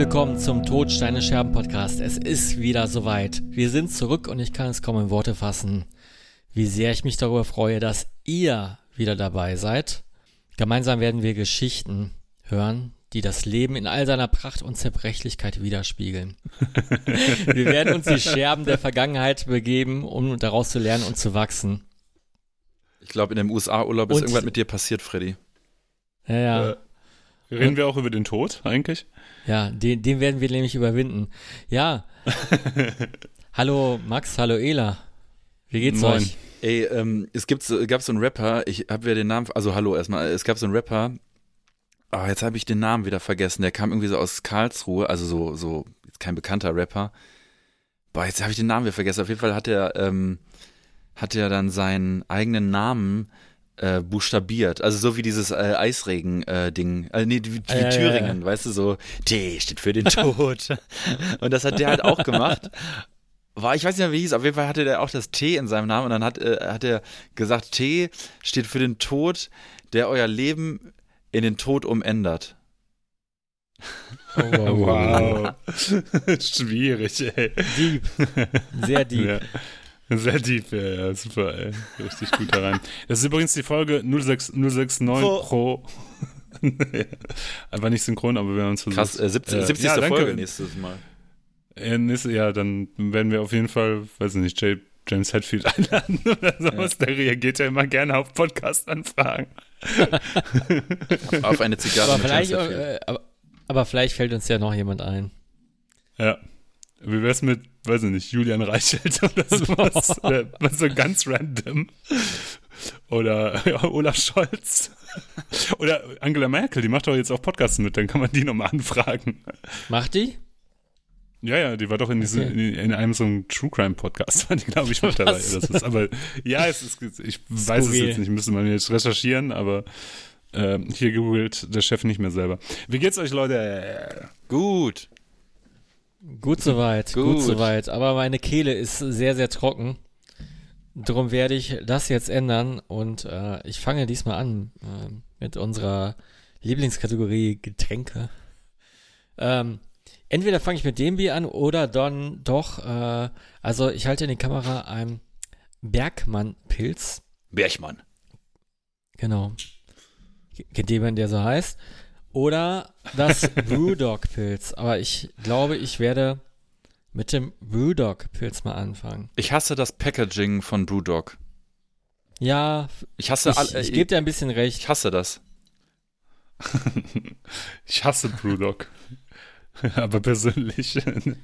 Willkommen zum Todsteine Scherben Podcast. Es ist wieder soweit. Wir sind zurück und ich kann es kaum in Worte fassen, wie sehr ich mich darüber freue, dass ihr wieder dabei seid. Gemeinsam werden wir Geschichten hören, die das Leben in all seiner Pracht und Zerbrechlichkeit widerspiegeln. wir werden uns die Scherben der Vergangenheit begeben, um daraus zu lernen und zu wachsen. Ich glaube, in dem USA-Urlaub ist irgendwas mit dir passiert, Freddy. Ja, ja. Äh, reden wir auch über den Tod eigentlich? Ja, den, den werden wir nämlich überwinden. Ja. hallo Max, hallo Ela. Wie geht's Moin. euch? Ey, ähm, es gibt, gab so einen Rapper, ich habe ja den Namen, also hallo erstmal, es gab so einen Rapper, ah, jetzt habe ich den Namen wieder vergessen, der kam irgendwie so aus Karlsruhe, also so, so, kein bekannter Rapper. Boah, jetzt habe ich den Namen wieder vergessen. Auf jeden Fall hat er, ähm, hat er dann seinen eigenen Namen äh, buchstabiert. Also so wie dieses äh, Eisregen-Ding. Äh, äh, nee, wie, wie ah, Thüringen, ja, ja. weißt du, so T steht für den Tod. und das hat der halt auch gemacht. War, ich weiß nicht mehr, wie hieß, auf jeden Fall hatte der auch das T in seinem Namen und dann hat, äh, hat er gesagt, T steht für den Tod, der euer Leben in den Tod umändert. Oh, wow. wow. Schwierig, ey. Deep. Sehr deep. Sehr deep, ja, ja, super, ey. Richtig gut da rein. Das ist übrigens die Folge 06, 069 Pro. Pro. Einfach nicht synchron, aber wir haben uns versucht. Krass, äh, 70. Äh, 70. Ja, Folge nächstes Mal. Ja, nächste, ja, dann werden wir auf jeden Fall, weiß ich nicht, Jay, James Hetfield einladen oder sowas. Ja. Der reagiert ja immer gerne auf Podcast-Anfragen. auf, auf eine Zigarre. Aber vielleicht, äh, aber, aber vielleicht fällt uns ja noch jemand ein. Ja. Wie wär's mit, weiß ich nicht, Julian Reichelt oder sowas? äh, so ganz random. Oder ja, Olaf Scholz. Oder Angela Merkel, die macht doch jetzt auch Podcasts mit, dann kann man die nochmal anfragen. Macht die? Ja, ja, die war doch in, diese, okay. in, in, einem so einem True Crime Podcast, war die, glaube ich, mit dabei. Das ist, aber ja, es ist, ich weiß es jetzt nicht, müsste man jetzt recherchieren, aber äh, hier googelt der Chef nicht mehr selber. Wie geht's euch, Leute? Gut. Gut soweit, gut. gut soweit. Aber meine Kehle ist sehr, sehr trocken. Darum werde ich das jetzt ändern und äh, ich fange diesmal an äh, mit unserer Lieblingskategorie Getränke. Ähm, entweder fange ich mit dem Bier an oder dann doch, äh, also ich halte in die Kamera ein Bergmann-Pilz. Bergmann. Genau. Kennt jemand, der so heißt? Oder das Brewdog-Pilz. Aber ich glaube, ich werde mit dem Brewdog-Pilz mal anfangen. Ich hasse das Packaging von Brewdog. Ja, ich hasse ich, all, ich gebe dir ein bisschen recht. Ich hasse das. ich hasse Brewdog. Aber persönlich.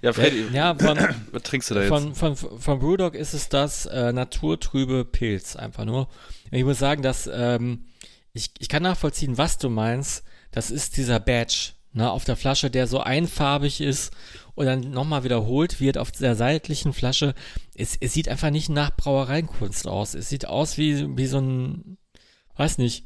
ja, Freddy, ja, von, was trinkst du da jetzt? Von, von, von Brewdog ist es das äh, naturtrübe Pilz, einfach nur. Ich muss sagen, dass ähm, ich, ich kann nachvollziehen, was du meinst, das ist dieser Badge ne, auf der Flasche, der so einfarbig ist und dann nochmal wiederholt wird auf der seitlichen Flasche. Es, es sieht einfach nicht nach Brauereikunst aus. Es sieht aus wie, wie so ein, weiß nicht,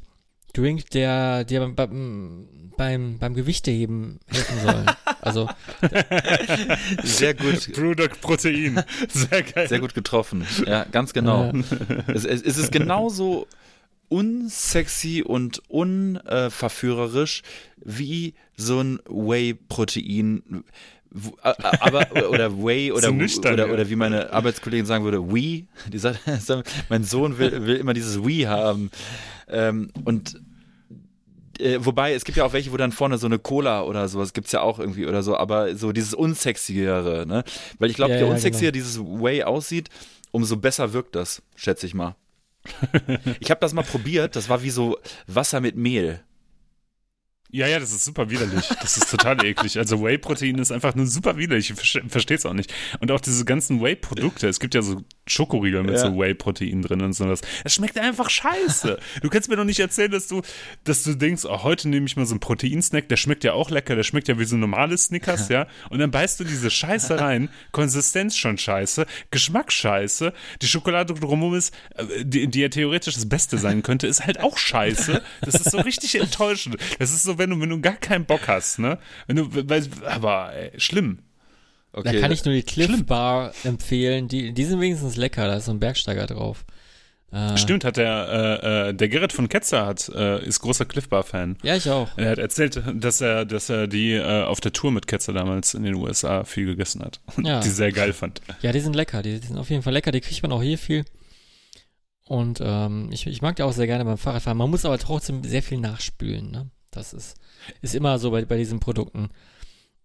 Drink, der dir beim, beim, beim Gewichteheben helfen soll. Also. Sehr gut. Brewdog Protein. Sehr geil. Sehr gut getroffen. Ja, ganz genau. Ja. Es, es, es ist genauso unsexy und unverführerisch wie so ein Whey-Protein. Aber, oder Whey oder, so oder, oder wie meine Arbeitskollegin sagen würde, Wii. Die sagt, mein Sohn will, will immer dieses Wii haben. Ähm, und äh, wobei, es gibt ja auch welche, wo dann vorne so eine Cola oder sowas gibt's ja auch irgendwie oder so, aber so dieses Unsexyere, ne? Weil ich glaube, ja, je ja, unsexier genau. dieses Way aussieht, umso besser wirkt das, schätze ich mal ich habe das mal probiert, das war wie so Wasser mit Mehl. Ja, ja, das ist super widerlich. Das ist total eklig. Also Whey-Protein ist einfach nur super widerlich. Ich verstehe es auch nicht. Und auch diese ganzen Whey-Produkte. Es gibt ja so Schokoriegel mit ja. so Whey-Protein drin und sowas. Es schmeckt einfach scheiße. Du kannst mir doch nicht erzählen, dass du, dass du denkst, oh, heute nehme ich mal so einen Proteinsnack. Der schmeckt ja auch lecker. Der schmeckt ja wie so normale Snickers, ja. Und dann beißt du diese Scheiße rein. Konsistenz schon scheiße. Geschmack scheiße. Die Schokolade drumherum ist, äh, die, die ja theoretisch das Beste sein könnte, ist halt auch scheiße. Das ist so richtig enttäuschend. Das ist so wenn du, wenn du gar keinen Bock hast, ne? Wenn du, weil, aber ey, schlimm. Okay. Da kann ich nur die Cliff Bar empfehlen. Die, die sind wenigstens lecker, da ist so ein Bergsteiger drauf. Äh, Stimmt, hat der, äh, äh, der Gerrit von Ketzer hat, äh, ist großer Cliff Bar Fan. Ja, ich auch. Er hat erzählt, dass er, dass er die äh, auf der Tour mit Ketzer damals in den USA viel gegessen hat. Und Ja. die sehr geil fand. Ja, die sind lecker. Die, die sind auf jeden Fall lecker. Die kriegt man auch hier viel. Und ähm, ich, ich mag die auch sehr gerne beim Fahrradfahren. Man muss aber trotzdem sehr viel nachspülen. Ne? Das ist, ist immer so bei, bei diesen Produkten.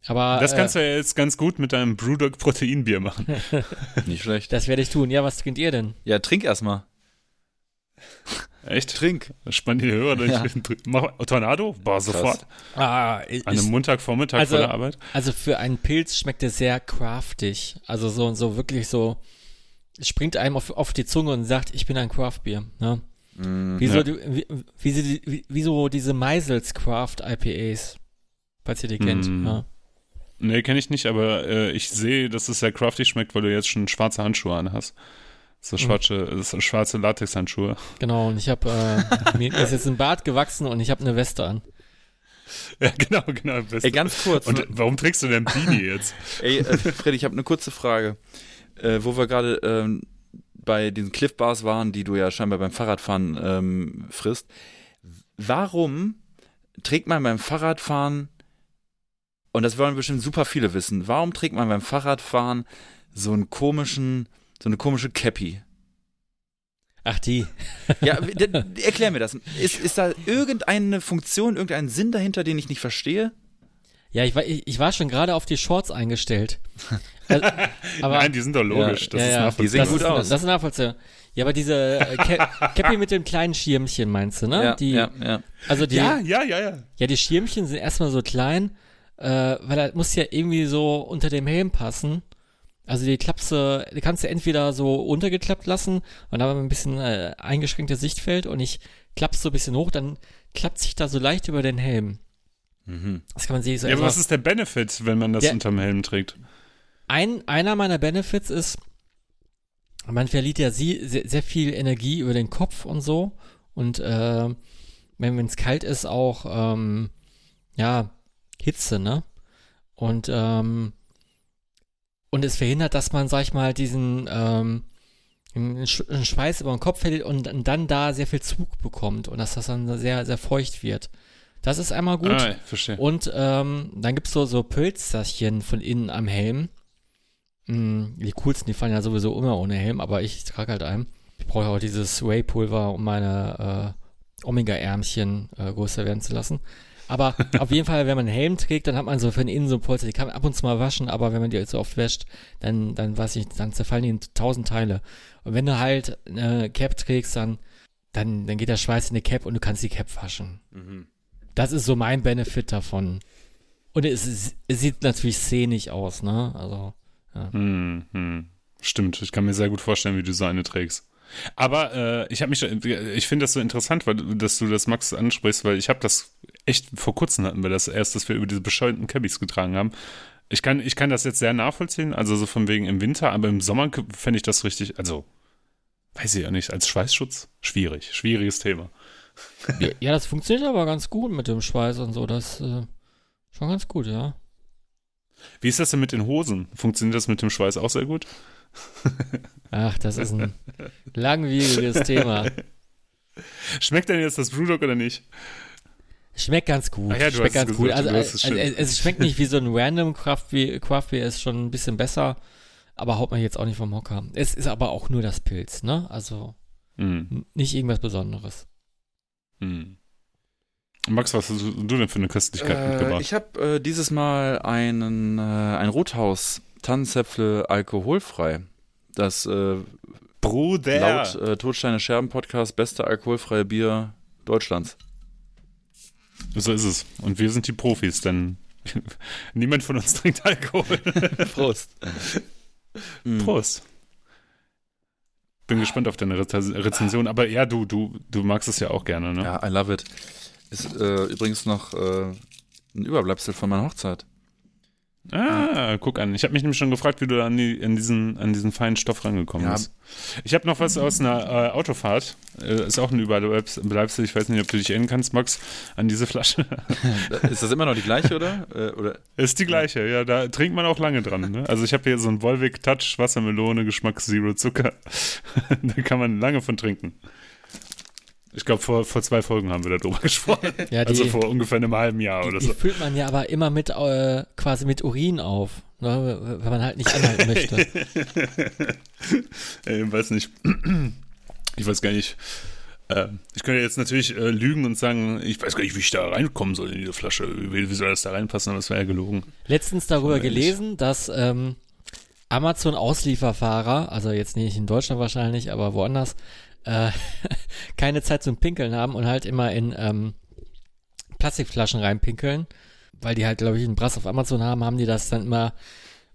Aber Das äh, kannst du ja jetzt ganz gut mit deinem Brewdog Proteinbier machen. Nicht schlecht. das werde ich tun. Ja, was trinkt ihr denn? Ja, trink erstmal. Echt? Trink. Spann die Hörer durch. Ja. Mach Tornado? Boah, sofort. Ah, An einem Montagvormittag Also- vor der Arbeit. Also für einen Pilz schmeckt er sehr craftig. Also so so wirklich so springt einem auf, auf die Zunge und sagt, ich bin ein Craftbier. Ne? Mm, Wie, so Ja. die, wie, wie, sie, wie, wie so diese Meisels Craft IPAs, falls ihr die kennt. Mm. Ja. Nee, kenne ich nicht, aber äh, ich sehe, dass es sehr craftig schmeckt, weil du jetzt schon schwarze Handschuhe an hast. So schwarze, so schwarze Latexhandschuhe. Genau, und ich habe äh, mir ist jetzt ein Bart gewachsen und ich habe eine Weste an. Ja, genau, genau. Best. Ey, ganz kurz. Und warum trägst du denn Beanie jetzt? Ey, äh, Freddy, ich habe eine kurze Frage. Äh, wo wir gerade ähm, bei diesen Cliff Bars waren, die du ja scheinbar beim Fahrradfahren ähm, frisst. Warum trägt man beim Fahrradfahren, und das wollen bestimmt super viele wissen, warum trägt man beim Fahrradfahren so einen komischen, so eine komische Cappy? Ach die. Ja, erklär mir das. Ist, ist da irgendeine Funktion, irgendein Sinn dahinter, den ich nicht verstehe? Ja, ich war, ich, ich war schon gerade auf die Shorts eingestellt. Also, aber Nein, die sind doch logisch. das ja, ist ja. nachvollziehbar. Die sehen das gut ist, aus. Das ist nachvollziehbar. Ja, aber diese äh, Ca- Cappy mit dem kleinen Schirmchen meinst du, ne? Ja, die, ja, ja. Also die, ja, ja. ja, ja, ja. die Schirmchen sind erstmal so klein, äh, weil das muss ja irgendwie so unter dem Helm passen. Also die klappst du, die kannst du entweder so untergeklappt lassen und dann haben wir ein bisschen äh, eingeschränktes Sichtfeld und ich klapp's so ein bisschen hoch, dann klappt sich da so leicht über den Helm. Mhm. Das kann man sich so Ja, aber was ist der Benefit, wenn man das Der- unterm Helm trägt? ein, einer meiner Benefits ist, man verliert ja sie, sehr, sehr viel Energie über den Kopf und so. Und äh, wenn es kalt ist, auch ähm, ja, Hitze, ne? Und ähm, und es verhindert, dass man, sag ich mal, diesen ähm, Schweiß über den Kopf verliert und dann da sehr viel Zug bekommt und dass das dann sehr, sehr feucht wird. Das ist einmal gut. Ah, verstehe. Und ähm, dann gibt's so, so Pölsterchen von innen am Helm. Hm, die coolsten, die fallen ja sowieso immer ohne Helm, aber ich trage halt einen. Ich brauche auch dieses Whey-Pulver, um meine äh, Omega-Ärmchen äh, größer werden zu lassen. Aber auf jeden Fall, wenn man einen Helm trägt, dann hat man so von innen so Polster, die kann man ab und zu mal waschen, aber wenn man die halt so oft wäscht, dann, dann weiß ich, dann zerfallen die in tausend Teile. Und wenn du halt eine Cap trägst, dann, dann, dann geht der Schweiß in die Cap und du kannst die Cap waschen. Mhm. Das ist so mein Benefit davon. Und es, es sieht natürlich szenisch aus, ne? Also, Hm, hm. Stimmt, ich kann mir sehr gut vorstellen, wie du so eine trägst. Aber äh, ich habe mich, ich finde das so interessant, weil dass du das Max ansprichst, weil ich habe das echt vor kurzem hatten wir das erst, dass wir über diese bescheuerten Cabbies getragen haben. Ich kann, ich kann das jetzt sehr nachvollziehen, also so von wegen im Winter, aber im Sommer fände ich das richtig, also weiß ich ja nicht, als Schweißschutz schwierig, schwieriges Thema. Ja, das funktioniert aber ganz gut mit dem Schweiß und so. Das äh, schon ganz gut, ja. Wie ist das denn mit den Hosen? Funktioniert das mit dem Schweiß auch sehr gut? Ach, das ist ein langwieriges Thema. Schmeckt denn jetzt das Brewdog oder nicht? Schmeckt ganz gut. Ja, du schmeckt ganz gut. gesagt, Also, hast es also, schön. es, schmeckt nicht wie so ein random Craft Beer, Craft Beer ist schon ein bisschen besser, aber haut man jetzt auch nicht vom Hocker. Es ist aber auch nur das Pilz, ne? Also Hm. n- nicht irgendwas Besonderes. Hm. Max, was hast du denn für eine Köstlichkeit Äh, mitgebracht? ich habe äh, dieses Mal einen, äh, ein Rothaus Tannenzäpfle alkoholfrei. Das äh, Bruder. laut äh, Totsteine Scherben Podcast beste alkoholfreie Bier Deutschlands. So ist es. Und wir sind die Profis, denn niemand von uns trinkt Alkohol. Prost. Prost. Bin gespannt auf deine Rez Rezension. Aber ja, du, du, du magst es ja auch gerne, ne? Ja, I love it. Ist äh, übrigens noch äh, ein Überbleibsel von meiner Hochzeit. Ah, guck an. Ich habe mich nämlich schon gefragt, wie du an, die, an, diesen, an diesen feinen Stoff rangekommen Ja. bist. Ich habe noch was aus einer äh, Autofahrt. Äh, ist auch ein Überbleibsel. Ich weiß nicht, ob du dich erinnern kannst, Max, an diese Flasche. Ist das immer noch die gleiche, oder? Äh, oder? ist die gleiche, ja. Da trinkt man auch lange dran. Ne? Also ich habe hier so ein Volvic Touch Wassermelone, Geschmack Zero Zucker. da kann man lange von trinken. Ich glaube, vor, vor zwei Folgen haben wir darüber gesprochen. Ja, die, also vor ungefähr einem halben Jahr oder die so. füllt man ja aber immer mit, äh, quasi mit Urin auf, ne, wenn man halt nicht anhalten möchte. Ich weiß nicht. Ich weiß gar nicht. Äh, ich könnte jetzt natürlich äh, lügen und sagen, ich weiß gar nicht, wie ich da reinkommen soll in diese Flasche. Wie, wie soll das da reinpassen? Aber das wäre ja gelogen. Letztens darüber gelesen, dass ähm, Amazon-Auslieferfahrer, also jetzt nicht in Deutschland wahrscheinlich, aber woanders, äh, keine Zeit zum Pinkeln haben und halt immer in ähm, Plastikflaschen reinpinkeln, weil die halt, glaube ich, einen Brass auf Amazon haben, haben die das dann immer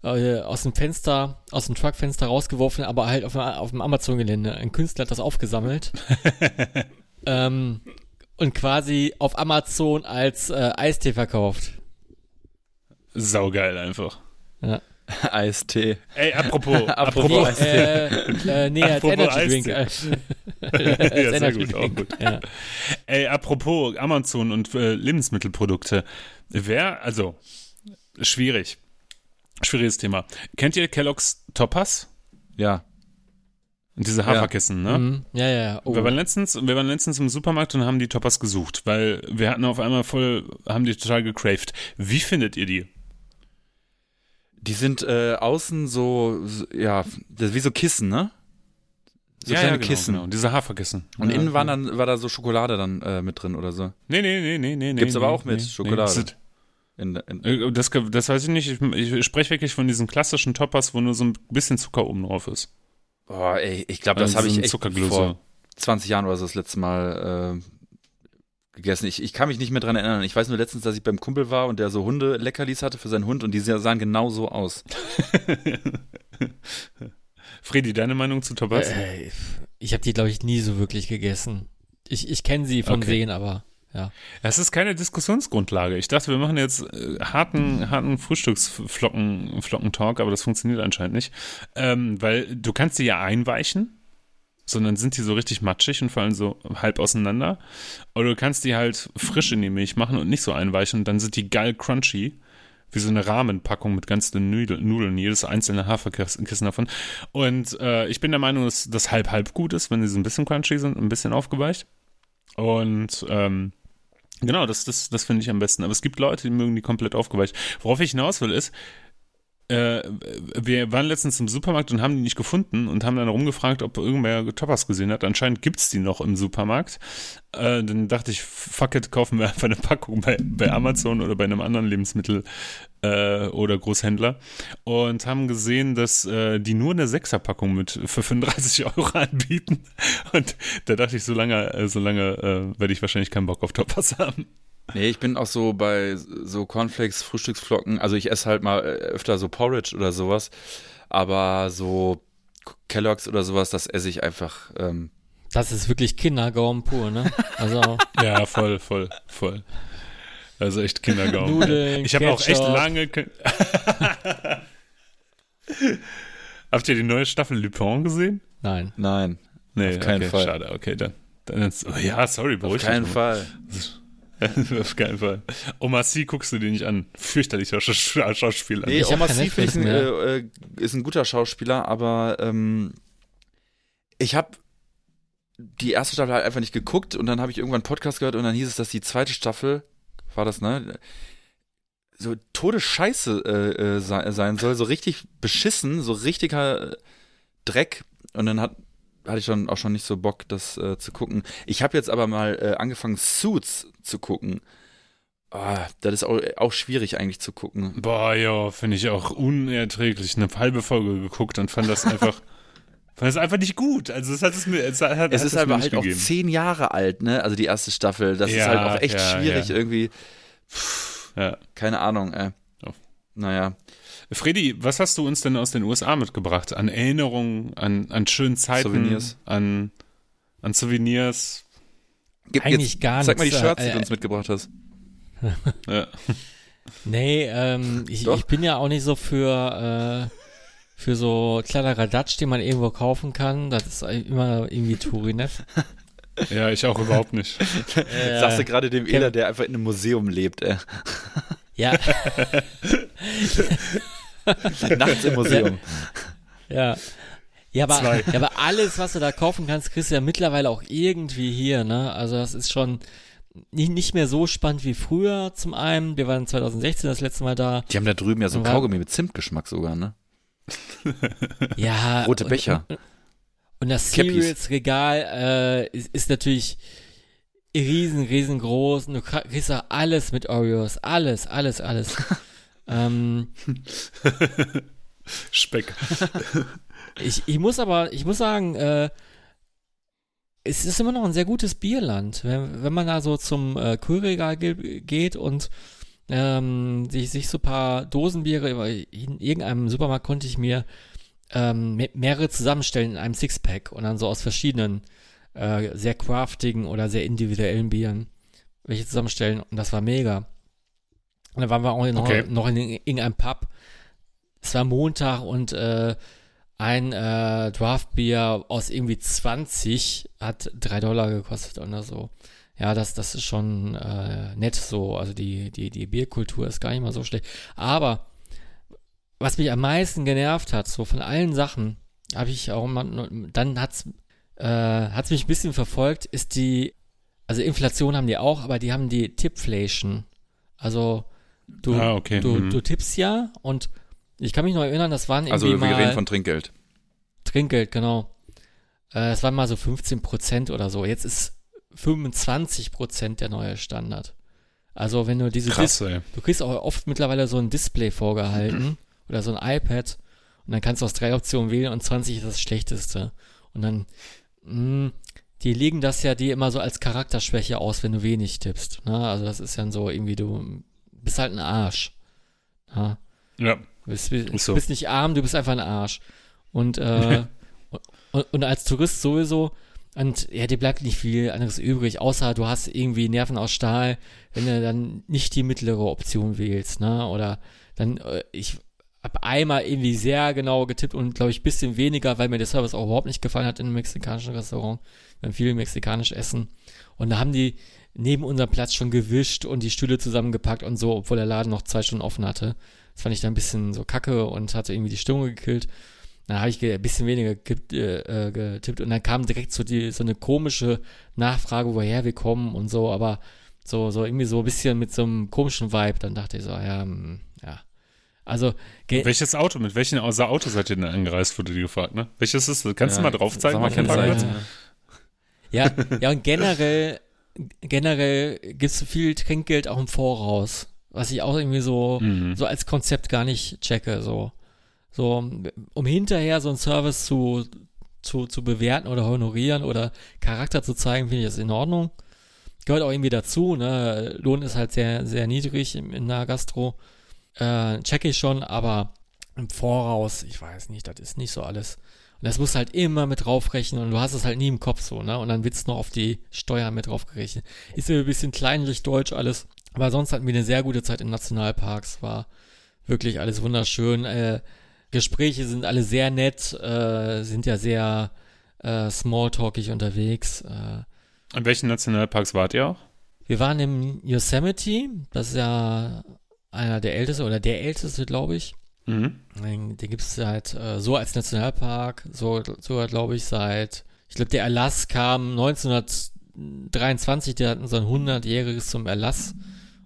äh, aus dem Fenster, aus dem Truckfenster rausgeworfen, aber halt auf, dem- auf dem Amazon-Gelände. Ein Künstler hat das aufgesammelt. ähm, und quasi auf Amazon als äh, Eistee verkauft. Saugeil einfach. Ja. Eistee. Ey, apropos, Apropos apropos. Äh, äh, nee, als Apropos Energy Drink. Eistee. Als, ja, als sehr Energy gut, auch gut. Ja. Ey, apropos Amazon und äh, Lebensmittelprodukte. Wer, also, schwierig. Schwieriges Thema. Kennt ihr Kellogg's Toppers? Ja. Und diese Haferkissen, ne? Mhm. ja, ja, ja. Oh. Wir waren letztens, wir waren letztens im Supermarkt und haben die Toppers gesucht, weil wir hatten auf einmal voll, haben die total gecraved. Wie findet ihr die? Die sind äh, außen so, so, ja, wie so Kissen, ne? So kleine genau, Kissen. Genau, diese Haferkissen. Und ja, innen war ja. dann war da so Schokolade dann äh, mit drin oder so. Nee, nee, nee, nee, nee. Gibt's nee, aber auch mit nee, Schokolade. Nee, das, In, in, äh, das, das weiß ich nicht. Ich, ich spreche wirklich von diesen klassischen Toppers, wo nur so ein bisschen Zucker oben drauf ist. boah, ey, ich glaube, das Also habe so ich echt vor 20 Jahren oder so das letzte Mal äh, gegessen. Ich, ich kann mich nicht mehr dran erinnern. Ich weiß nur letztens, dass ich beim Kumpel war und der so Hunde Leckerlis hatte für seinen Hund und die sahen genau so aus. Freddy, deine Meinung zu Toppers? äh, ich habe die, glaube ich, nie so wirklich gegessen. Ich, ich kenne sie vom Okay. Sehen, aber ja. Das ist keine Diskussionsgrundlage. Ich dachte, wir machen jetzt äh, harten, harten Frühstücksflocken, Flockentalk, aber das funktioniert anscheinend nicht. Ähm, weil du kannst die ja einweichen, sondern sind die so richtig matschig und fallen so halb auseinander. Oder du kannst die halt frisch in die Milch machen und nicht so einweichen und dann sind die geil crunchy. Wie so eine Rahmenpackung mit ganz dünnen Nudel- Nudeln, jedes einzelne Haferkissen davon. Und äh, ich bin der Meinung, dass das halb halb gut ist, wenn sie so ein bisschen crunchy sind, ein bisschen aufgeweicht. Und ähm, Genau, das, das, das finde ich am besten. Aber es gibt Leute, die mögen die komplett aufgeweicht. Worauf ich hinaus will, ist, äh, wir waren letztens im Supermarkt und haben die nicht gefunden und haben dann rumgefragt, ob irgendwer Toppers gesehen hat. Anscheinend gibt's die noch im Supermarkt. Äh, dann dachte ich, fuck it, kaufen wir einfach eine Packung bei, bei Amazon oder bei einem anderen Lebensmittel äh, oder Großhändler und haben gesehen, dass äh, die nur eine Sechserpackung mit für 35 Euro anbieten. Und da dachte ich, so lange, äh, so lange werde ich wahrscheinlich keinen Bock auf Toppers haben. Nee, ich bin auch so bei so Cornflakes, Frühstücksflocken. Also ich esse halt mal äh, öfter so Porridge oder sowas. Aber so Kellogg's oder sowas, das esse ich einfach. Ähm, Das ist wirklich Kindergaumen pur, ne? Also Ja, voll, voll, voll. Also echt Kindergaumen. Nudeln, Ich habe auch echt lange. Habt ihr die neue Staffel Lupin gesehen? nein. nein, Nee, Auf keinen okay, Fall. schade. Okay, dann. dann ist, oh, ja, sorry, auf beruhig keinen Fall. auf keinen Fall. Oma C guckst du dir nicht an. Fürchterlicher Sch- Schauspieler. Nee, Ich Omar Sy finde ich ein, äh, äh, ist ein guter Schauspieler, aber ähm, ich habe die erste Staffel halt einfach nicht geguckt und dann habe ich irgendwann einen Podcast gehört und dann hieß es, dass die zweite Staffel, war das, ne? So Todesscheiße äh, äh, sei- sein soll, so richtig beschissen, so richtiger äh, Dreck. Und dann hat, hatte ich schon auch schon nicht so Bock, das äh, zu gucken. Ich habe jetzt aber mal äh, angefangen, Suits zu gucken. Ah, das ist auch, auch schwierig eigentlich zu gucken. Boah, ja, finde ich auch unerträglich. Eine halbe Folge geguckt und fand das einfach. fand das einfach nicht gut. Also, es hat es mir. Es, hat, Es ist aber halt auch gegeben. zehn Jahre alt, ne? Also die erste Staffel. Das ist Ja, halt auch echt ja, schwierig ja. irgendwie. Ja. Keine Ahnung, äh. Oh. Naja. Freddy, was hast du uns denn aus den USA mitgebracht? An Erinnerungen, an, an schönen Zeiten, Souvenirs. an, an Souvenirs. Gib Eigentlich gar Sag mal die nichts, Shirts, die äh, du uns mitgebracht hast. Ja. Nee, ähm, ich, ich, bin ja auch nicht so für, äh, für so kleinere Dutch, die man irgendwo kaufen kann. Das ist immer irgendwie Tourinet. Ja, ich auch überhaupt nicht. Äh, Sagst du gerade dem Ela, der einfach in einem Museum lebt, ey. Ja. Nachts im Museum. Ja. Ja aber, ja, aber alles, was du da kaufen kannst, kriegst du ja mittlerweile auch irgendwie hier, ne? Also das ist schon nicht, nicht mehr so spannend wie früher zum einen. Wir waren 2016 das letzte Mal da. Die haben da drüben ja so ein Kaugummi mit Zimtgeschmack sogar, ne? ja. Rote Becher. Und, und, und das Cereals-Regal äh, ist, ist natürlich riesen, riesengroß. Und du kriegst ja alles mit Oreos. Alles, alles, alles. Ähm, Speck. ich, ich muss aber, ich muss sagen, äh, es ist immer noch ein sehr gutes Bierland. Wenn, wenn man da so zum äh, Kühlregal ge geht und ähm, sich, sich so ein paar Dosenbiere in irgendeinem Supermarkt konnte ich mir ähm, mehrere zusammenstellen in einem Sixpack und dann so aus verschiedenen äh, sehr craftigen oder sehr individuellen Bieren welche zusammenstellen und das war mega. Und dann waren wir auch noch, okay. noch in irgendeinem Pub. Es war Montag und äh, ein äh, Draftbier aus irgendwie 20 hat 3 Dollar gekostet oder so. Ja, das, das ist schon äh, nett so. Also die, die, die Bierkultur ist gar nicht mal so schlecht. Aber was mich am meisten genervt hat, so von allen Sachen, habe ich auch mal, dann hat's, äh, hat's mich ein bisschen verfolgt, ist die, also Inflation haben die auch, aber die haben die Tipflation. Also du, ah, okay. du, mhm. du tippst ja und ich kann mich noch erinnern, das waren also irgendwie Also wir mal, reden von Trinkgeld. Trinkgeld, genau. Äh, es waren mal so 15 Prozent oder so. Jetzt ist 25 Prozent der neue Standard. Also wenn du diese Krass, Dis du kriegst auch oft mittlerweile so ein Display vorgehalten oder so ein iPad und dann kannst du aus drei Optionen wählen und 20 ist das schlechteste. Und dann, mh, mm, die legen das ja dir immer so als Charakterschwäche aus, wenn du wenig tippst. Ne? Also das ist dann so irgendwie, du bist halt ein Arsch. Ne? Ja. Du bist, du so. bist nicht arm, du bist einfach ein Arsch. Und, äh, und, und, als Tourist sowieso, und ja, dir bleibt nicht viel anderes übrig, außer du hast irgendwie Nerven aus Stahl, wenn du dann nicht die mittlere Option wählst, ne? Oder dann, äh, ich habe einmal irgendwie sehr genau getippt und glaube ich bisschen weniger, weil mir der Service auch überhaupt nicht gefallen hat in einem mexikanischen Restaurant. Wir haben viel mexikanisch essen. Und da haben die neben unserem Platz schon gewischt und die Stühle zusammengepackt und so, obwohl der Laden noch zwei Stunden offen hatte. Das fand ich dann ein bisschen so kacke und hatte irgendwie die Stimmung gekillt. Dann habe ich ein bisschen weniger getippt, äh, äh, getippt und dann kam direkt so, die, so eine komische Nachfrage, woher wir kommen und so, aber so, so irgendwie so ein bisschen mit so einem komischen Vibe. Dann dachte ich so, ja, hm, ja. Also, welches Auto, mit welchen außer Auto seid ihr denn angereist, wurde dir gefragt, ne? Welches ist das? Kannst ja, du mal drauf zeigen? Mal, ja, ja, ja, und generell, generell gibt es viel Trinkgeld auch im Voraus, was ich auch irgendwie so, mhm. so als Konzept gar nicht checke, so. So, um hinterher so einen Service zu, zu, zu bewerten oder honorieren oder Charakter zu zeigen, finde ich das in Ordnung. Gehört auch irgendwie dazu, ne? Lohn ist halt sehr, sehr niedrig in, in der Gastro. Äh, check ich schon, aber im Voraus, ich weiß nicht, das ist nicht so alles. Und das musst du halt immer mit draufrechnen und du hast es halt nie im Kopf so, ne? Und dann wird's noch auf die Steuer mit draufgerechnet. Ist mir ein bisschen kleinlich deutsch alles. Aber sonst hatten wir eine sehr gute Zeit in Nationalparks. War wirklich alles wunderschön. Äh, Gespräche sind alle sehr nett, äh, sind ja sehr äh, smalltalkig unterwegs. Äh. In welchen Nationalparks wart ihr auch? Wir waren im Yosemite, das ist ja einer der ältesten oder der älteste, glaube ich. Mhm. Den, den gibt es seit äh, so als Nationalpark, so sogar glaube ich seit, ich glaube der Erlass kam 1923, der hatten so ein 100-jähriges zum Erlass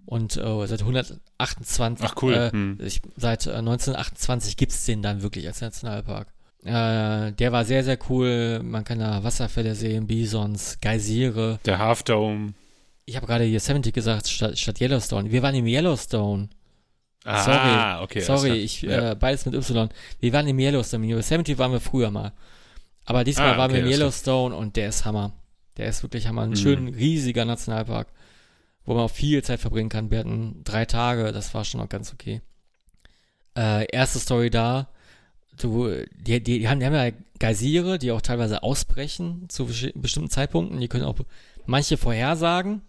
und äh, seit 128, Ach cool. Äh, hm. ich, seit äh, 1928 gibt's den dann wirklich als Nationalpark. Äh, der war sehr, sehr cool. Man kann da Wasserfälle sehen, Bisons, Geysire. Der Half Dome. Ich habe gerade Yosemite gesagt statt, statt Yellowstone. Wir waren im Yellowstone. Ah, sorry, okay. Sorry, ich ja. äh, beides mit Y. Wir waren im Yellowstone. Im Yosemite waren wir früher mal. Aber diesmal ah, waren wir im Yellowstone und der ist Hammer. Der ist wirklich Hammer. Ein mhm. schön riesiger Nationalpark wo man auch viel Zeit verbringen kann. Wir hatten drei Tage, das war schon noch ganz okay. Äh, erste Story da, du, die, die, die, haben, die haben ja Geysire, die auch teilweise ausbrechen zu bestimmten Zeitpunkten. Die können auch manche vorhersagen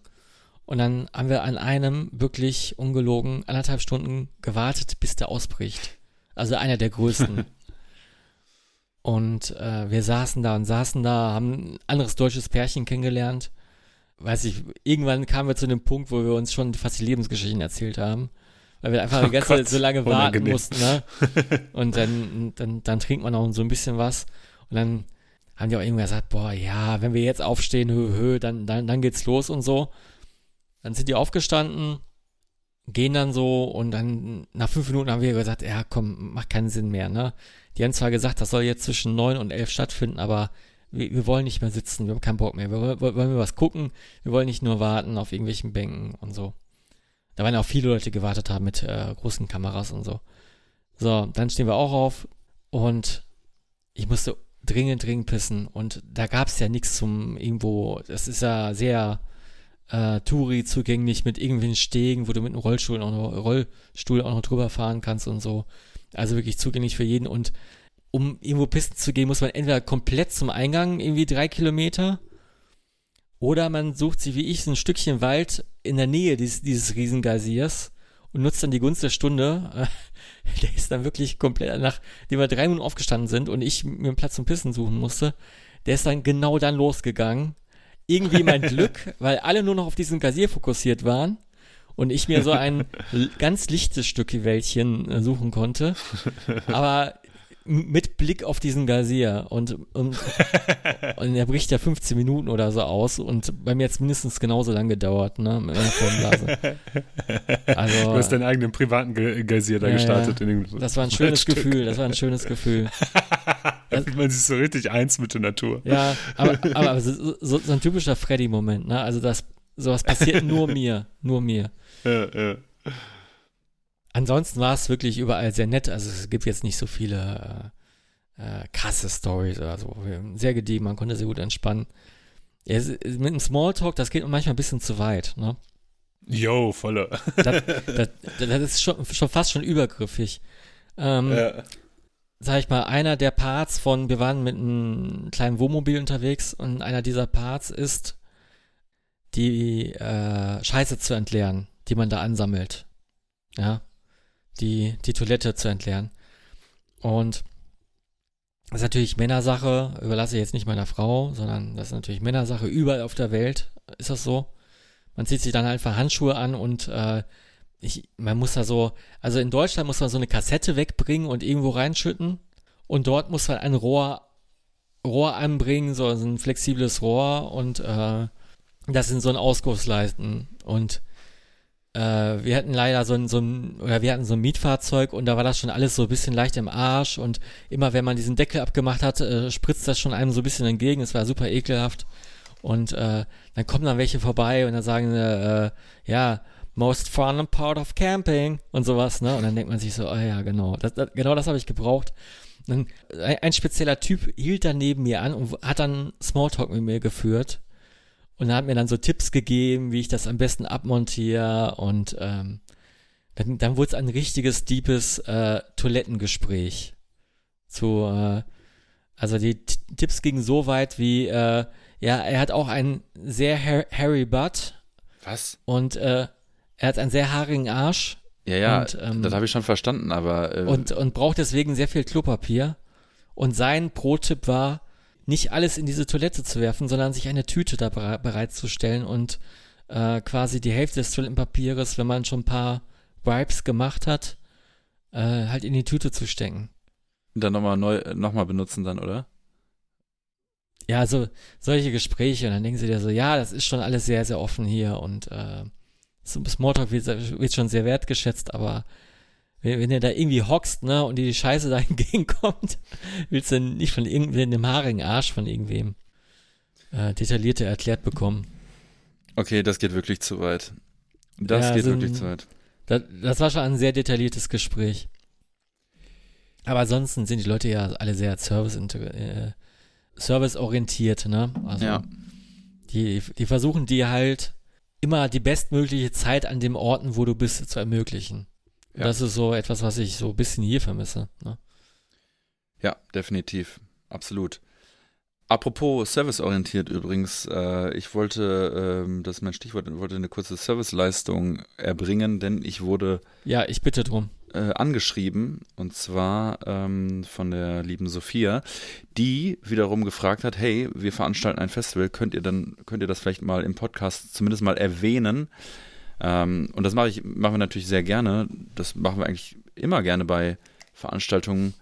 Und dann haben wir an einem wirklich ungelogen anderthalb Stunden gewartet, bis der ausbricht. Also einer der größten. und äh, wir saßen da und saßen da, haben ein anderes deutsches Pärchen kennengelernt. Weiß ich, irgendwann kamen wir zu dem Punkt, wo wir uns schon fast die Lebensgeschichten erzählt haben. Weil wir einfach oh die ganze Zeit so lange warten unangenehm. mussten, ne? Und dann, dann, dann trinkt man auch so ein bisschen was. Und dann haben die auch irgendwann gesagt, boah, ja, wenn wir jetzt aufstehen, hö, hö, dann, dann, dann geht's los und so. Dann sind die aufgestanden, gehen dann so und dann nach fünf Minuten haben wir gesagt, ja, komm, macht keinen Sinn mehr, ne? Die haben zwar gesagt, das soll jetzt zwischen neun und elf stattfinden, aber wir, wir wollen nicht mehr sitzen, wir haben keinen Bock mehr. Wir wollen, wollen wir was gucken, wir wollen nicht nur warten auf irgendwelchen Bänken und so. Da waren auch viele Leute, gewartet haben mit äh, großen Kameras und so. So, dann stehen wir auch auf und ich musste dringend, dringend pissen und da gab es ja nichts zum irgendwo, das ist ja sehr äh, Touri zugänglich mit irgendwelchen Stegen, wo du mit einem Rollstuhl auch noch, Rollstuhl auch noch drüber fahren kannst und so. Also wirklich zugänglich für jeden. Und um irgendwo Pisten zu gehen, muss man entweder komplett zum Eingang, irgendwie drei Kilometer, oder man sucht sich wie ich ein Stückchen Wald in der Nähe dieses, dieses Riesengeysirs und nutzt dann die Gunst der Stunde. der ist dann wirklich komplett, nachdem wir drei Minuten aufgestanden sind und ich mir einen Platz zum Pissen suchen musste, der ist dann genau dann losgegangen irgendwie mein Glück, weil alle nur noch auf diesen Gazier fokussiert waren und ich mir so ein ganz lichtes Stück Wäldchen äh, suchen konnte. Aber mit Blick auf diesen Gazier und, und, und er bricht ja 15 Minuten oder so aus und bei mir hat es mindestens genauso lang gedauert, ne, mit. Also, du hast deinen eigenen privaten Gazier da ja, gestartet. Ja. Das war ein schönes Gefühl, das war ein schönes Gefühl. man sich so richtig eins mit der Natur. Ja, aber, aber so, so, so ein typischer Freddy-Moment, ne, also das, sowas passiert nur mir, nur mir. Ja, ja. Ansonsten war es wirklich überall sehr nett. Also es gibt jetzt nicht so viele äh, äh, krasse Stories oder so. Sehr gediegen, man konnte sehr gut entspannen. Ja, mit einem Smalltalk, das geht manchmal ein bisschen zu weit, ne? Yo, voller. Das, das, das, ist schon, schon fast schon übergriffig. Ähm, ja. Sag ich mal, einer der Parts von, wir waren mit einem kleinen Wohnmobil unterwegs und einer dieser Parts ist, die äh, Scheiße zu entleeren, die man da ansammelt. Ja, die, die Toilette zu entleeren. Und das ist natürlich Männersache, überlasse ich jetzt nicht meiner Frau, sondern das ist natürlich Männersache. Überall auf der Welt ist das so. Man zieht sich dann einfach Handschuhe an und äh, ich, man muss da so, also in Deutschland muss man so eine Kassette wegbringen und irgendwo reinschütten. Und dort muss man ein Rohr, Rohr anbringen, so ein flexibles Rohr und äh, das sind so ein Ausgussleisten. Und äh, wir hatten leider so ein, so ein, oder wir hatten so ein Mietfahrzeug und da war das schon alles so ein bisschen leicht im Arsch und immer wenn man diesen Deckel abgemacht hat, äh, spritzt das schon einem so ein bisschen entgegen. Es war super ekelhaft. Und äh, dann kommen dann welche vorbei und dann sagen sie, äh, ja, most fun part of camping und sowas, ne? Und dann denkt man sich so, oh ja, genau, das, das, genau das habe ich gebraucht. Dann, ein, ein, spezieller Typ hielt dann neben mir an und hat dann Smalltalk mit mir geführt und er hat mir dann so Tipps gegeben, wie ich das am besten abmontiere und ähm, dann, dann wurde es ein richtiges, deepes äh, Toilettengespräch. Zu, äh, also die T Tipps gingen so weit wie, äh, ja, er hat auch einen sehr ha hairy Butt. Was? Und äh, er hat einen sehr haarigen Arsch. Ja, ja, und, ähm, das habe ich schon verstanden, aber. Äh, und, und braucht deswegen sehr viel Klopapier. Und sein Pro-Tipp war, nicht alles in diese Toilette zu werfen, sondern sich eine Tüte da bereitzustellen und äh, quasi die Hälfte des Toilettenpapieres, wenn man schon ein paar Wipes gemacht hat, äh, halt in die Tüte zu stecken. Und dann nochmal neu, nochmal benutzen dann, oder? Ja, so solche Gespräche und dann denken sie dir so, ja, das ist schon alles sehr, sehr offen hier und äh, Smalltalk wird, wird schon sehr wertgeschätzt, aber wenn, wenn ihr da irgendwie hockst, ne, und dir die Scheiße da entgegenkommt, willst du nicht von irgendeinem haarigen Arsch von irgendwem äh, detaillierter erklärt bekommen. Okay, das geht wirklich zu weit. Das ja, geht also, wirklich zu weit. Das, das war schon ein sehr detailliertes Gespräch. Aber ansonsten sind die Leute ja alle sehr service äh, serviceorientiert, ne? Also ja. die, die versuchen dir halt immer die bestmögliche Zeit an den Orten, wo du bist, zu ermöglichen. Ja. Das ist so etwas, was ich so ein bisschen hier vermisse. Ne? Ja, definitiv. Absolut. Apropos serviceorientiert übrigens, äh, ich wollte, äh, das ist mein Stichwort, wollte eine kurze Serviceleistung erbringen, denn ich wurde Ja, ich bitte drum. äh, angeschrieben und zwar ähm, von der lieben Sophia, die wiederum gefragt hat, hey, wir veranstalten ein Festival, könnt ihr dann, könnt ihr das vielleicht mal im Podcast zumindest mal erwähnen? Ähm, und das mache ich, machen wir natürlich sehr gerne. Das machen wir eigentlich immer gerne bei Veranstaltungen,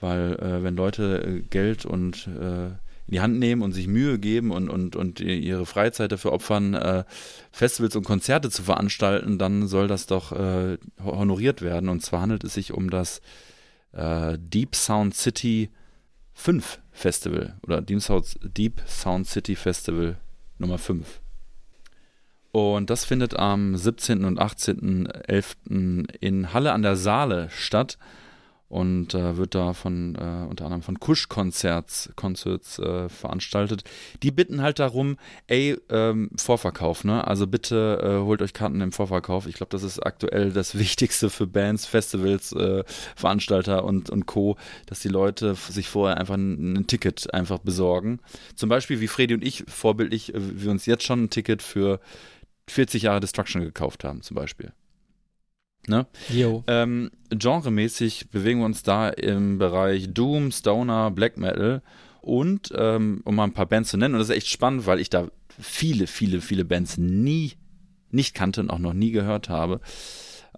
weil äh, wenn Leute äh, Geld und äh, in die Hand nehmen und sich Mühe geben und, und, und ihre Freizeit dafür opfern, äh, Festivals und Konzerte zu veranstalten, dann soll das doch äh, honoriert werden. Und zwar handelt es sich um das äh, Deep Sound City 5 Festival oder Deep Sound, Deep Sound City Festival Nummer 5. Und das findet am 17. und 18.11. in Halle an der Saale statt und äh, wird da von äh, unter anderem von Kusch Concerts Concerts äh, veranstaltet. Die bitten halt darum, ey ähm, Vorverkauf, ne? Also bitte äh, holt euch Karten im Vorverkauf. Ich glaube, das ist aktuell das Wichtigste für Bands, Festivals, äh, Veranstalter und und Co, dass die Leute sich vorher einfach ein, ein Ticket einfach besorgen. Zum Beispiel wie Fredi und ich vorbildlich, äh, wir uns jetzt schon ein Ticket für 40 Jahre Destruction gekauft haben, zum Beispiel. Ne? Ähm, genremäßig bewegen wir uns da im Bereich Doom, Stoner, Black Metal und ähm, um mal ein paar Bands zu nennen. Und das ist echt spannend, weil ich da viele, viele, viele Bands nie nicht kannte und auch noch nie gehört habe.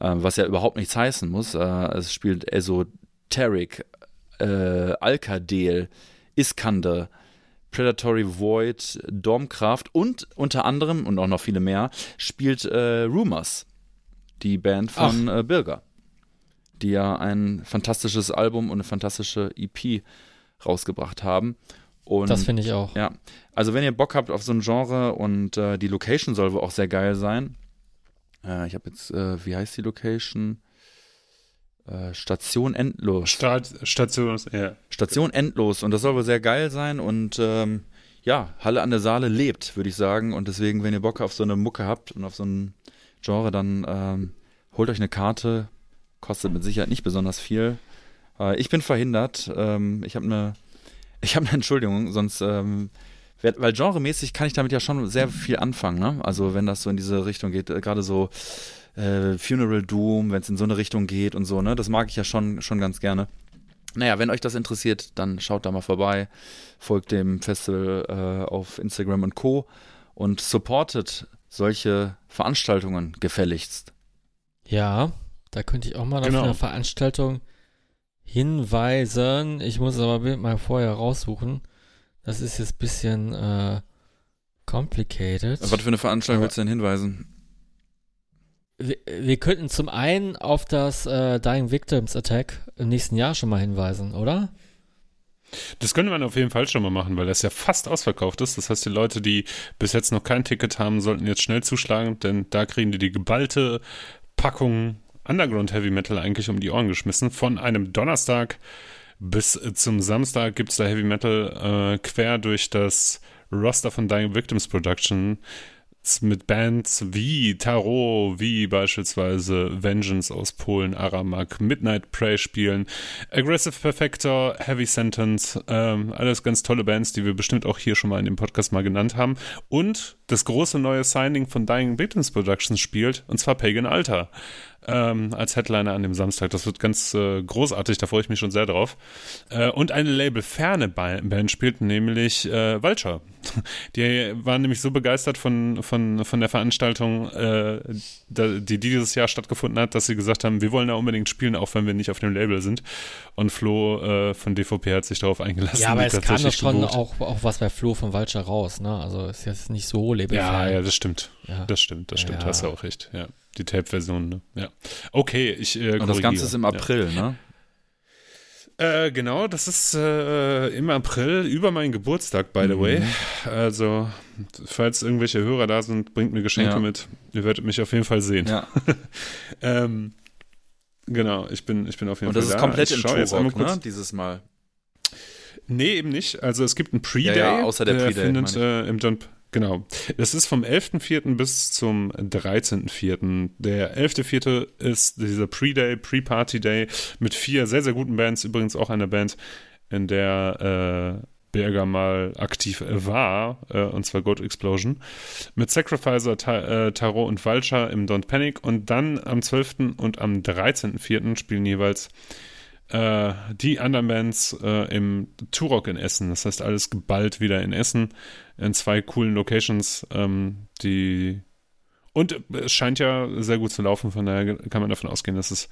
Äh, was ja überhaupt nichts heißen muss. Äh, es spielt Esoteric, äh, Alkadel, Iskander, Predatory Void, Domcraft und unter anderem und auch noch viele mehr spielt äh, Rumors die Band von äh, Birger, die ja ein fantastisches Album und eine fantastische EP rausgebracht haben. Und Das finde ich auch. ja, also wenn ihr Bock habt auf so ein Genre und äh, die Location soll wohl auch sehr geil sein. Äh, ich habe jetzt, äh, wie heißt die Location? Äh, Station Endlos. Start, Station, ja. Station Endlos und das soll wohl sehr geil sein und ähm, ja, Halle an der Saale lebt, würde ich sagen. Und deswegen, wenn ihr Bock auf so eine Mucke habt und auf so ein Genre, dann ähm, holt euch eine Karte. Kostet mit Sicherheit nicht besonders viel. Äh, ich bin verhindert. Ähm, ich habe eine, ich habe eine Entschuldigung, sonst, ähm, weil genremäßig kann ich damit ja schon sehr viel anfangen. Ne? Also wenn das so in diese Richtung geht, äh, gerade so äh, Funeral Doom, wenn es in so eine Richtung geht und so, ne, das mag ich ja schon, schon ganz gerne. Naja, wenn euch das interessiert, dann schaut da mal vorbei, folgt dem Festival äh, auf Instagram und Co. und supportet solche Veranstaltungen gefälligst. Ja, da könnte ich auch mal Genau. auf eine Veranstaltung hinweisen. Ich muss aber mal vorher raussuchen. Das ist jetzt ein bisschen äh, complicated. Was für eine Veranstaltung willst du denn hinweisen? Wir, könnten zum einen auf das äh, Dying Victims Attack im nächsten Jahr schon mal hinweisen, oder? Das könnte man auf jeden Fall schon mal machen, weil das ja fast ausverkauft ist. Das heißt, die Leute, die bis jetzt noch kein Ticket haben, sollten jetzt schnell zuschlagen, denn da kriegen die die geballte Packung Underground Heavy Metal eigentlich um die Ohren geschmissen. Von einem Donnerstag bis zum Samstag gibt es da Heavy Metal äh, quer durch das Roster von Dying Victims Production mit Bands wie Tarot, wie beispielsweise Vengeance aus Polen, Aramak, Midnight Prey spielen, Aggressive Perfector, Heavy Sentence, ähm, alles ganz tolle Bands, die wir bestimmt auch hier schon mal in dem Podcast mal genannt haben. Und das große neue Signing von Dying Victims Productions spielt, und zwar Pagan Altar. Ähm, als Headliner an dem Samstag. Das wird ganz äh, großartig, da freue ich mich schon sehr drauf. Äh, und eine Label-ferne Ba- Band spielt, nämlich äh, Vulture. Die waren nämlich so begeistert von, von, von der Veranstaltung, äh, die dieses Jahr stattgefunden hat, dass sie gesagt haben, wir wollen da unbedingt spielen, auch wenn wir nicht auf dem Label sind. Und Flo äh, von DVP hat sich darauf eingelassen. Ja, aber es kam doch schon gebucht. auch, auch was bei Flo von Walcher raus, ne? Also ist jetzt nicht so Ja, labelfrei. ja, das stimmt. Ja. Das stimmt, das stimmt. Ja. Hast du auch recht. Ja. Die Tape-Version, ne? Ja. Okay, ich. Äh, Und das. Ganze ist im April, ne? Ja. Äh, genau, das ist äh, im April über meinen Geburtstag, by the Mhm. way. Also, falls irgendwelche Hörer da sind, bringt mir Geschenke Ja. mit. Ihr werdet mich auf jeden Fall sehen. Ja. Ähm, genau, ich bin, ich bin auf jeden Und Fall das ist da. komplett ich im kurz. ne? Dieses Mal. Nee, eben nicht. Also es gibt einen Pre-Day. Ja, ja, außer der Pre-Day, findet meine äh, im John. Genau. Das ist vom 11.04. bis zum 13.04. Der 11.04. ist dieser Pre-Day, Pre-Party-Day mit vier sehr, sehr guten Bands. Übrigens auch eine Band, in der Berger mal aktiv äh, war, äh, und zwar Goat Explosion, mit Sacrificer, Ta äh, Tarot und Vulture im Don't Panic und dann am 12. und am 13.04. spielen jeweils äh, die anderen Bands äh, im Turok in Essen. Das heißt, alles geballt wieder in Essen, in zwei coolen Locations, ähm, die und es scheint ja sehr gut zu laufen, von daher kann man davon ausgehen, dass es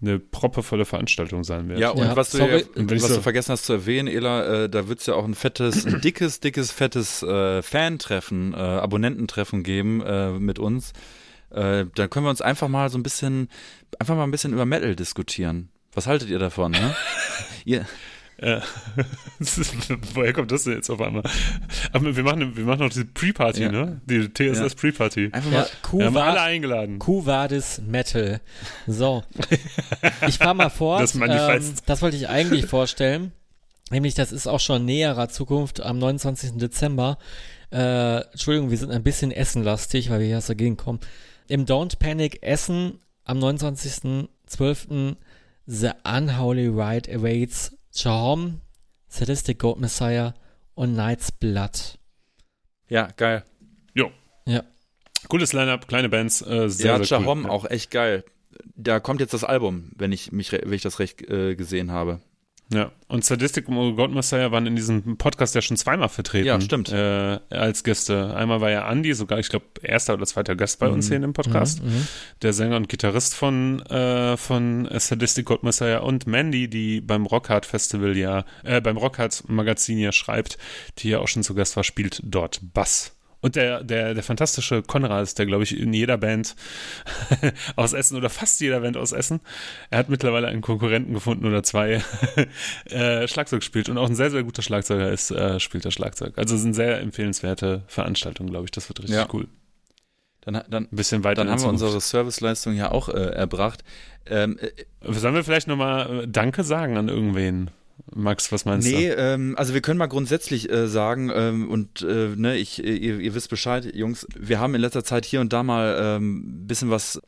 eine proppevolle Veranstaltung sein wird. Ja, und ja, was, du, ja, was so du vergessen hast zu erwähnen, Ela, äh, da wird es ja auch ein fettes, ein dickes, dickes, fettes äh, Fan-Treffen, äh, Abonnententreffen geben äh, mit uns. Äh, da können wir uns einfach mal so ein bisschen, einfach mal ein bisschen über Metal diskutieren. Was haltet ihr davon? Ne? ihr, ja. Woher kommt das denn jetzt auf einmal? Aber wir machen, wir machen noch diese Pre-Party, ja. ne? Die TSS ja. Pre-Party. Einfach mal. Ja, wir haben alle eingeladen. Q-Vadis Metal. So. Ich fahr mal vor. Das Manifest. Ähm, das wollte ich eigentlich vorstellen. Nämlich, das ist auch schon näherer Zukunft am 29. Dezember. Äh, Entschuldigung, wir sind ein bisschen essenlastig, weil wir hier aus der Gegend kommen. Im Don't Panic Essen am 29.12. The Unholy Ride awaits Jahom, Sadistic Goat Messiah und Knight's Blood. Ja, geil. Jo. Ja. Cooles Line-Up, kleine Bands, äh, sehr, ja, sehr Jahom cool. auch echt geil. Da kommt jetzt das Album, wenn ich mich, wenn ich das recht äh, gesehen habe. Ja, und Sadistic und God Messiah waren in diesem Podcast ja schon zweimal vertreten. Ja, stimmt. Äh, als Gäste. Einmal war ja Andy, sogar, ich glaube, erster oder zweiter Gast bei mhm. uns hier in dem Podcast. Mhm, mhm, der Sänger und Gitarrist von, äh, von Sadistic God Messiah und Mandy, die beim Rockhard Festival ja, äh, beim Rockhard Magazin ja schreibt, die ja auch schon zu Gast war, spielt dort Bass. Und der, der, der fantastische Konrad ist der, glaube ich, in jeder Band aus Essen oder fast jeder Band aus Essen. Er hat mittlerweile einen Konkurrenten gefunden oder zwei äh, Schlagzeug spielt und auch ein sehr, sehr guter Schlagzeuger ist, äh, spielt der Schlagzeug. Also es sind sehr empfehlenswerte Veranstaltungen, glaube ich. Das wird richtig ja. cool. Dann, dann, ein bisschen weiter dann haben wir unsere Serviceleistung ja auch äh, erbracht. Ähm, äh, Sollen wir vielleicht nochmal äh, Danke sagen an irgendwen? Max, was meinst nee, du? Nee, ähm, also wir können mal grundsätzlich äh, sagen, ähm, und äh, ne, ich, ihr, ihr, wisst Bescheid, Jungs, wir haben in letzter Zeit hier und da mal ein ähm, bisschen was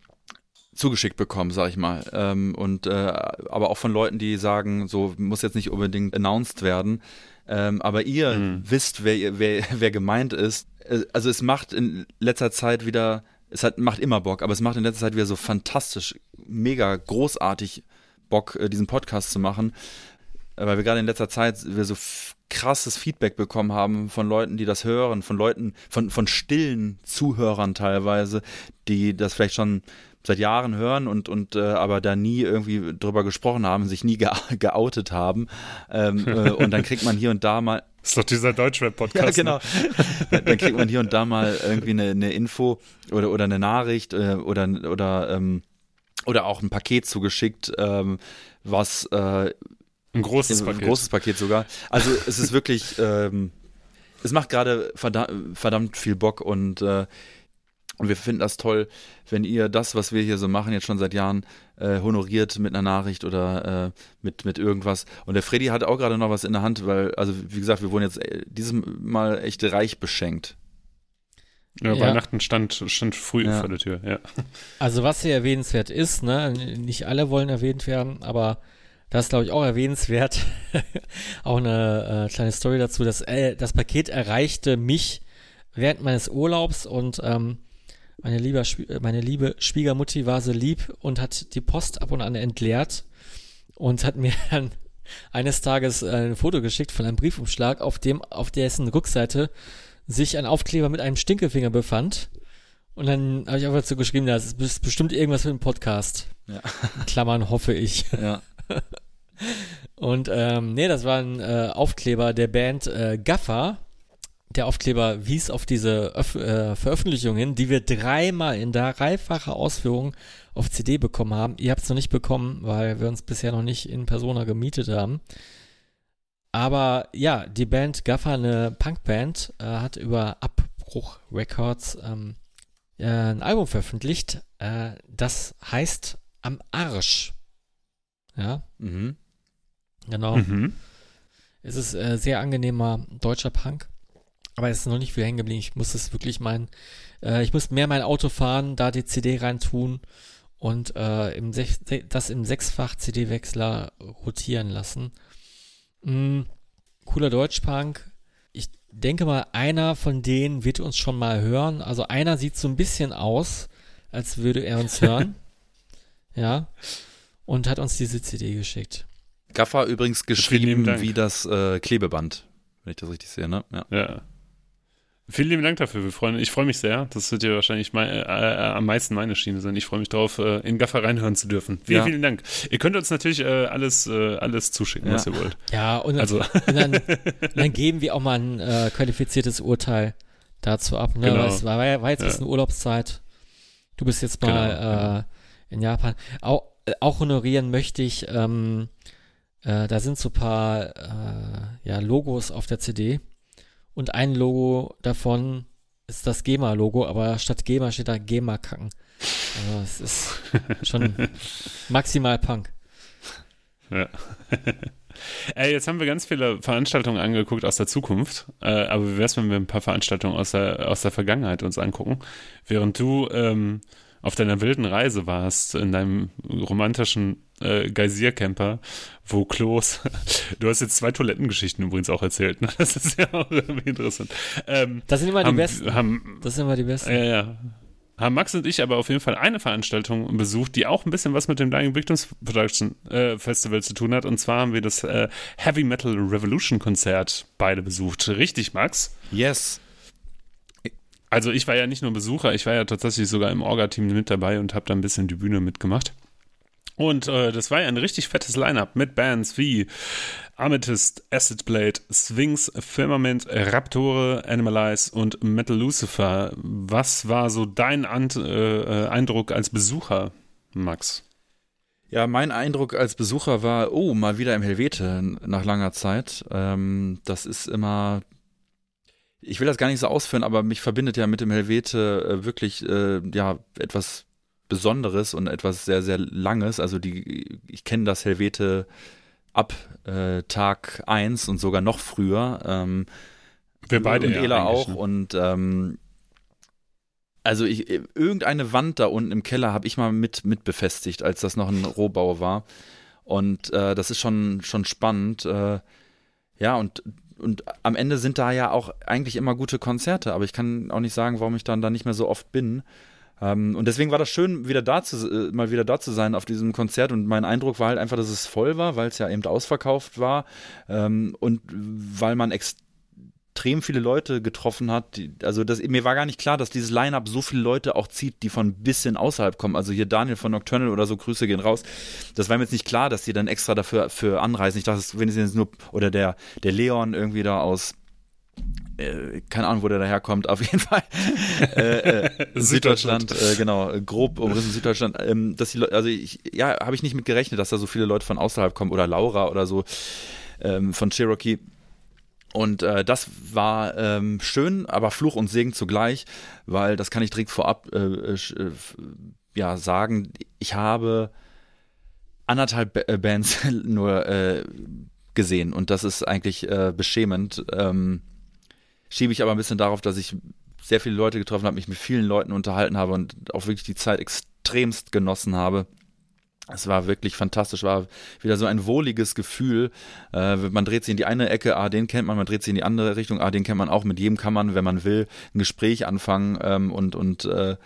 zugeschickt bekommen, sag ich mal. Ähm, und äh, aber auch von Leuten, die sagen, so muss jetzt nicht unbedingt announced werden. Ähm, aber ihr mhm. wisst, wer, wer, wer gemeint ist. Äh, also es macht in letzter Zeit wieder, es hat, macht immer Bock, aber es macht in letzter Zeit wieder so fantastisch, mega großartig Bock, äh, diesen Podcast zu machen. Äh, weil wir gerade in letzter Zeit wir so krasses Feedback bekommen haben von Leuten, die das hören, von Leuten, von, von stillen Zuhörern teilweise, die das vielleicht schon seit Jahren hören und, und äh, aber da nie irgendwie drüber gesprochen haben, sich nie ge geoutet haben. Ähm, äh, und dann kriegt man hier und da mal. Das ist doch dieser Deutschrap-Podcast. Ja, genau. Ne? dann kriegt man hier und da mal irgendwie eine, eine Info oder, oder eine Nachricht äh, oder, oder, ähm, oder auch ein Paket zugeschickt, ähm, was äh, ein großes Paket. Ein großes Paket sogar. Also es ist wirklich, ähm, es macht gerade verdammt, verdammt, viel Bock und, äh, und wir finden das toll, wenn ihr das, was wir hier so machen, jetzt schon seit Jahren äh, honoriert mit einer Nachricht oder äh, mit, mit irgendwas. Und der Freddy hat auch gerade noch was in der Hand, weil, also wie gesagt, wir wurden jetzt äh, dieses Mal echt reich beschenkt. Ja, ja. Weihnachten stand, stand früh ja. vor der Tür, ja. Also was hier erwähnenswert ist, ne, nicht alle wollen erwähnt werden, aber das ist, glaube ich, auch erwähnenswert. auch eine äh, kleine Story dazu. Das, äh, das Paket erreichte mich während meines Urlaubs und ähm, meine, liebe, meine liebe Schwiegermutti war so lieb und hat die Post ab und an entleert und hat mir dann eines Tages äh, ein Foto geschickt von einem Briefumschlag, auf dem, auf dessen Rückseite sich ein Aufkleber mit einem Stinkefinger befand. Und dann habe ich einfach dazu geschrieben, das ist bestimmt irgendwas für den Podcast. Ja. Klammern hoffe ich. Ja. Und ähm, nee, das war ein äh, Aufkleber der Band äh, Gaffer. Der Aufkleber wies auf diese Öf äh, Veröffentlichung hin, die wir dreimal in dreifacher Ausführung auf CD bekommen haben. Ihr habt es noch nicht bekommen, weil wir uns bisher noch nicht in Persona gemietet haben. Aber ja, die Band Gaffer, eine Punkband, äh, hat über Abbruch Records ähm, äh, ein Album veröffentlicht. Äh, das heißt Am Arsch. Ja. Mhm. Genau. Mhm. Es ist äh, sehr angenehmer deutscher Punk. Aber es ist noch nicht viel hängen geblieben. Ich muss es wirklich meinen. Äh, ich muss mehr mein Auto fahren, da die CD reintun und äh, im das im Sechsfach CD-Wechsler rotieren lassen. Mhm. cooler Deutschpunk. Ich denke mal, einer von denen wird uns schon mal hören. Also einer sieht so ein bisschen aus, als würde er uns hören. ja. Und hat uns diese CD geschickt. Gaffer übrigens geschrieben wie das äh, Klebeband, wenn ich das richtig sehe, ne? Ja. ja. Vielen lieben Dank dafür. Wir freuen, ich freue mich sehr. Das wird ja wahrscheinlich mein, äh, äh, am meisten meine Schiene sein. Ich freue mich darauf, äh, in Gaffer reinhören zu dürfen. Vielen, ja. vielen Dank. Ihr könnt uns natürlich äh, alles, äh, alles zuschicken, ja. was ihr wollt. Ja, und, dann, also. und dann, dann, geben wir auch mal ein äh, qualifiziertes Urteil dazu ab. Ne? Genau. Es war, war jetzt ja. eine Urlaubszeit. Du bist jetzt mal genau, genau. in Japan. Auch, auch honorieren möchte ich, ähm, da sind so ein paar ja, Logos auf der CD und ein Logo davon ist das GEMA-Logo, aber statt GEMA steht da GEMA-Kacken. Also es ist schon maximal Punk. Ja. Ey, jetzt haben wir ganz viele Veranstaltungen angeguckt aus der Zukunft, äh, aber wie wär's, wenn wir ein paar Veranstaltungen aus der, aus der Vergangenheit uns angucken? Während du ähm, auf deiner wilden Reise warst, in deinem romantischen äh, Geysir-Camper, wo Klos, du hast jetzt zwei Toilettengeschichten übrigens auch erzählt, ne? das ist ja auch irgendwie interessant. Ähm, das sind immer haben, die besten. Haben, das sind immer die besten. Ja, ja. Haben Max und ich aber auf jeden Fall eine Veranstaltung besucht, die auch ein bisschen was mit dem Dying Victims Production äh, Festival zu tun hat. Und zwar haben wir das äh, Heavy Metal Revolution Konzert beide besucht. Richtig, Max? Yes. Also ich war ja nicht nur Besucher, ich war ja tatsächlich sogar im Orga-Team mit dabei und habe da ein bisschen die Bühne mitgemacht. Und äh, das war ja ein richtig fettes Line-Up mit Bands wie Amethyst, Acid Blade, Sphinx, Firmament, Raptore, Animalize und Metal Lucifer. Was war so dein Ant äh, Eindruck als Besucher, Max? Ja, mein Eindruck als Besucher war, oh, mal wieder im Helvete nach langer Zeit. Ähm, das ist immer ich will das gar nicht so ausführen, aber mich verbindet ja mit dem Helvete äh, wirklich äh, ja etwas Besonderes und etwas sehr, sehr Langes. Also die, ich kenne das Helvete ab äh, Tag 1 und sogar noch früher. Ähm, Wir beide und Ela auch. Ne? Und ähm, also ich, irgendeine Wand da unten im Keller habe ich mal mit, mit befestigt, als das noch ein Rohbau war. Und äh, das ist schon, schon spannend. Äh, ja, und und am Ende sind da ja auch eigentlich immer gute Konzerte, aber ich kann auch nicht sagen, warum ich dann da nicht mehr so oft bin. Ähm, und deswegen war das schön, wieder da zu, äh, mal wieder da zu sein auf diesem Konzert. Und mein Eindruck war halt einfach, dass es voll war, weil es ja eben ausverkauft war ähm, und weil man extrem extrem viele Leute getroffen hat. Die, also das, mir war gar nicht klar, dass dieses Line-Up so viele Leute auch zieht, die von ein bisschen außerhalb kommen. Also hier Daniel von Nocturnal oder so, Grüße gehen raus. Das war mir jetzt nicht klar, dass die dann extra dafür für anreisen. Ich dachte, wenn sie jetzt nur, oder der, der Leon irgendwie da aus äh, keine Ahnung, wo der daherkommt, auf jeden Fall. äh, äh, Süddeutschland, äh, genau, grob umrissen Süddeutschland. Ähm, dass die also ich, ja, habe ich nicht mit gerechnet, dass da so viele Leute von außerhalb kommen oder Laura oder so ähm, von Cherokee. Und äh, das war ähm, schön, aber Fluch und Segen zugleich, weil das kann ich direkt vorab äh, äh, ja, sagen. Ich habe anderthalb B äh, Bands nur äh, gesehen und das ist eigentlich äh, beschämend. Ähm, schiebe ich aber ein bisschen darauf, dass ich sehr viele Leute getroffen habe, mich mit vielen Leuten unterhalten habe und auch wirklich die Zeit extremst genossen habe. Es war wirklich fantastisch, war wieder so ein wohliges Gefühl. Äh, man dreht sich in die eine Ecke, ah, den kennt man, man dreht sich in die andere Richtung, ah, den kennt man auch. Mit jedem kann man, wenn man will, ein Gespräch anfangen ähm, und, und äh,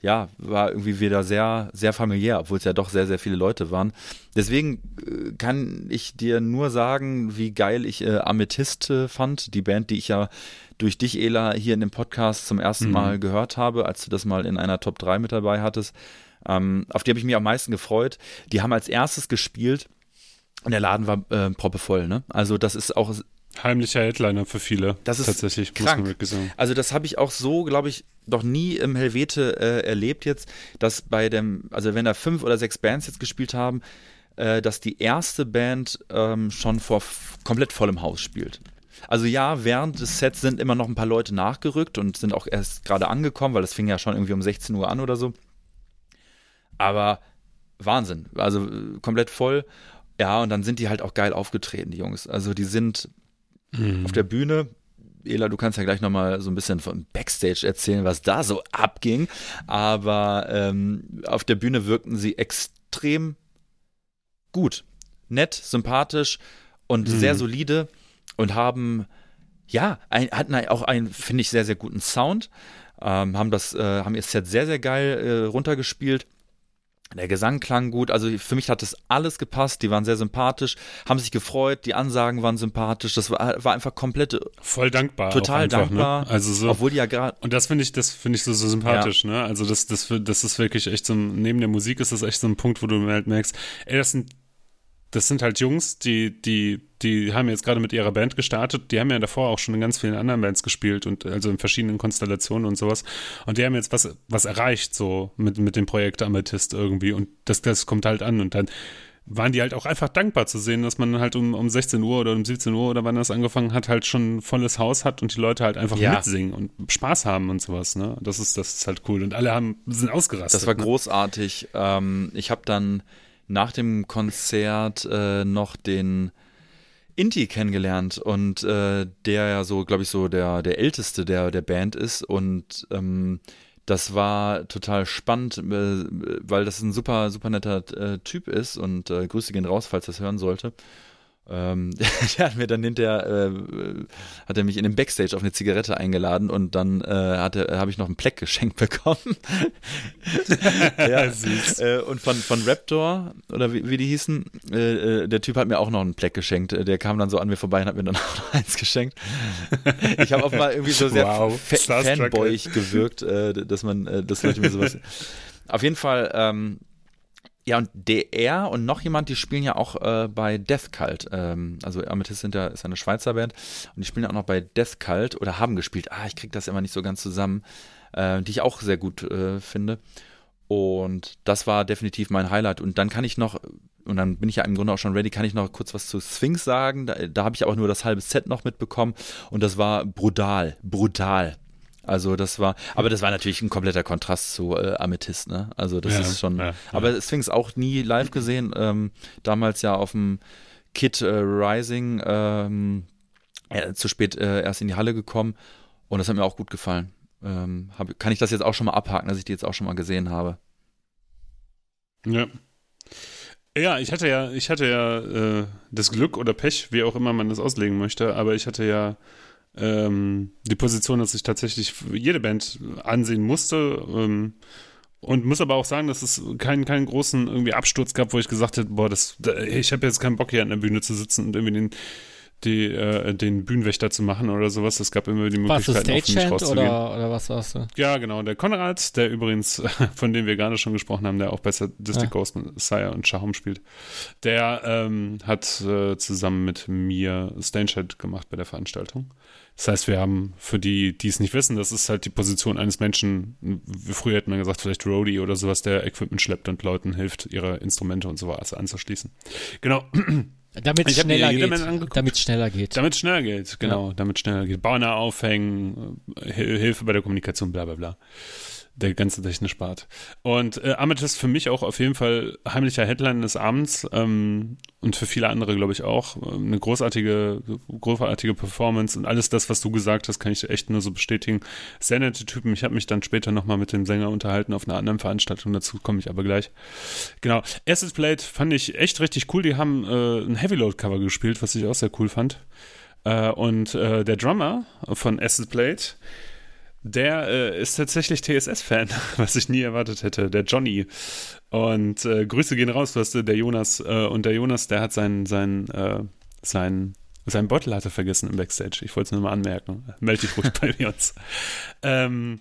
ja, war irgendwie wieder sehr, sehr familiär, obwohl es ja doch sehr, sehr viele Leute waren. Deswegen äh, kann ich dir nur sagen, wie geil ich äh, Amethyst äh, fand, die Band, die ich ja durch dich, Ela, hier in dem Podcast zum ersten mhm. Mal gehört habe, als du das mal in einer Top 3 mit dabei hattest. Ähm, auf die habe ich mich am meisten gefreut. Die haben als erstes gespielt und der Laden war äh, proppevoll. Ne? Also das ist auch Heimlicher Headliner für viele. Das ist tatsächlich, krank. muss man wirklich sagen. Also das habe ich auch so, glaube ich, noch nie im Helvete äh, erlebt jetzt, dass bei dem, also wenn da fünf oder sechs Bands jetzt gespielt haben, äh, dass die erste Band ähm, schon vor komplett vollem Haus spielt. Also ja, während des Sets sind immer noch ein paar Leute nachgerückt und sind auch erst gerade angekommen, weil das fing ja schon irgendwie um 16 Uhr an oder so. Aber Wahnsinn. Also äh, komplett voll. Ja, und dann sind die halt auch geil aufgetreten, die Jungs. Also die sind mhm. auf der Bühne. Ela, du kannst ja gleich nochmal so ein bisschen von Backstage erzählen, was da so abging. Aber ähm, auf der Bühne wirkten sie extrem gut. Nett, sympathisch und mhm. sehr solide. und haben, ja, ein, hatten auch einen, finde ich, sehr, sehr guten Sound. Ähm, haben das, äh, haben ihr Set sehr, sehr geil äh, runtergespielt. Der Gesang klang gut, also für mich hat das alles gepasst, die waren sehr sympathisch, haben sich gefreut, die Ansagen waren sympathisch, das war, war einfach komplett voll dankbar. Total einfach, ne? dankbar. Ne? Also so, obwohl die ja gerade. Und das finde ich, das finde ich so, so sympathisch, ja. ne? Also das, das, das ist wirklich echt so, neben der Musik ist das echt so ein Punkt, wo du halt merkst, ey, das sind das sind halt Jungs, die, die, die haben jetzt gerade mit ihrer Band gestartet. Die haben ja davor auch schon in ganz vielen anderen Bands gespielt und also in verschiedenen Konstellationen und sowas. Und die haben jetzt was, was erreicht, so mit, mit dem Projekt Amethyst irgendwie. Und das, das kommt halt an. Und dann waren die halt auch einfach dankbar zu sehen, dass man halt um, um 16 Uhr oder um 17 Uhr oder wann das angefangen hat, halt schon ein volles Haus hat und die Leute halt einfach ja. mitsingen und Spaß haben und sowas, ne? Das ist, das ist halt cool. Und alle haben, sind ausgerastet. Das war ne? großartig. Ähm, ich habe dann nach dem Konzert äh, noch den Inti kennengelernt und äh, der ja so, glaube ich, so der, der älteste der, der Band ist und ähm, das war total spannend, äh, weil das ein super, super netter äh, Typ ist und äh, Grüße gehen raus, falls das hören sollte. Ähm, der hat mir dann hinterher, äh, hat er mich in den Backstage auf eine Zigarette eingeladen und dann äh, habe ich noch ein Pleck geschenkt bekommen. ja, süß. Äh, und von, von Raptor, oder wie, wie die hießen, äh, äh, der Typ hat mir auch noch ein Pleck geschenkt. Der kam dann so an mir vorbei und hat mir dann auch noch eins geschenkt. ich habe auch mal irgendwie so sehr wow. fa fanboyig gewirkt, äh, dass man, äh, dass Leute mir sowas. Auf jeden Fall, ähm, ja, und der und noch jemand, die spielen ja auch äh, bei Death Cult. Ähm, also Amethyst sind ja, ist eine Schweizer Band und die spielen auch noch bei Death Cult oder haben gespielt. Ah, ich krieg das immer nicht so ganz zusammen, äh, die ich auch sehr gut äh, finde. Und das war definitiv mein Highlight. Und dann kann ich noch, und dann bin ich ja im Grunde auch schon ready, kann ich noch kurz was zu Sphinx sagen. Da, da habe ich auch nur das halbe Set noch mitbekommen. Und das war brutal, brutal. Also das war, aber das war natürlich ein kompletter Kontrast zu äh, Amethyst, ne? Also das ja, ist schon, ja, aber ja. Sphinx auch nie live gesehen, ähm, damals ja auf dem Kid äh, Rising, ähm, ja, zu spät äh, erst in die Halle gekommen und das hat mir auch gut gefallen. Ähm, hab, kann ich das jetzt auch schon mal abhaken, dass ich die jetzt auch schon mal gesehen habe? Ja. Ja, ich hatte ja, ich hatte ja äh, das Glück oder Pech, wie auch immer man das auslegen möchte, aber ich hatte ja ähm, die Position, dass ich tatsächlich jede Band ansehen musste. Ähm, und muss aber auch sagen, dass es keinen, keinen großen irgendwie Absturz gab, wo ich gesagt hätte, boah, das, ich habe jetzt keinen Bock hier an der Bühne zu sitzen und irgendwie den, die, äh, den Bühnenwächter zu machen oder sowas. Es gab immer die Möglichkeit, auch für mich rauszugehen. Oder, oder was warst du? Ja, genau. Der Konrad, der übrigens, von dem wir gerade schon gesprochen haben, der auch bei Sadistic ja. Ghost Sire und Shahom spielt, der ähm, hat äh, zusammen mit mir Stainshed gemacht bei der Veranstaltung. Das heißt, wir haben für die, die es nicht wissen, das ist halt die Position eines Menschen, früher hätte man gesagt, vielleicht Roadie oder sowas, der Equipment schleppt und Leuten hilft, ihre Instrumente und sowas anzuschließen. Genau. Damit es schneller geht. Damit es schneller geht. Damit es schneller geht, genau. Ja. Damit schneller geht. Banner aufhängen, Hilfe bei der Kommunikation, bla bla bla der ganze technische Part. Und äh, Amethyst für mich auch auf jeden Fall heimlicher Headline des Abends ähm, und für viele andere, glaube ich, auch. Ähm, eine großartige, großartige Performance und alles das, was du gesagt hast, kann ich echt nur so bestätigen. Sehr nette Typen. Ich habe mich dann später nochmal mit dem Sänger unterhalten auf einer anderen Veranstaltung, dazu komme ich aber gleich. Genau. Erstes Plate fand ich echt richtig cool. Die haben äh, ein Heavy Load Cover gespielt, was ich auch sehr cool fand. Äh, und äh, der Drummer von Acid Plate, der äh, ist tatsächlich TSS-Fan, was ich nie erwartet hätte, der Johnny. Und äh, Grüße gehen raus, du hast äh, der Jonas. Äh, und der Jonas, der hat seinen, seinen, äh, seinen, seinen Beutel hatte vergessen im Backstage. Ich wollte es nur mal anmerken. Meld dich ruhig bei uns. Ähm,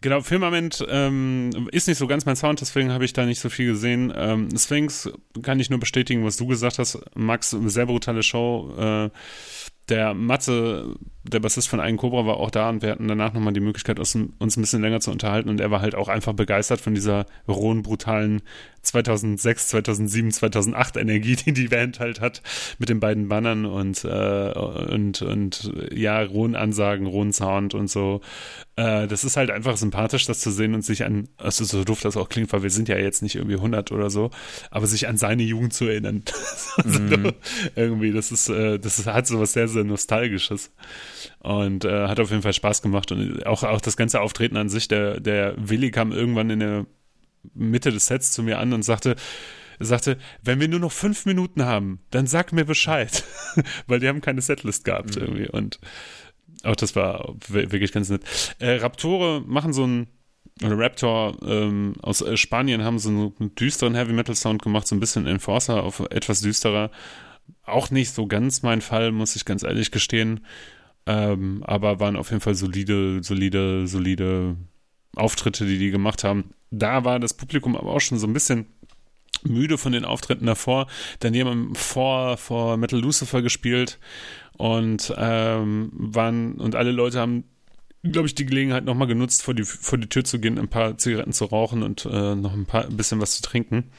Genau, Firmament ähm, ist nicht so ganz mein Sound, deswegen habe ich da nicht so viel gesehen. Ähm, Sphinx kann ich nur bestätigen, was du gesagt hast. Max, sehr brutale Show. Äh, der Matze, der Bassist von Eigen Cobra, war auch da und wir hatten danach nochmal die Möglichkeit, uns, uns ein bisschen länger zu unterhalten und er war halt auch einfach begeistert von dieser rohen, brutalen 2006, 2007, 2008 Energie, die die Band halt hat, mit den beiden Bannern und, äh, und, und ja, rohen Ansagen, rohen Sound und so. Äh, das ist halt einfach sympathisch, das zu sehen und sich an, also so doof das auch klingt, weil wir sind ja jetzt nicht irgendwie 100 oder so, aber sich an seine Jugend zu erinnern. mhm. irgendwie, das ist, äh, das hat so was sehr, sehr Nostalgisches. Und äh, hat auf jeden Fall Spaß gemacht und auch, auch das ganze Auftreten an sich, der, der Willi kam irgendwann in der Mitte des Sets zu mir an und sagte, sagte, wenn wir nur noch fünf Minuten haben, dann sag mir Bescheid. Weil die haben keine Setlist gehabt mhm. irgendwie. Und auch das war wirklich ganz nett. Äh, Raptore machen so ein oder Raptor ähm, aus äh, Spanien haben so einen düsteren Heavy Metal Sound gemacht, so ein bisschen Enforcer auf etwas düsterer. Auch nicht so ganz mein Fall, muss ich ganz ehrlich gestehen. Ähm, aber waren auf jeden Fall solide, solide, solide Auftritte, die die gemacht haben. Da war das Publikum aber auch schon so ein bisschen müde von den Auftritten davor. Dann jemand vor, vor Metal Lucifer gespielt und ähm, waren und alle Leute haben glaube ich, die Gelegenheit nochmal genutzt, vor die, vor die Tür zu gehen, ein paar Zigaretten zu rauchen und äh, noch ein, paar, ein bisschen was zu trinken,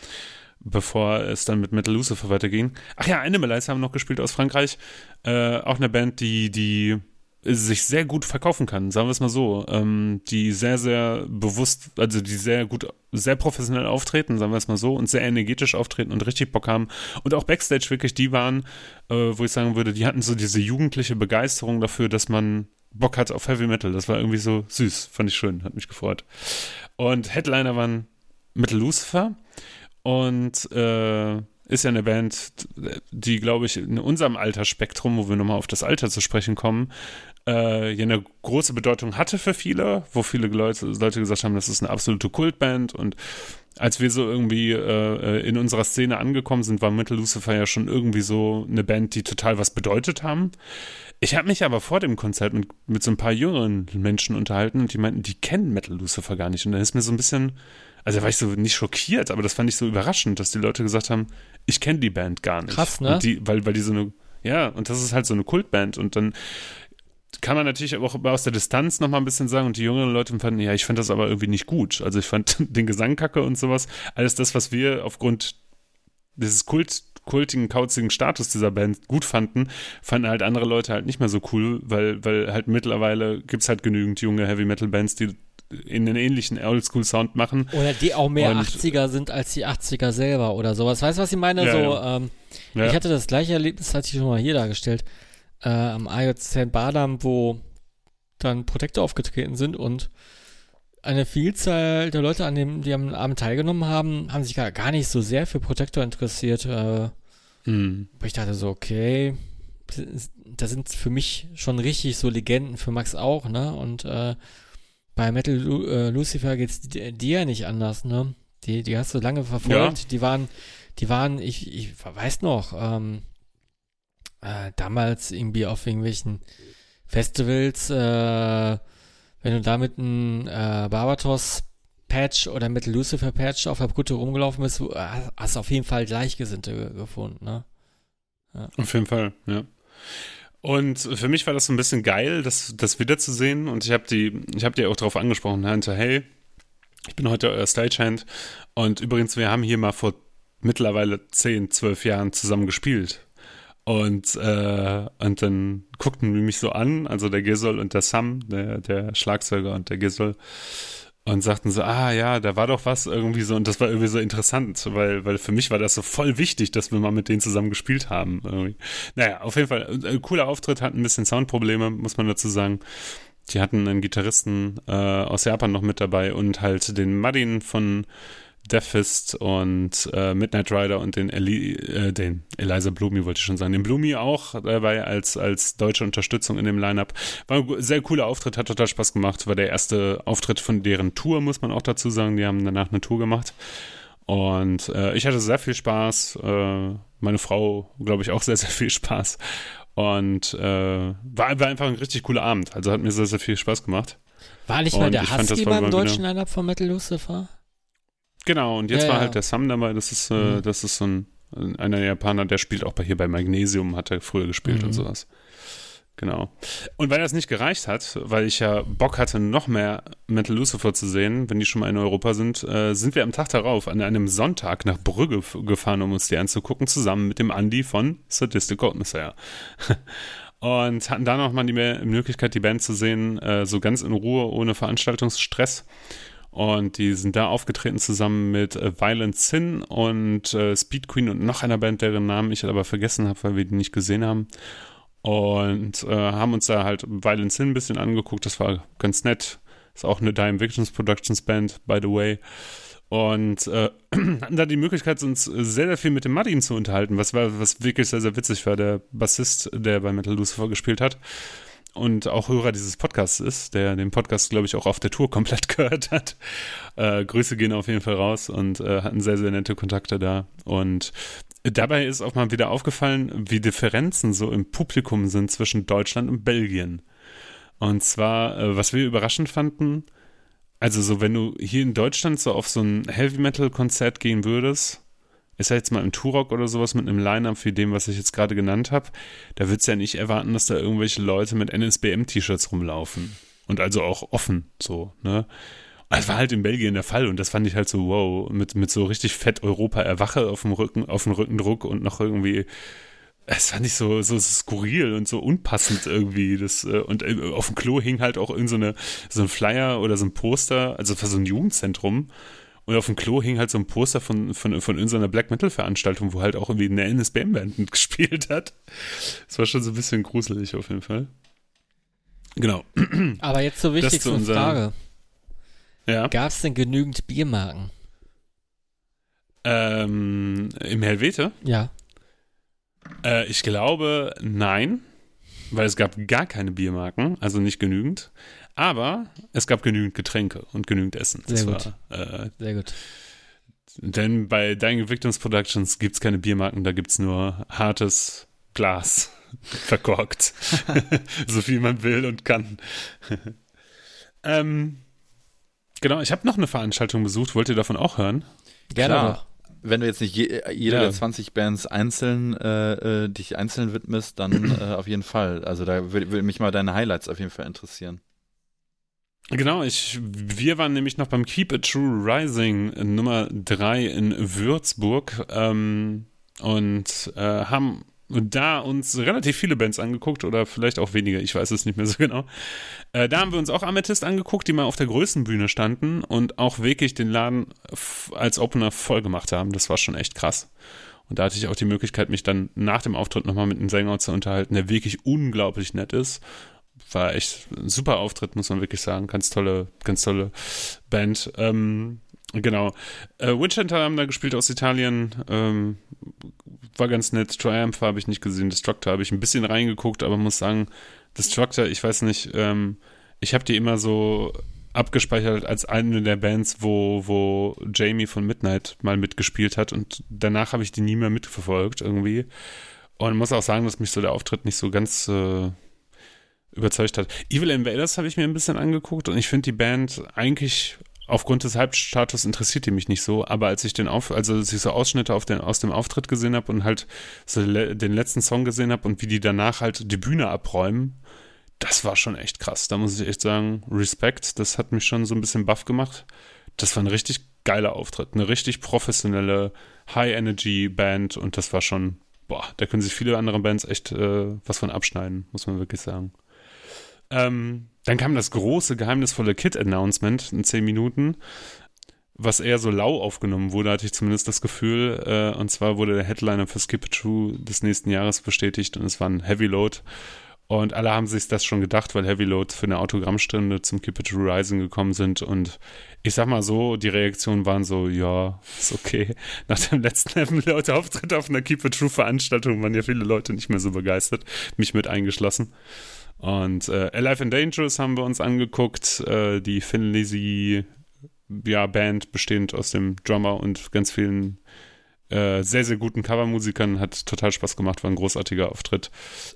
bevor es dann mit Metal Lucifer weiterging. Ach ja, Animalize haben noch gespielt aus Frankreich. Äh, auch eine Band, die, die sich sehr gut verkaufen kann, sagen wir es mal so. Ähm, die sehr, sehr bewusst, also die sehr gut, sehr professionell auftreten, sagen wir es mal so, und sehr energetisch auftreten und richtig Bock haben. Und auch Backstage wirklich die waren, äh, wo ich sagen würde, die hatten so diese jugendliche Begeisterung dafür, dass man Bock hat auf Heavy Metal. Das war irgendwie so süß, fand ich schön, hat mich gefreut. Und Headliner waren Metal Lucifer und äh, ist ja eine Band, die, glaube ich, in unserem Altersspektrum, wo wir nochmal auf das Alter zu sprechen kommen, äh, ja eine große Bedeutung hatte für viele, wo viele Leute, Leute gesagt haben, das ist eine absolute Kultband und als wir so irgendwie äh, in unserer Szene angekommen sind, war Metal Lucifer ja schon irgendwie so eine Band, die total was bedeutet haben. Ich habe mich aber vor dem Konzert mit, mit so ein paar jüngeren Menschen unterhalten und die meinten, die kennen Metal Lucifer gar nicht. Und da ist mir so ein bisschen, also da war ich so nicht schockiert, aber das fand ich so überraschend, dass die Leute gesagt haben, ich kenne die Band gar nicht. Krass, ne? Die, weil, weil die so eine, ja, und das ist halt so eine Kultband und dann kann man natürlich auch aus der Distanz nochmal ein bisschen sagen und die jüngeren Leute fanden, ja, ich fand das aber irgendwie nicht gut. Also ich fand den Gesang kacke und sowas. Alles das, was wir aufgrund dieses Kult kultigen, kauzigen Status dieser Band gut fanden, fanden halt andere Leute halt nicht mehr so cool, weil, weil halt mittlerweile gibt es halt genügend junge Heavy-Metal-Bands, die in den ähnlichen Oldschool-Sound machen. Oder die auch mehr und, 80er sind als die 80er selber oder sowas. Weißt du, was ich meine? Ja, so, ja. Ähm, ja. Ich hatte das gleiche Erlebnis, hatte ich schon mal hier dargestellt, äh, am IOC Badam, wo dann Protekte aufgetreten sind und eine Vielzahl der Leute, an dem, die am Abend teilgenommen haben, haben sich gar, gar nicht so sehr für Protector interessiert. Äh, mhm. Ich dachte so, okay, das sind für mich schon richtig so Legenden, für Max auch, ne? Und äh, bei Metal Lu äh, Lucifer geht's dir ja nicht anders, ne? Die, die hast du lange verfolgt. Ja. Die waren, die waren, ich, ich weiß noch, ähm, äh, damals irgendwie auf irgendwelchen Festivals, äh, wenn du da mit einem äh, Barbatos Patch oder mit Lucifer Patch auf der Brücke rumgelaufen bist, äh, hast du auf jeden Fall Gleichgesinnte gefunden, ne? Ja. Auf jeden Fall, ja. Und für mich war das so ein bisschen geil, das, das wiederzusehen. Und ich habe die, ich habe dir auch darauf angesprochen, Hunter, hey, ich bin heute euer Stagehand. Und übrigens, wir haben hier mal vor mittlerweile 10, 12 Jahren zusammen gespielt. Und, äh, und dann guckten die mich so an, also der Gisol und der Sam, der, der Schlagzeuger und der Gisol, und sagten so, ah ja, da war doch was irgendwie so, und das war irgendwie so interessant, weil, weil für mich war das so voll wichtig, dass wir mal mit denen zusammen gespielt haben. Irgendwie. Naja, auf jeden Fall, äh, cooler Auftritt, hatten ein bisschen Soundprobleme, muss man dazu sagen. Die hatten einen Gitarristen äh, aus Japan noch mit dabei und halt den Madin von Deathfist und äh, Midnight Rider und den, Eli äh, den Eliza Blumi wollte ich schon sagen, den Blumi auch dabei als, als deutsche Unterstützung in dem Lineup. War ein sehr cooler Auftritt, hat total Spaß gemacht. War der erste Auftritt von deren Tour, muss man auch dazu sagen. Die haben danach eine Tour gemacht. Und äh, ich hatte sehr viel Spaß. Äh, meine Frau, glaube ich, auch sehr, sehr viel Spaß. Und äh, war, war einfach ein richtig cooler Abend. Also hat mir sehr, sehr viel Spaß gemacht. War nicht mal der Husky beim deutschen Lineup von Metal Lucifer? Genau, und jetzt ja, war halt der Sam dabei, das ist, äh, mhm. das ist so ein, einer Japaner, der spielt auch bei, hier bei Magnesium, hat er früher gespielt mhm. und sowas. Genau. Und weil das nicht gereicht hat, weil ich ja Bock hatte, noch mehr Metal Lucifer zu sehen, wenn die schon mal in Europa sind, äh, sind wir am Tag darauf an einem Sonntag nach Brügge gefahren, um uns die anzugucken, zusammen mit dem Andy von Sadistic Code Messiah. und hatten da nochmal die Möglichkeit, die Band zu sehen, äh, so ganz in Ruhe, ohne Veranstaltungsstress. Und die sind da aufgetreten zusammen mit äh, Violent Sin und äh, Speed Queen und noch einer Band, deren Namen ich aber vergessen habe, weil wir die nicht gesehen haben. Und äh, haben uns da halt Violent Sin ein bisschen angeguckt. Das war ganz nett. Ist auch eine Dime Victims Productions Band, by the way. Und äh, hatten da die Möglichkeit, uns sehr, sehr viel mit dem Martin zu unterhalten, was war, was wirklich sehr, sehr witzig war, der Bassist, der bei Metal Lucifer gespielt hat und auch Hörer dieses Podcasts ist, der den Podcast, glaube ich, auch auf der Tour komplett gehört hat. Äh, Grüße gehen auf jeden Fall raus und äh, hatten sehr, sehr nette Kontakte da. Und dabei ist auch mal wieder aufgefallen, wie Differenzen so im Publikum sind zwischen Deutschland und Belgien. Und zwar, äh, was wir überraschend fanden, also so, wenn du hier in Deutschland so auf so ein Heavy Metal Konzert gehen würdest, ist ja jetzt mal im Turok oder sowas mit einem Line-Up wie dem, was ich jetzt gerade genannt habe, da würdest du ja nicht erwarten, dass da irgendwelche Leute mit NSBM-T-Shirts rumlaufen. Und also auch offen, so, ne? Das war halt in Belgien der Fall und das fand ich halt so, wow, mit, mit so richtig fett Europa-Erwache auf dem Rücken, auf dem Rückendruck und noch irgendwie es fand ich so, so skurril und so unpassend irgendwie. Das, äh, und äh, auf dem Klo hing halt auch irgend so, so ein Flyer oder so ein Poster, also für so ein Jugendzentrum. Und auf dem Klo hing halt so ein Poster von, von, von irgendeiner Black Metal Veranstaltung, wo halt auch irgendwie eine NSBM-Band mitgespielt hat. Das war schon so ein bisschen gruselig auf jeden Fall. Genau. Aber jetzt zur wichtigsten unser, Frage. Ja. Gab es denn genügend Biermarken? Ähm, Im Helvete? Ja. Äh, ich glaube, nein, weil es gab gar keine Biermarken, also nicht genügend. Aber es gab genügend Getränke und genügend Essen. Sehr das gut. War, äh, Sehr gut. Denn bei Dying Victims Productions gibt es keine Biermarken, da gibt es nur hartes Glas verkorkt. so viel man will und kann. ähm, genau, ich habe noch eine Veranstaltung besucht. Wollt ihr davon auch hören? Gerne Klar. wenn du jetzt nicht je, jeder ja. der 20 Bands einzeln äh, äh, dich einzeln widmest, dann äh, auf jeden Fall. Also da würde würd mich mal deine Highlights auf jeden Fall interessieren. Genau, ich, wir waren nämlich noch beim Keep It True Rising Nummer 3 in Würzburg ähm, und äh, haben da uns relativ viele Bands angeguckt oder vielleicht auch weniger, ich weiß es nicht mehr so genau. Äh, da haben wir uns auch Amethyst angeguckt, die mal auf der größten Bühne standen und auch wirklich den Laden als Opener voll gemacht haben. Das war schon echt krass. Und da hatte ich auch die Möglichkeit, mich dann nach dem Auftritt nochmal mit einem Sänger zu unterhalten, der wirklich unglaublich nett ist. War echt ein super Auftritt, muss man wirklich sagen. Ganz tolle, ganz tolle Band. Ähm, Genau. Äh, Witch Hunter haben da gespielt aus Italien. Ähm, war ganz nett. Triumph habe ich nicht gesehen. Destructor habe ich ein bisschen reingeguckt, aber muss sagen, Destructor, ich weiß nicht, ähm, ich habe die immer so abgespeichert als eine der Bands, wo, wo Jamie von Midnight mal mitgespielt hat und danach habe ich die nie mehr mitverfolgt irgendwie. Und muss auch sagen, dass mich so der Auftritt nicht so ganz äh, überzeugt hat. Evil Invaders habe ich mir ein bisschen angeguckt und ich finde die Band eigentlich aufgrund des Halbstatus interessiert die mich nicht so, aber als ich den auf, also als ich so Ausschnitte auf den, aus dem Auftritt gesehen habe und halt so le den letzten Song gesehen habe und wie die danach halt die Bühne abräumen, das war schon echt krass. Da muss ich echt sagen, Respekt, das hat mich schon so ein bisschen baff gemacht. Das war ein richtig geiler Auftritt, eine richtig professionelle High-Energy-Band und das war schon, boah, da können sich viele andere Bands echt äh, was von abschneiden, muss man wirklich sagen. Ähm, dann kam das große, geheimnisvolle Kit-Announcement in zehn Minuten, was eher so lau aufgenommen wurde, hatte ich zumindest das Gefühl. Äh, und zwar wurde der Headliner für Skip True des nächsten Jahres bestätigt und es war ein Heavy Load. Und alle haben sich das schon gedacht, weil Heavy Load für eine Autogrammstunde zum Keep It True Rising gekommen sind. Und ich sag mal so, die Reaktionen waren so, ja, ist okay. Nach dem letzten Heavy Load Auftritt auf einer Keep It True Veranstaltung waren ja viele Leute nicht mehr so begeistert, mich mit eingeschlossen. Und äh, Alive and Dangerous haben wir uns angeguckt, äh, die Finn Lizzy ja, Band bestehend aus dem Drummer und ganz vielen äh, sehr, sehr guten Covermusikern. Hat total Spaß gemacht, war ein großartiger Auftritt.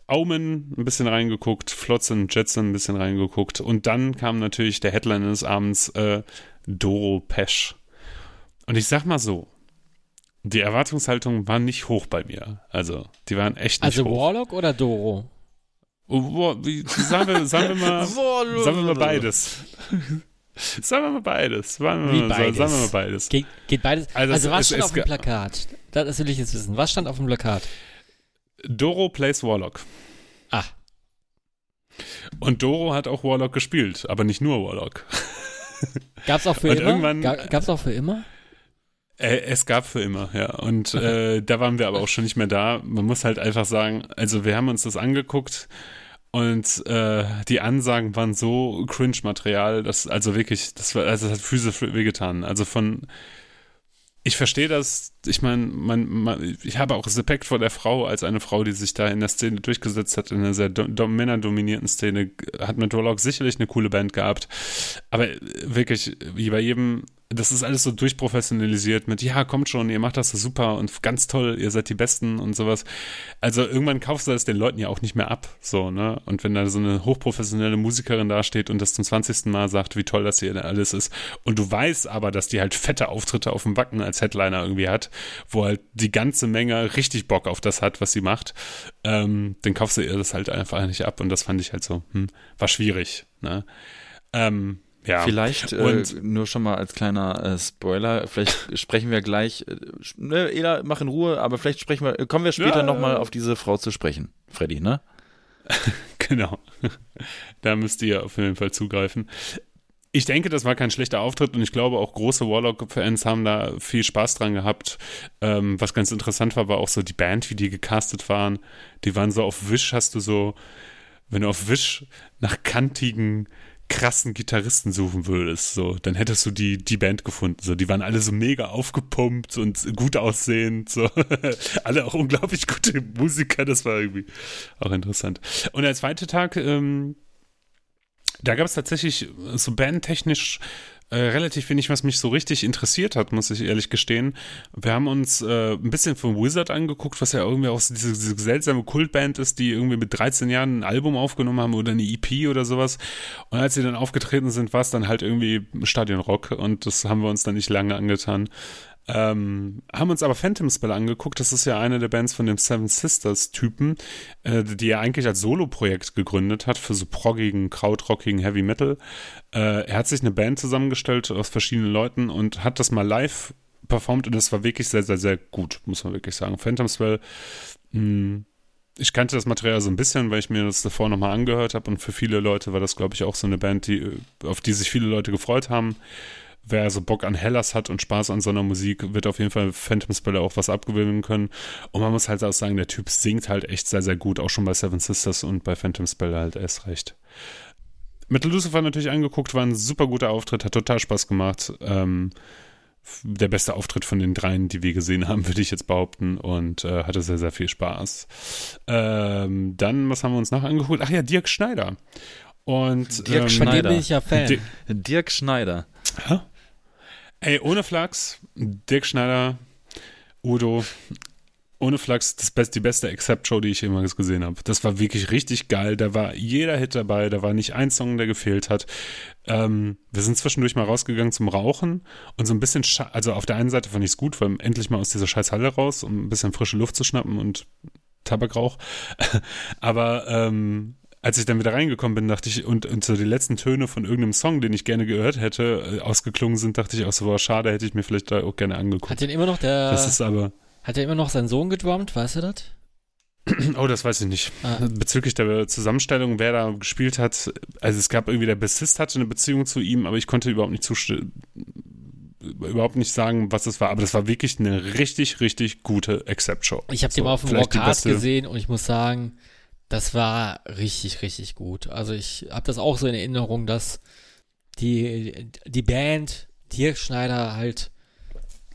Omen ein bisschen reingeguckt, Flotsam Jetson ein bisschen reingeguckt und dann kam natürlich der Headline des Abends, äh, Doro Pesch. Und ich sag mal so, die Erwartungshaltung war nicht hoch bei mir. Also, die waren echt nicht also hoch. Also Warlock oder Doro? Oh, wie, sagen, wir, sagen, wir mal, sagen wir mal beides. Sagen wir mal beides. Sagen wir, Wie beides? Sagen wir mal beides. Geht, geht beides. Also, also was es, stand es, auf dem Plakat? Das will ich jetzt wissen. Was stand auf dem Plakat? Doro plays Warlock. Ah. Und Doro hat auch Warlock gespielt, aber nicht nur Warlock. Gab's auch für Und immer? Gab's auch für immer? Äh, es gab für immer, ja. Und äh, da waren wir aber auch schon nicht mehr da. Man muss halt einfach sagen, also wir haben uns das angeguckt und äh, die Ansagen waren so Cringe-Material, dass also wirklich, das war, also das hat Füße wehgetan. Also von ich verstehe das. Ich meine, man, man, ich habe auch Respekt vor der Frau als eine Frau, die sich da in der Szene durchgesetzt hat, in einer sehr do, männerdominierten Szene. Hat mit Warlock sicherlich eine coole Band gehabt. Aber wirklich, wie bei jedem das ist alles so durchprofessionalisiert mit, ja, kommt schon, ihr macht das so super und ganz toll, ihr seid die Besten und sowas. Also irgendwann kaufst du das den Leuten ja auch nicht mehr ab, so, ne? Und wenn da so eine hochprofessionelle Musikerin dasteht und das zum 20. Mal sagt, wie toll das hier alles ist und du weißt aber, dass die halt fette Auftritte auf dem Wacken als Headliner irgendwie hat, wo halt die ganze Menge richtig Bock auf das hat, was sie macht, ähm, dann kaufst du ihr das halt einfach nicht ab und das fand ich halt so, hm, war schwierig, ne? Ähm, ja. Vielleicht äh, nur schon mal als kleiner äh, Spoiler, vielleicht sprechen wir gleich, äh, ne, Ela, mach in Ruhe, aber vielleicht sprechen wir, kommen wir später ja. nochmal auf diese Frau zu sprechen, Freddy, ne? genau. da müsst ihr auf jeden Fall zugreifen. Ich denke, das war kein schlechter Auftritt und ich glaube auch große Warlock-Fans haben da viel Spaß dran gehabt. Ähm, was ganz interessant war, war auch so die Band, wie die gecastet waren. Die waren so auf Wish, hast du so, wenn du auf Wish nach kantigen krassen Gitarristen suchen würdest, so, dann hättest du die, die Band gefunden. So, die waren alle so mega aufgepumpt und gut aussehend, so. alle auch unglaublich gute Musiker, das war irgendwie auch interessant. Und der zweite Tag, ähm, da gab es tatsächlich so bandtechnisch äh, relativ wenig, was mich so richtig interessiert hat, muss ich ehrlich gestehen. Wir haben uns äh, ein bisschen von Wizard angeguckt, was ja irgendwie auch diese, diese, seltsame Kultband ist, die irgendwie mit 13 Jahren ein Album aufgenommen haben oder eine EP oder sowas. Und als sie dann aufgetreten sind, war es dann halt irgendwie Stadionrock und das haben wir uns dann nicht lange angetan. Ähm, haben uns aber Phantom Spell angeguckt. Das ist ja eine der Bands von dem Seven Sisters Typen, äh, die er eigentlich als Solo-Projekt gegründet hat für so proggigen, krautrockigen Heavy Metal. Äh, er hat sich eine Band zusammengestellt aus verschiedenen Leuten und hat das mal live performt und das war wirklich sehr, sehr, sehr gut, muss man wirklich sagen. Phantom Spell, mh, hm, ich kannte das Material so ein bisschen, weil ich mir das davor nochmal angehört habe und für viele Leute war das, glaube ich, auch so eine Band, die, auf die sich viele Leute gefreut haben wer so Bock an Hellas hat und Spaß an so einer Musik, wird auf jeden Fall Phantom Spiller auch was abgewinnen können. Und man muss halt auch sagen, der Typ singt halt echt sehr, sehr gut, auch schon bei Seven Sisters und bei Phantom Spiller halt erst recht. Mit Lucifer natürlich angeguckt, war ein super guter Auftritt, hat total Spaß gemacht. Ähm, der beste Auftritt von den dreien, die wir gesehen haben, würde ich jetzt behaupten und äh, hatte sehr, sehr viel Spaß. Ähm, dann, was haben wir uns noch angeguckt? Ach ja, Dirk Schneider. Und Dirk ähm, Schneider. bin ich ja Fan. Dirk Schneider. Hä? Ey, ohne Flachs, Dirk Schneider, Udo, ohne Flachs, das best, die beste Accept-Show, die ich jemals gesehen habe. Das war wirklich richtig geil. Da war jeder Hit dabei, da war nicht ein Song, der gefehlt hat. Ähm, wir sind zwischendurch mal rausgegangen zum Rauchen und so ein bisschen, also auf der einen Seite fand ich es gut, weil endlich mal aus dieser scheiß Halle raus, um ein bisschen frische Luft zu schnappen und Tabakrauch. Aber ähm, als ich dann wieder reingekommen bin, dachte ich, und, und so die letzten Töne von irgendeinem Song, den ich gerne gehört hätte, äh, ausgeklungen sind, dachte ich auch so, war schade, hätte ich mir vielleicht da auch gerne angeguckt. Hat den immer noch der. Das ist aber. Hat er immer noch seinen Sohn gedrummt, weißt du das? Oh, das weiß ich nicht. Ah. Bezüglich der Zusammenstellung, wer da gespielt hat, also es gab irgendwie der Bassist hatte eine Beziehung zu ihm, aber ich konnte überhaupt nicht zustimmen überhaupt nicht sagen, was es war, aber das war wirklich eine richtig, richtig gute Accept-Show. Ich habe so, den mal auf dem Rockcast gesehen und ich muss sagen, das war richtig, richtig gut. Also ich habe das auch so in Erinnerung, dass die, die Band Dirk Schneider halt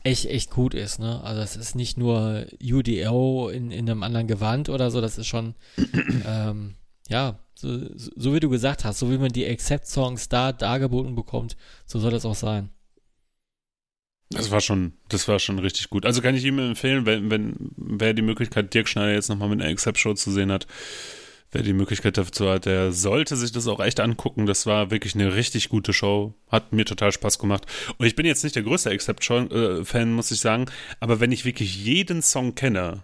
echt, echt gut ist, ne? Also es ist nicht nur UDO in, in einem anderen Gewand oder so, das ist schon, ähm, ja, so, so, wie du gesagt hast, so wie man die Accept-Songs da dargeboten bekommt, so soll das auch sein. Das war schon, das war schon richtig gut. Also kann ich ihm empfehlen, wenn, wenn wer die Möglichkeit, Dirk Schneider jetzt nochmal mit einer Accept-Show zu sehen hat, wer die Möglichkeit dazu hat, der sollte sich das auch echt angucken. Das war wirklich eine richtig gute Show. Hat mir total Spaß gemacht. Und ich bin jetzt nicht der größte Accept-Fan, muss ich sagen. Aber wenn ich wirklich jeden Song kenne,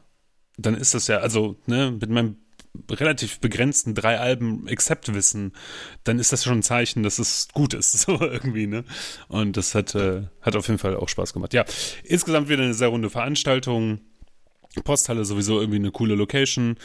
dann ist das ja, also, ne, mit meinem relativ begrenzten drei Alben Accept-Wissen, dann ist das schon ein Zeichen, dass es gut ist, so irgendwie, ne? Und das hat, äh, hat auf jeden Fall auch Spaß gemacht. Ja, insgesamt wieder eine sehr runde Veranstaltung. Posthalle sowieso irgendwie eine coole Location.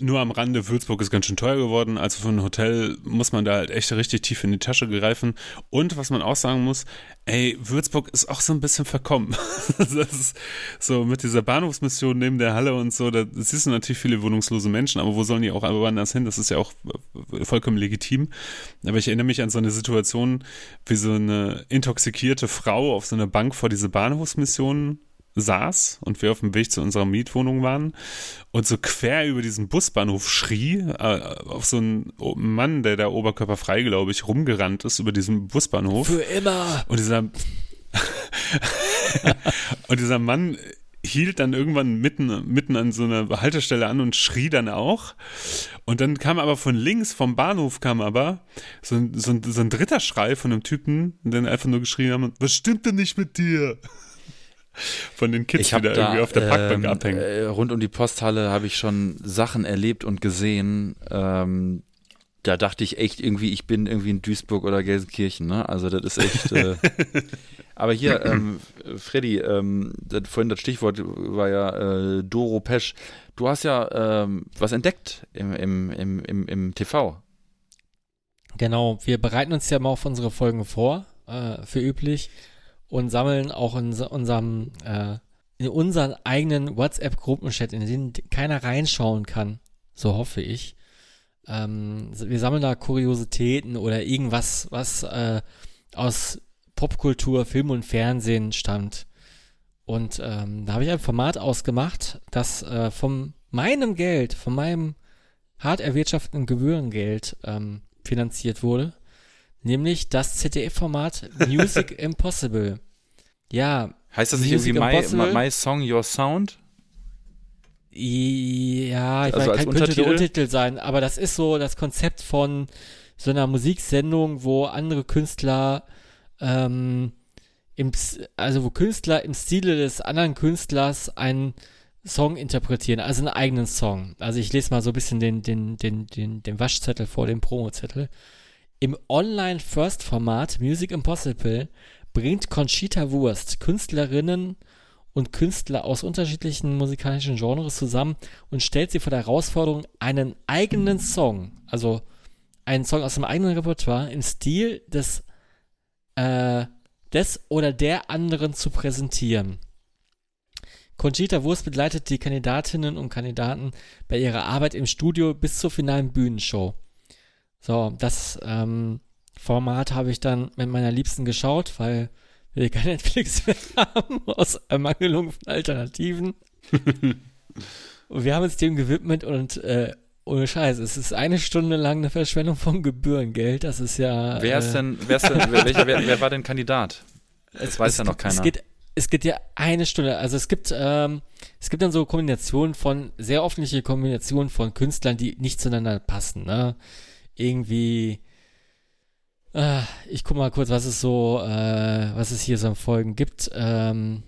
Nur am Rande, Würzburg ist ganz schön teuer geworden. Also für ein Hotel muss man da halt echt richtig tief in die Tasche greifen. Und was man auch sagen muss, ey, Würzburg ist auch so ein bisschen verkommen. das ist so mit dieser Bahnhofsmission neben der Halle und so, da siehst du natürlich viele wohnungslose Menschen, aber wo sollen die auch woanders hin? Das ist ja auch vollkommen legitim. Aber ich erinnere mich an so eine Situation, wie so eine intoxikierte Frau auf so einer Bank vor diese Bahnhofsmission saß und wir auf dem Weg zu unserer Mietwohnung waren und so quer über diesen Busbahnhof schrie, äh, auf so einen Mann, der da oberkörperfrei, glaube ich, rumgerannt ist über diesen Busbahnhof. Für immer. Und dieser, und dieser Mann hielt dann irgendwann mitten, mitten an so einer Haltestelle an und schrie dann auch. Und dann kam aber von links, vom Bahnhof kam aber so ein, so ein, so ein dritter Schrei von einem Typen, der einfach nur geschrien hat, was stimmt denn nicht mit dir? Von den Kids, die da, da irgendwie auf der Parkbank ähm, abhängen. Äh, rund um die Posthalle habe ich schon Sachen erlebt und gesehen. Ähm, da dachte ich echt irgendwie, ich bin irgendwie in Duisburg oder Gelsenkirchen. Ne? Also das ist echt. Äh, aber hier, ähm, Freddy, ähm, das, vorhin das Stichwort war ja äh, Doro Pesch. Du hast ja ähm, was entdeckt im, im, im, im, im TV. Genau, wir bereiten uns ja mal auf unsere Folgen vor, äh, für üblich und sammeln auch in unserem, äh, in unseren eigenen WhatsApp-Gruppenchat, in den keiner reinschauen kann. So hoffe ich. Ähm, wir sammeln da Kuriositäten oder irgendwas, was äh, aus Popkultur, Film und Fernsehen stammt. Und ähm, da habe ich ein Format ausgemacht, das äh, von meinem Geld, von meinem hart erwirtschafteten Gebührengeld ähm, finanziert wurde nämlich das ZDF-Format Music Impossible. Ja. Heißt das nicht irgendwie my, my, Song, Your Sound? Ja, ich also weiß, könnte Untertitel? der Untertitel sein, aber das ist so das Konzept von so einer Musiksendung, wo andere Künstler, ähm, im, also wo Künstler im Stile des anderen Künstlers einen Song interpretieren, also einen eigenen Song. Also ich lese mal so ein bisschen den, den, den, den, den Waschzettel vor dem Promozettel. Im Online-First-Format Music Impossible bringt Conchita Wurst Künstlerinnen und Künstler aus unterschiedlichen musikalischen Genres zusammen und stellt sie vor der Herausforderung, einen eigenen Song, also einen Song aus dem eigenen Repertoire im Stil des, äh, des oder der anderen zu präsentieren. Conchita Wurst begleitet die Kandidatinnen und Kandidaten bei ihrer Arbeit im Studio bis zur finalen Bühnenshow. So, das ähm, Format habe ich dann mit meiner Liebsten geschaut, weil wir kein Netflix mehr haben, aus Ermangelung von Alternativen. und wir haben uns dem gewidmet und äh, ohne Scheiß, es ist eine Stunde lang eine Verschwendung von Gebührengeld. Das ist ja. Wer ist äh, denn, wer, ist denn welcher, wer, wer, war denn Kandidat? Das es, weiß es, ja noch keiner. Es geht, es geht ja eine Stunde. Also es gibt, ähm, es gibt dann so Kombinationen von, sehr offenliche Kombinationen von Künstlern, die nicht zueinander passen. Ne? Irgendwie. Äh, ich guck mal kurz, was es so, äh, was es hier so an Folgen gibt. Ähm,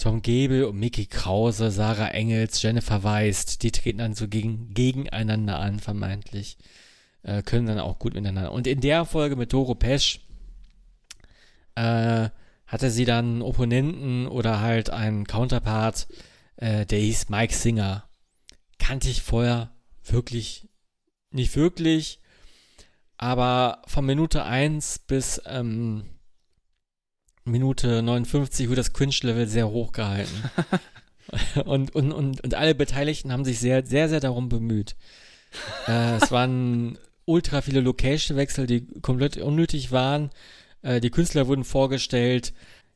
Tom Gebel und Mickey Krause, Sarah Engels, Jennifer Weist, die treten dann so gegen, gegeneinander an, vermeintlich. Äh, können dann auch gut miteinander. Und in der Folge mit Doro Pesch äh, hatte sie dann einen Opponenten oder halt einen Counterpart, äh, der hieß Mike Singer. Kannte ich vorher wirklich nicht wirklich, aber von Minute 1 bis ähm, Minute 59 wurde das Cringe-Level sehr hoch gehalten. und, und, und, und alle Beteiligten haben sich sehr, sehr, sehr darum bemüht. äh, es waren ultra viele Location-Wechsel, die komplett unnötig waren. Äh, die Künstler wurden vorgestellt.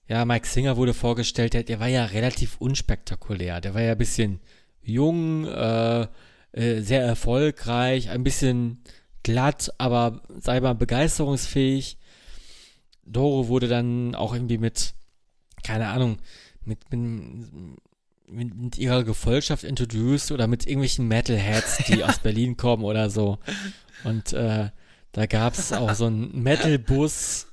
Ja, Mike Singer wurde vorgestellt. Der, der war ja relativ unspektakulär. Der war ja ein bisschen jung, äh, äh, sehr erfolgreich, ein bisschen glatt, aber sei mal begeisterungsfähig. Doro wurde dann auch irgendwie mit, keine Ahnung, mit, mit, mit, mit ihrer Gefolgschaft introduced oder mit irgendwelchen Metalheads, die aus Berlin kommen oder so. Und äh, da gab es auch so einen Metal-Bus,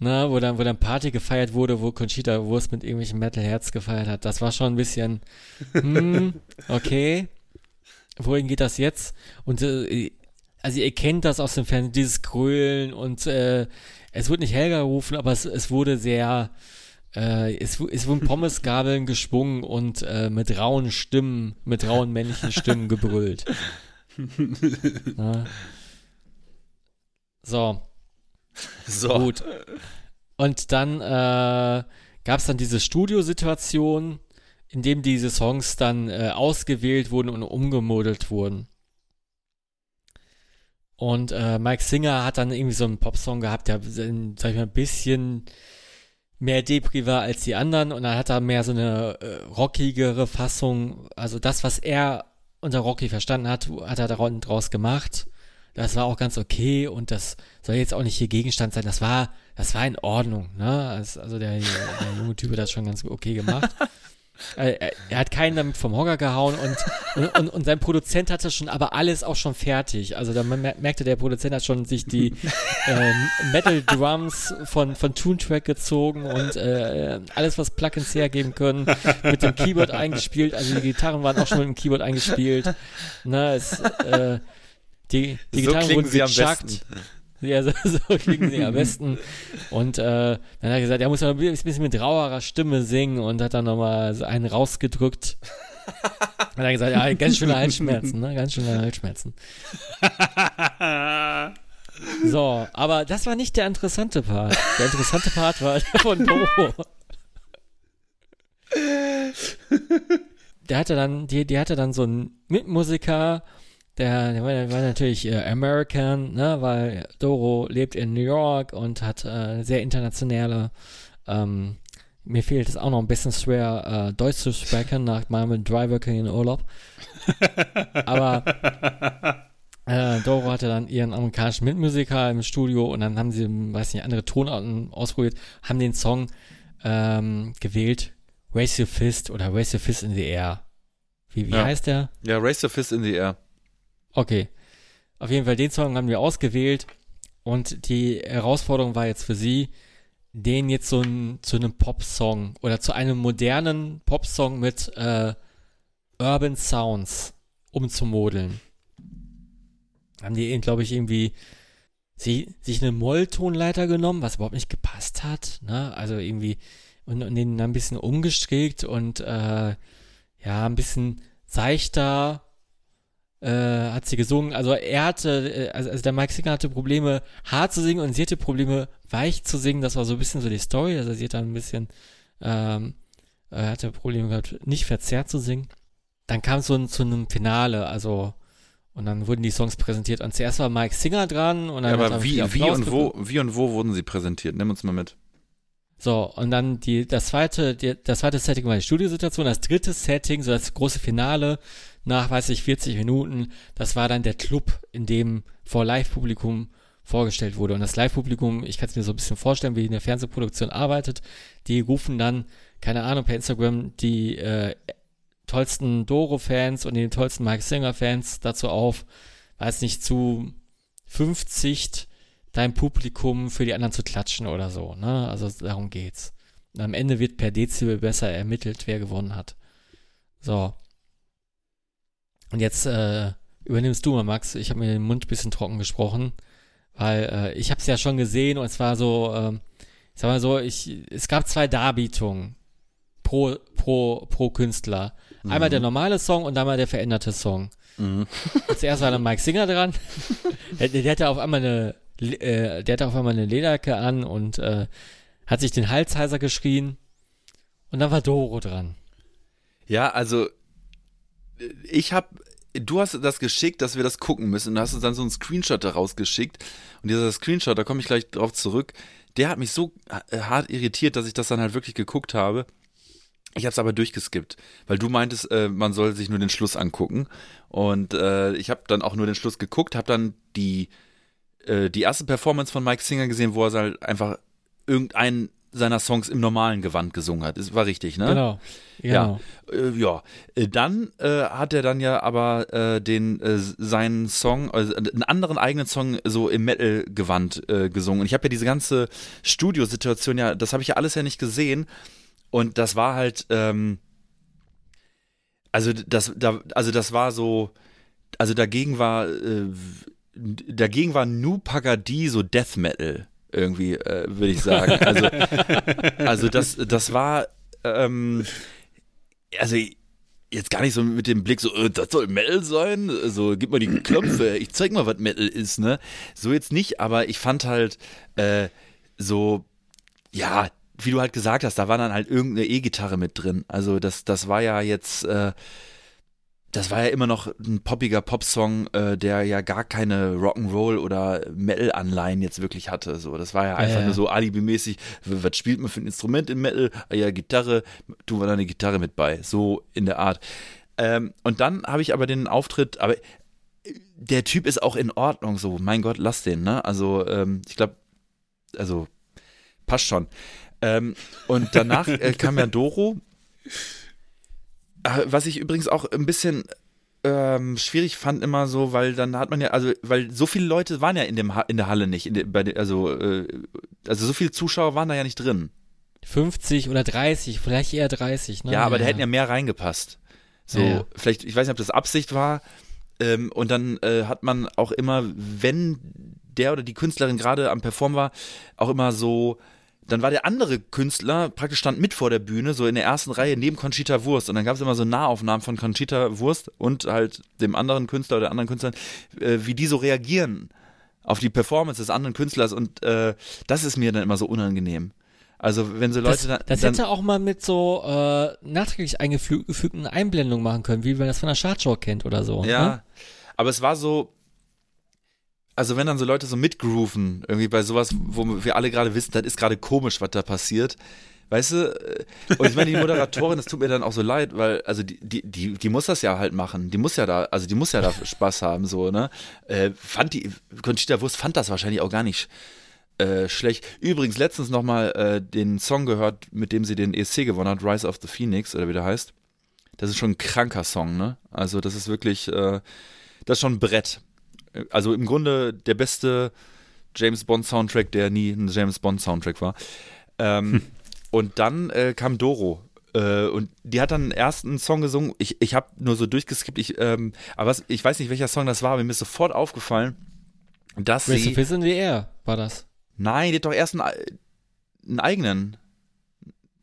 ne, wo dann, wo dann Party gefeiert wurde, wo Conchita Wurst mit irgendwelchen Metalheads gefeiert hat. Das war schon ein bisschen, hm, okay wohin geht das jetzt? Und äh, also ihr kennt das aus dem Fernsehen, dieses Grölen und äh, es wurde nicht Helga gerufen, aber es, es wurde sehr äh, es, es wurden Pommesgabeln geschwungen und äh, mit rauen Stimmen, mit rauen männlichen Stimmen gebrüllt. So. So. Gut. Und dann äh, gab es dann diese Studiosituation, in dem diese Songs dann äh, ausgewählt wurden und umgemodelt wurden. Und äh, Mike Singer hat dann irgendwie so einen Popsong gehabt, der, sag ich mal, ein bisschen mehr Depri war als die anderen und dann hat er mehr so eine äh, rockigere Fassung, also das, was er unter Rocky verstanden hat, hat er daraus gemacht. Das war auch ganz okay und das soll jetzt auch nicht hier Gegenstand sein. Das war, das war in Ordnung, ne? Also der, der junge Typ hat das schon ganz okay gemacht. Er, er, hat keinen damit vom Hocker gehauen und, und, und, und, sein Produzent hatte schon aber alles auch schon fertig. Also da merkte der Produzent hat schon sich die äh, Metal Drums von, von Toontrack gezogen und äh, alles, was Plugins hergeben können, mit dem Keyboard eingespielt. Also die Gitarren waren auch schon mit dem Keyboard eingespielt. Na, es, äh, die, die so Gitarren wurden besten. Ja, so, so klingen sie am besten. Und äh, dann hat er gesagt, er muss noch ein bisschen mit rauerer Stimme singen und hat dann nochmal so einen rausgedrückt. hat er gesagt, ja, ganz schöne Halsschmerzen, ne? Ganz schöne Halsschmerzen. so, aber das war nicht der interessante Part. Der interessante Part war der von Doro. Der hatte dann, die, die hatte dann so einen Mitmusiker, der, der, war, der war natürlich äh, American, ne, weil Doro lebt in New York und hat äh, sehr internationale, ähm, mir fehlt es auch noch ein bisschen schwer, äh, Deutsch zu sprechen nach meinem Dryworking in Urlaub. Aber äh, Doro hatte dann ihren amerikanischen Mitmusiker im Studio und dann haben sie, weiß nicht, andere Tonarten ausprobiert, haben den Song ähm, gewählt, Raise Your Fist oder Raise Your Fist in the Air. Wie, wie Ja. heißt der? Ja, Raise Your Fist in the Air. Okay. Auf jeden Fall, den Song haben wir ausgewählt und die Herausforderung war jetzt für sie, den jetzt so ein, zu einem Popsong oder zu einem modernen Popsong mit äh, Urban Sounds umzumodeln. Haben die, glaube ich, irgendwie sie, sich eine Molltonleiter genommen, was überhaupt nicht gepasst hat, ne? Also irgendwie und, und den dann ein bisschen umgestrickt und äh, ja, ein bisschen seichter äh, hat sie gesungen. Also er hatte, äh, also, also der Mike Singer hatte Probleme, hart zu singen und sie hatte Probleme, weich zu singen. Das war so ein bisschen so die Story. Also sie hat dann ein bisschen, ähm, äh, hatte Probleme gehabt, nicht verzerrt zu singen. Dann kam es so ein, zu einem Finale, also und dann wurden die Songs präsentiert. Und zuerst war Mike Singer dran und dann Ja, aber er wie, wie und wo, wie und wo wurden sie präsentiert? Nimm uns mal mit. So, und dann die, das zweite, die, das zweite Setting war die Studiosituation. Das dritte Setting, so das große Finale, nach, weiß ich, 40 Minuten, das war dann der Club, in dem vor Live-Publikum vorgestellt wurde. Und das Live-Publikum, ich kann es mir so ein bisschen vorstellen, wie in der Fernsehproduktion arbeitet, die rufen dann, keine Ahnung, per Instagram die äh, tollsten Doro-Fans und die tollsten Mike Singer-Fans dazu auf, weiß nicht, zu 50 dein Publikum für die anderen zu klatschen oder so, ne? Also darum geht's. Und am Ende wird per Dezibel besser ermittelt, wer gewonnen hat. So. Und jetzt äh, übernimmst du mal, Max. Ich habe mir den Mund ein bisschen trocken gesprochen, weil äh, ich habe es ja schon gesehen und es war so, äh, ich sag mal so, ich, es gab zwei Darbietungen pro, pro, pro Künstler. Einmal der normale Song und einmal der veränderte Song. Mhm. Zuerst war dann Mike Singer dran. der, der hatte auf einmal eine, äh, der hatte auf einmal eine Lederjacke an und äh, hat sich den Hals heiser geschrien. Und dann war Doro dran. Ja, also ich habe, du hast das geschickt, dass wir das gucken müssen. Und du hast uns dann so einen Screenshot daraus geschickt. Und dieser Screenshot, da komme ich gleich drauf zurück, der hat mich so äh, hart irritiert, dass ich das dann halt wirklich geguckt habe. Ich habe es aber durchgeskippt, weil du meintest, äh, man soll sich nur den Schluss angucken. Und äh, ich habe dann auch nur den Schluss geguckt, habe dann die, äh, die erste Performance von Mike Singer gesehen, wo er halt einfach irgendeinen seiner Songs im normalen Gewand gesungen hat. Das war richtig, ne? Genau. genau. Äh, ja, Äh, dann äh, hat er dann ja aber äh, den äh, seinen Song, also einen anderen eigenen Song so im Metal-Gewand gesungen. Und ich habe ja diese ganze Studiosituation ja, das habe ich ja alles ja nicht gesehen. Und das war halt, ähm, also das, da, also das war so, also dagegen war, dagegen war Nu Pagadi so Death Metal irgendwie, äh, würde ich sagen. Also, also das, das war, ähm, also jetzt gar nicht so mit dem Blick so, äh, das soll Metal sein, so gib mal die Knöpfe, ich zeig mal, was Metal ist, ne? So jetzt nicht, aber ich fand halt äh, so, ja, wie du halt gesagt hast, da war dann halt irgendeine E-Gitarre mit drin. Also das, das war ja jetzt, äh, das war ja immer noch ein poppiger Popsong, äh, der ja gar keine Rock'n'Roll oder Metal-Anleihen jetzt wirklich hatte. So, das war ja einfach ja. nur so Alibi-mäßig. Was spielt man für ein Instrument im Metal? Ah ja, Gitarre, tun wir da eine Gitarre mit bei. So in der Art. Ähm, und dann habe ich aber den Auftritt, aber der Typ ist auch in Ordnung. So, mein Gott, lass den. Ne? Also ähm, ich glaube, also passt schon. Ähm, und danach äh, kam ja Doro. Äh, Was ich übrigens auch ein bisschen ähm, schwierig fand immer so, weil dann hat man ja, also weil so viele Leute waren ja in dem ha in der Halle nicht, in de, bei de, also äh, also so viele Zuschauer waren da ja nicht drin. 50 oder 30, vielleicht eher 30, ne? Ja, aber da hätten ja mehr reingepasst. So, Ja, ja. vielleicht, ich weiß nicht, ob das Absicht war. Ähm, und dann äh, hat man auch immer, wenn der oder die Künstlerin gerade am Perform war, auch immer so, dann war der andere Künstler praktisch stand mit vor der Bühne, so in der ersten Reihe neben Conchita Wurst. Und dann gab es immer so Nahaufnahmen von Conchita Wurst und halt dem anderen Künstler oder anderen Künstlern, äh, wie die so reagieren auf die Performance des anderen Künstlers. Und äh, das ist mir dann immer so unangenehm. Also wenn so Leute das, dann, das dann hätte auch mal mit so äh, nachträglich eingefügten Einblendungen machen können, wie man das von der Chartshow kennt oder so. Ja, Ne? aber es war so, also wenn dann so Leute so mitgrooven, irgendwie bei sowas, wo wir alle gerade wissen, das ist gerade komisch, was da passiert. Weißt du, äh, und ich meine, die Moderatorin, das tut mir dann auch so leid, weil, also die, die, die, muss das ja halt machen. Die muss ja da, also die muss ja da Spaß haben, so, ne? Äh, fand die, Conchita Wurst fand das wahrscheinlich auch gar nicht äh, schlecht. Übrigens letztens nochmal äh, den Song gehört, mit dem sie den ESC gewonnen hat, Rise of the Phoenix, oder wie der heißt. Das ist schon ein kranker Song, ne? Also das ist wirklich, äh, das ist schon ein Brett. Also im Grunde der beste James Bond Soundtrack, der nie ein James Bond Soundtrack war. Ähm, Und dann äh, kam Doro. Äh, und die hat dann einen ersten Song gesungen. Ich, ich habe nur so durchgeskippt. Ich, ähm, aber was, ich weiß nicht, welcher Song das war, aber mir ist sofort aufgefallen, dass Race sie. Fist in the Air war das. Nein, die hat doch erst einen, einen eigenen.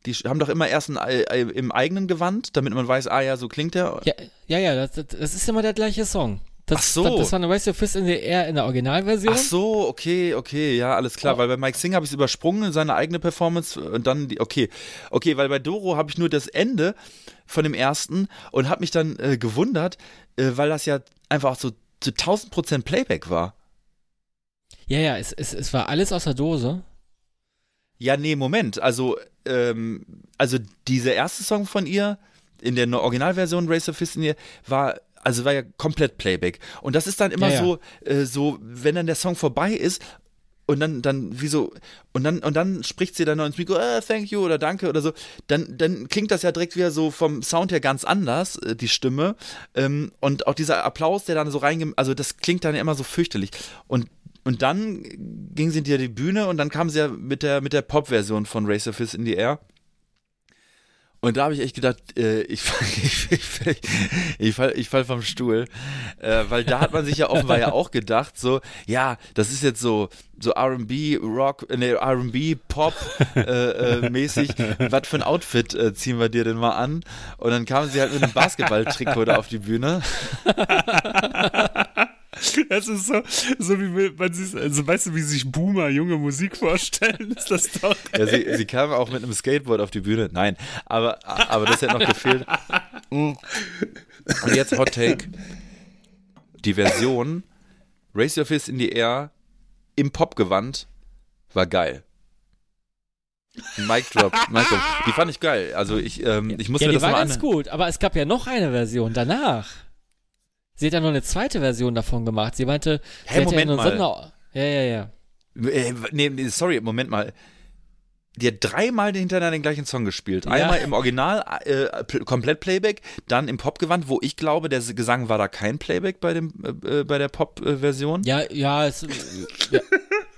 Die haben doch immer erst einen, äh, im eigenen Gewand, damit man weiß, ah ja, so klingt der. Ja, ja, ja das- das ist immer der gleiche Song. Das, Ach so. Das, das war eine Race of Fist in the Air in der Originalversion. Ach so, okay, okay, ja, alles klar. Oh. Weil bei Mike Singh habe ich es übersprungen, seine eigene Performance und dann die, okay, okay, weil bei Doro habe ich nur das Ende von dem ersten und habe mich dann äh, gewundert, äh, weil das ja einfach so zu 1000 Prozent Playback war. Ja, ja, es, es, es war alles aus der Dose. Ja, nee, Moment, also, ähm, also dieser erste Song von ihr in der Originalversion Race of Fist in ihr war also war ja komplett Playback. Und das ist dann immer Ja, so äh, so wenn dann der Song vorbei ist und dann dann wie so und dann und dann spricht sie dann noch ins Mikro äh, thank you oder danke oder so dann dann klingt das ja direkt wieder so vom Sound her ganz anders äh, die Stimme. Ähm, und auch dieser Applaus der dann so reinge also das klingt dann immer so fürchterlich. Und und dann ging sie in die Bühne und dann kam sie ja mit der mit der Pop-Version von Race of Fist in the Air und da habe ich echt gedacht, äh, ich, fall- ich, ich, ich, fall, ich fall vom Stuhl, äh, weil da hat man sich ja offenbar ja auch gedacht, so, ja, das ist jetzt so, so R&B, Rock, nee, R&B, Pop äh, äh, mäßig. Was für ein Outfit äh, ziehen wir dir denn mal an? Und dann kam sie halt mit einem Basketball-Trikot da auf die Bühne. Das ist so, so wie man sich, also weißt du, wie sich Boomer junge Musik vorstellen? Ist das doch. Ja, sie, sie kam auch mit einem Skateboard auf die Bühne. Nein, aber, aber das hätte noch gefehlt. Und jetzt Hot Take. Die Version Raise Your Fist in the Air im Popgewand war geil. Mic Drop, Mic Drop. Die fand ich geil. Also ich, ähm, ich muss ja, mir die das war mal ganz an. gut, aber es gab ja noch eine Version danach. Sie hat ja noch eine zweite Version davon gemacht. Sie meinte, Hä, sie Moment ja mal. Sonder ja, ja, ja. Äh, nee, nee, sorry, Moment mal. Die hat dreimal hintereinander den gleichen Song gespielt. Ja. Einmal im Original, äh, pl- komplett Playback, dann im Popgewand, wo ich glaube, der Gesang war da kein Playback bei, dem, äh, bei der Pop-Version. Ja, ja, es, ja.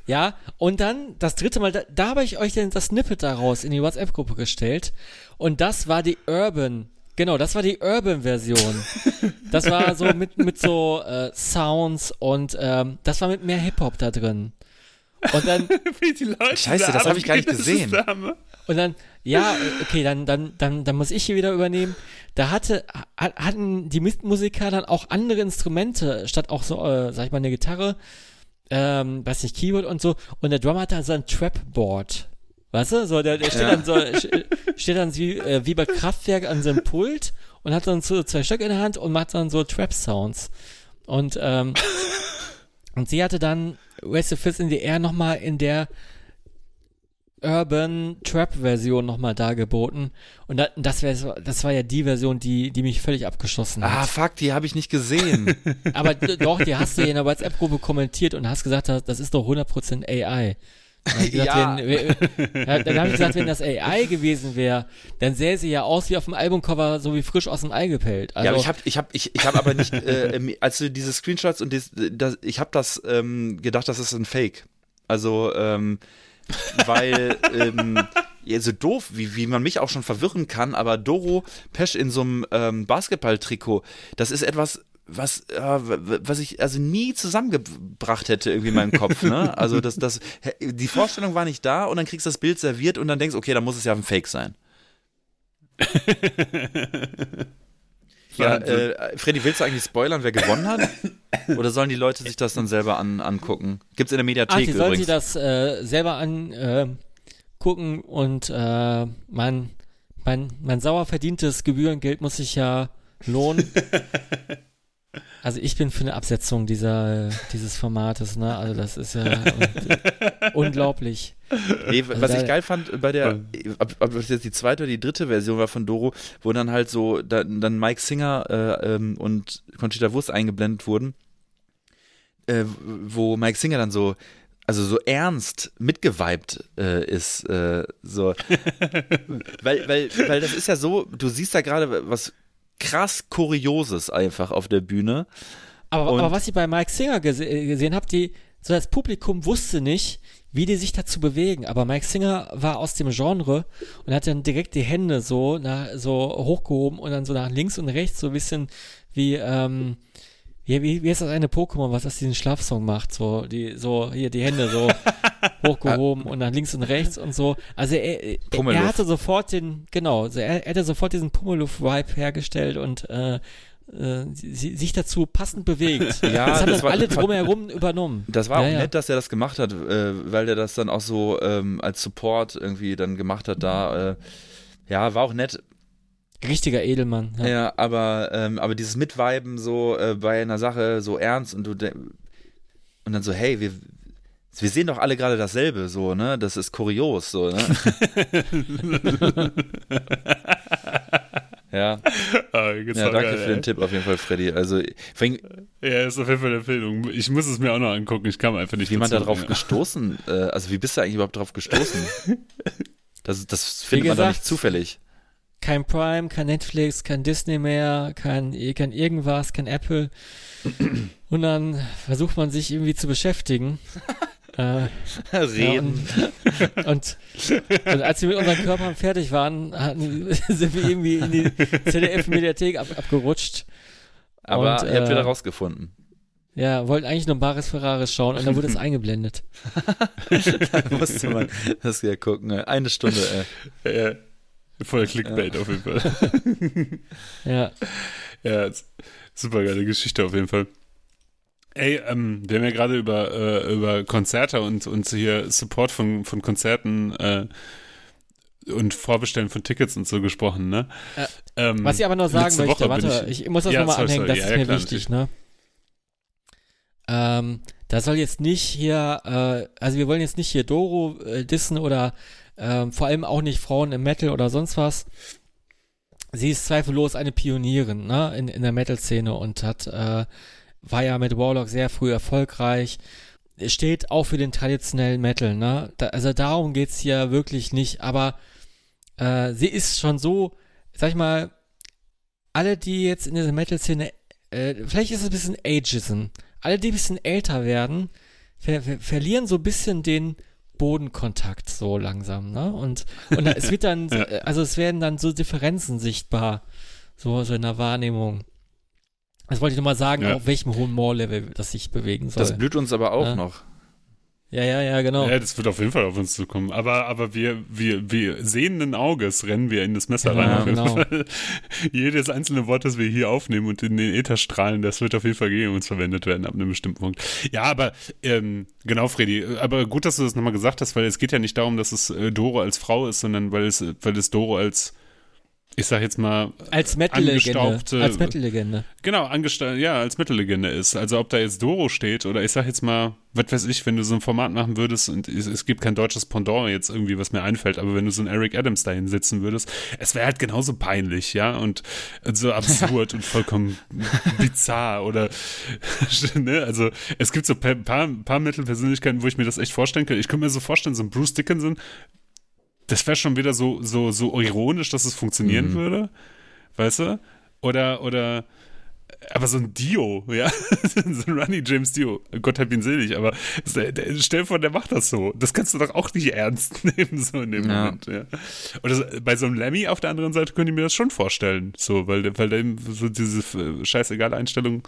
ja, und dann das dritte Mal, da, da habe ich euch denn das Snippet daraus in die WhatsApp-Gruppe gestellt. Und das war die Urban, genau, das war die Urban-Version. Das war so mit, mit so äh, Sounds und ähm, das war mit mehr Hip-Hop da drin. Und dann, Wie die Leute Scheiße, da das hab ich gar nicht gesehen. und dann, ja, okay, dann, dann, dann, dann muss ich hier wieder übernehmen. Da hatte, ha- hatten die Musiker dann auch andere Instrumente, statt auch so, äh, sag ich mal, eine Gitarre, ähm, weiß nicht, Keyboard und so. Und der Drummer hat dann so ein Trapboard. Weißt du? So, der, der steht Ja. dann so, steht dann wie, äh, wie bei Kraftwerk an seinem Pult und hat dann so zwei Stöcke in der Hand und macht dann so Trap-Sounds. Und, ähm, und sie hatte dann Race the Fist in the Air nochmal in der Urban Trap Version nochmal dargeboten. Und da, das, wär, das war ja die Version, die, die mich völlig abgeschossen Ah, hat. fuck, die habe ich nicht gesehen. Aber doch, die hast du in der WhatsApp-Gruppe kommentiert und hast gesagt, das ist doch 100% AI. Gesagt, Ja. wenn, dann habe ich gesagt, wenn das AI gewesen wäre, dann sähe sie ja aus wie auf dem Albumcover, so wie frisch aus dem Ei gepellt. Also, ja, aber ich habe ich hab, ich, ich hab aber nicht, äh, als du diese Screenshots und das, das, ich habe das ähm, gedacht, das ist ein Fake. Also, ähm, weil, ähm, ja, so doof, wie, wie man mich auch schon verwirren kann, aber Doro Pesch in so einem ähm, Basketball-Trikot, das ist etwas, was, äh, was ich also nie zusammengebracht hätte irgendwie in meinem Kopf. Ne? Also das, das, die Vorstellung war nicht da und dann kriegst du das Bild serviert und dann denkst, okay, dann muss es ja ein Fake sein. Ja, äh, Freddy, willst du eigentlich spoilern, wer gewonnen hat? Oder sollen die Leute sich das dann selber an, angucken? Gibt's in der Ach, Mediathek die sollen übrigens. sich das äh, selber angucken gucken und äh, mein, mein, mein sauer verdientes Gebührengeld muss sich ja lohnen. Also ich bin für eine Absetzung dieser, dieses Formates, ne? Also das ist ja un unglaublich. Nee, Also was da- ich geil fand bei der, ob, ob das jetzt die zweite oder die dritte Version war von Doro, wo dann halt so da, dann Mike Singer äh, ähm, und Conchita Wurst eingeblendet wurden, äh, wo Mike Singer dann so also so ernst mitgeweibt äh, ist, äh, so. weil, weil, weil das ist ja so, du siehst da gerade was krass Kurioses einfach auf der Bühne. Aber, aber was ich bei Mike Singer gese gesehen habe, die, so das Publikum wusste nicht, wie die sich dazu bewegen. Aber Mike Singer war aus dem Genre und hat dann direkt die Hände so, nach, so hochgehoben und dann so nach links und rechts, so ein bisschen wie, ähm, wie, wie, wie ist das eine Pokémon, was das diesen Schlafsong macht? So, die, so, hier die Hände so hochgehoben und nach links und rechts und so. Also er, er, Pummeluff. er hatte sofort den, genau, also er, er hatte sofort diesen Pummeluff-Vibe hergestellt und äh, äh, sich dazu passend bewegt. Ja, das haben das war- alle drumherum übernommen. Das war Ja, auch ja. nett, dass er das gemacht hat, äh, weil der das dann auch so ähm, als Support irgendwie dann gemacht hat da. Äh, ja, war auch nett. Richtiger Edelmann. Ja, Ja. aber, ähm, aber dieses Mitweiben so äh, bei einer Sache so ernst und du und dann so, hey, wir, wir sehen doch alle gerade dasselbe, so, ne? Das ist kurios, so, ne? ja, Ah, ja danke geil, für den ey. Tipp auf jeden Fall, Freddy. Also, allem, Ja, ist auf jeden Fall eine Empfehlung. Ich muss es mir auch noch angucken. Ich kam einfach nicht wie man da drauf Ja. gestoßen, äh, also wie bist du eigentlich überhaupt drauf gestoßen? Das, das findet man doch gesagt, nicht zufällig. Kein Prime, kein Netflix, kein Disney mehr, kein, kein irgendwas, kein Apple. Und dann versucht man sich irgendwie zu beschäftigen. Äh, Reden. Ja, und, und, und als wir mit unseren Körpern fertig waren, hatten, sind wir irgendwie in die ZDF-Mediathek ab, abgerutscht. aber und, ihr habt äh, wieder rausgefunden. Ja, wollten eigentlich nur Baris Ferraris schauen und dann wurde es eingeblendet. da musste man das ja gucken. Eine Stunde, ey. Ja, voll Clickbait auf jeden Fall. Ja. Ja, super geile Geschichte auf jeden Fall. Ey, ähm, wir haben ja gerade über, äh, über Konzerte und, und hier Support von, von Konzerten äh, und Vorbestellen von Tickets und so gesprochen, ne? Ja. Ähm, Was ich aber noch sagen möchte, Woche warte, ich, muss das Ja, nochmal anhängen, das Ja, ist ja, mir klar, wichtig, ne? Ähm, da soll jetzt nicht hier, äh, also wir wollen jetzt nicht hier Doro äh, dissen oder ähm, vor allem auch nicht Frauen im Metal oder sonst was. Sie ist zweifellos eine Pionierin, ne, in, in der Metal-Szene und hat, äh, war ja mit Warlock sehr früh erfolgreich. Steht auch für den traditionellen Metal, ne? Da, also darum geht's hier wirklich nicht, aber äh, sie ist schon so, sag ich mal, alle, die jetzt in dieser Metal-Szene, äh, vielleicht ist es ein bisschen Ageism, alle, die ein bisschen älter werden, ver ver verlieren so ein bisschen den Bodenkontakt so langsam, ne? Und, und es wird dann, äh, also es werden dann so Differenzen sichtbar, so, so in der Wahrnehmung. Das wollte ich nochmal sagen, Ja. auf welchem hohen Moor-Level das sich bewegen soll. Das blüht uns aber auch Ja. noch. Ja, ja, ja, genau. Ja, das wird auf jeden Fall auf uns zukommen. Aber, aber wir, wir, wir sehenden Auges rennen wir in das Messer Ja, rein. Auf jeden genau. Fall. Jedes einzelne Wort, das wir hier aufnehmen und in den Äther strahlen, das wird auf jeden Fall gegen uns verwendet werden ab einem bestimmten Punkt. Ja, aber ähm, genau, Freddy. Aber gut, dass du das nochmal gesagt hast, weil es geht ja nicht darum, dass es äh, Doro als Frau ist, sondern weil es, weil es Doro als, ich sag jetzt mal, Als Metal-Legende. Als Metal-Legende. Genau, ja, als Mittellegende ist. Also ob da jetzt Doro steht oder ich sag jetzt mal, was weiß ich, wenn du so ein Format machen würdest und es, es gibt kein deutsches Pendant jetzt irgendwie, was mir einfällt, aber wenn du so einen Eric Adams dahin sitzen würdest, es wäre halt genauso peinlich, ja, und so absurd und vollkommen bizarr oder, ne, also es gibt so ein paar, paar Mittelpersönlichkeiten, wo ich mir das echt vorstellen kann. Ich könnte mir so vorstellen, so ein Bruce Dickinson, das wäre schon wieder so, so, so ironisch, dass es funktionieren Mhm. würde, weißt du? Oder, oder, aber so ein Dio, ja, so ein Ronnie James Dio, Gott hab ihn selig, aber der, der, stell dir vor, der macht das so. Das kannst du doch auch nicht ernst nehmen, so in dem Ja. Moment, ja. Oder so, bei so einem Lemmy auf der anderen Seite könnte ich mir das schon vorstellen, so, weil, weil eben so diese äh, scheißegal Einstellung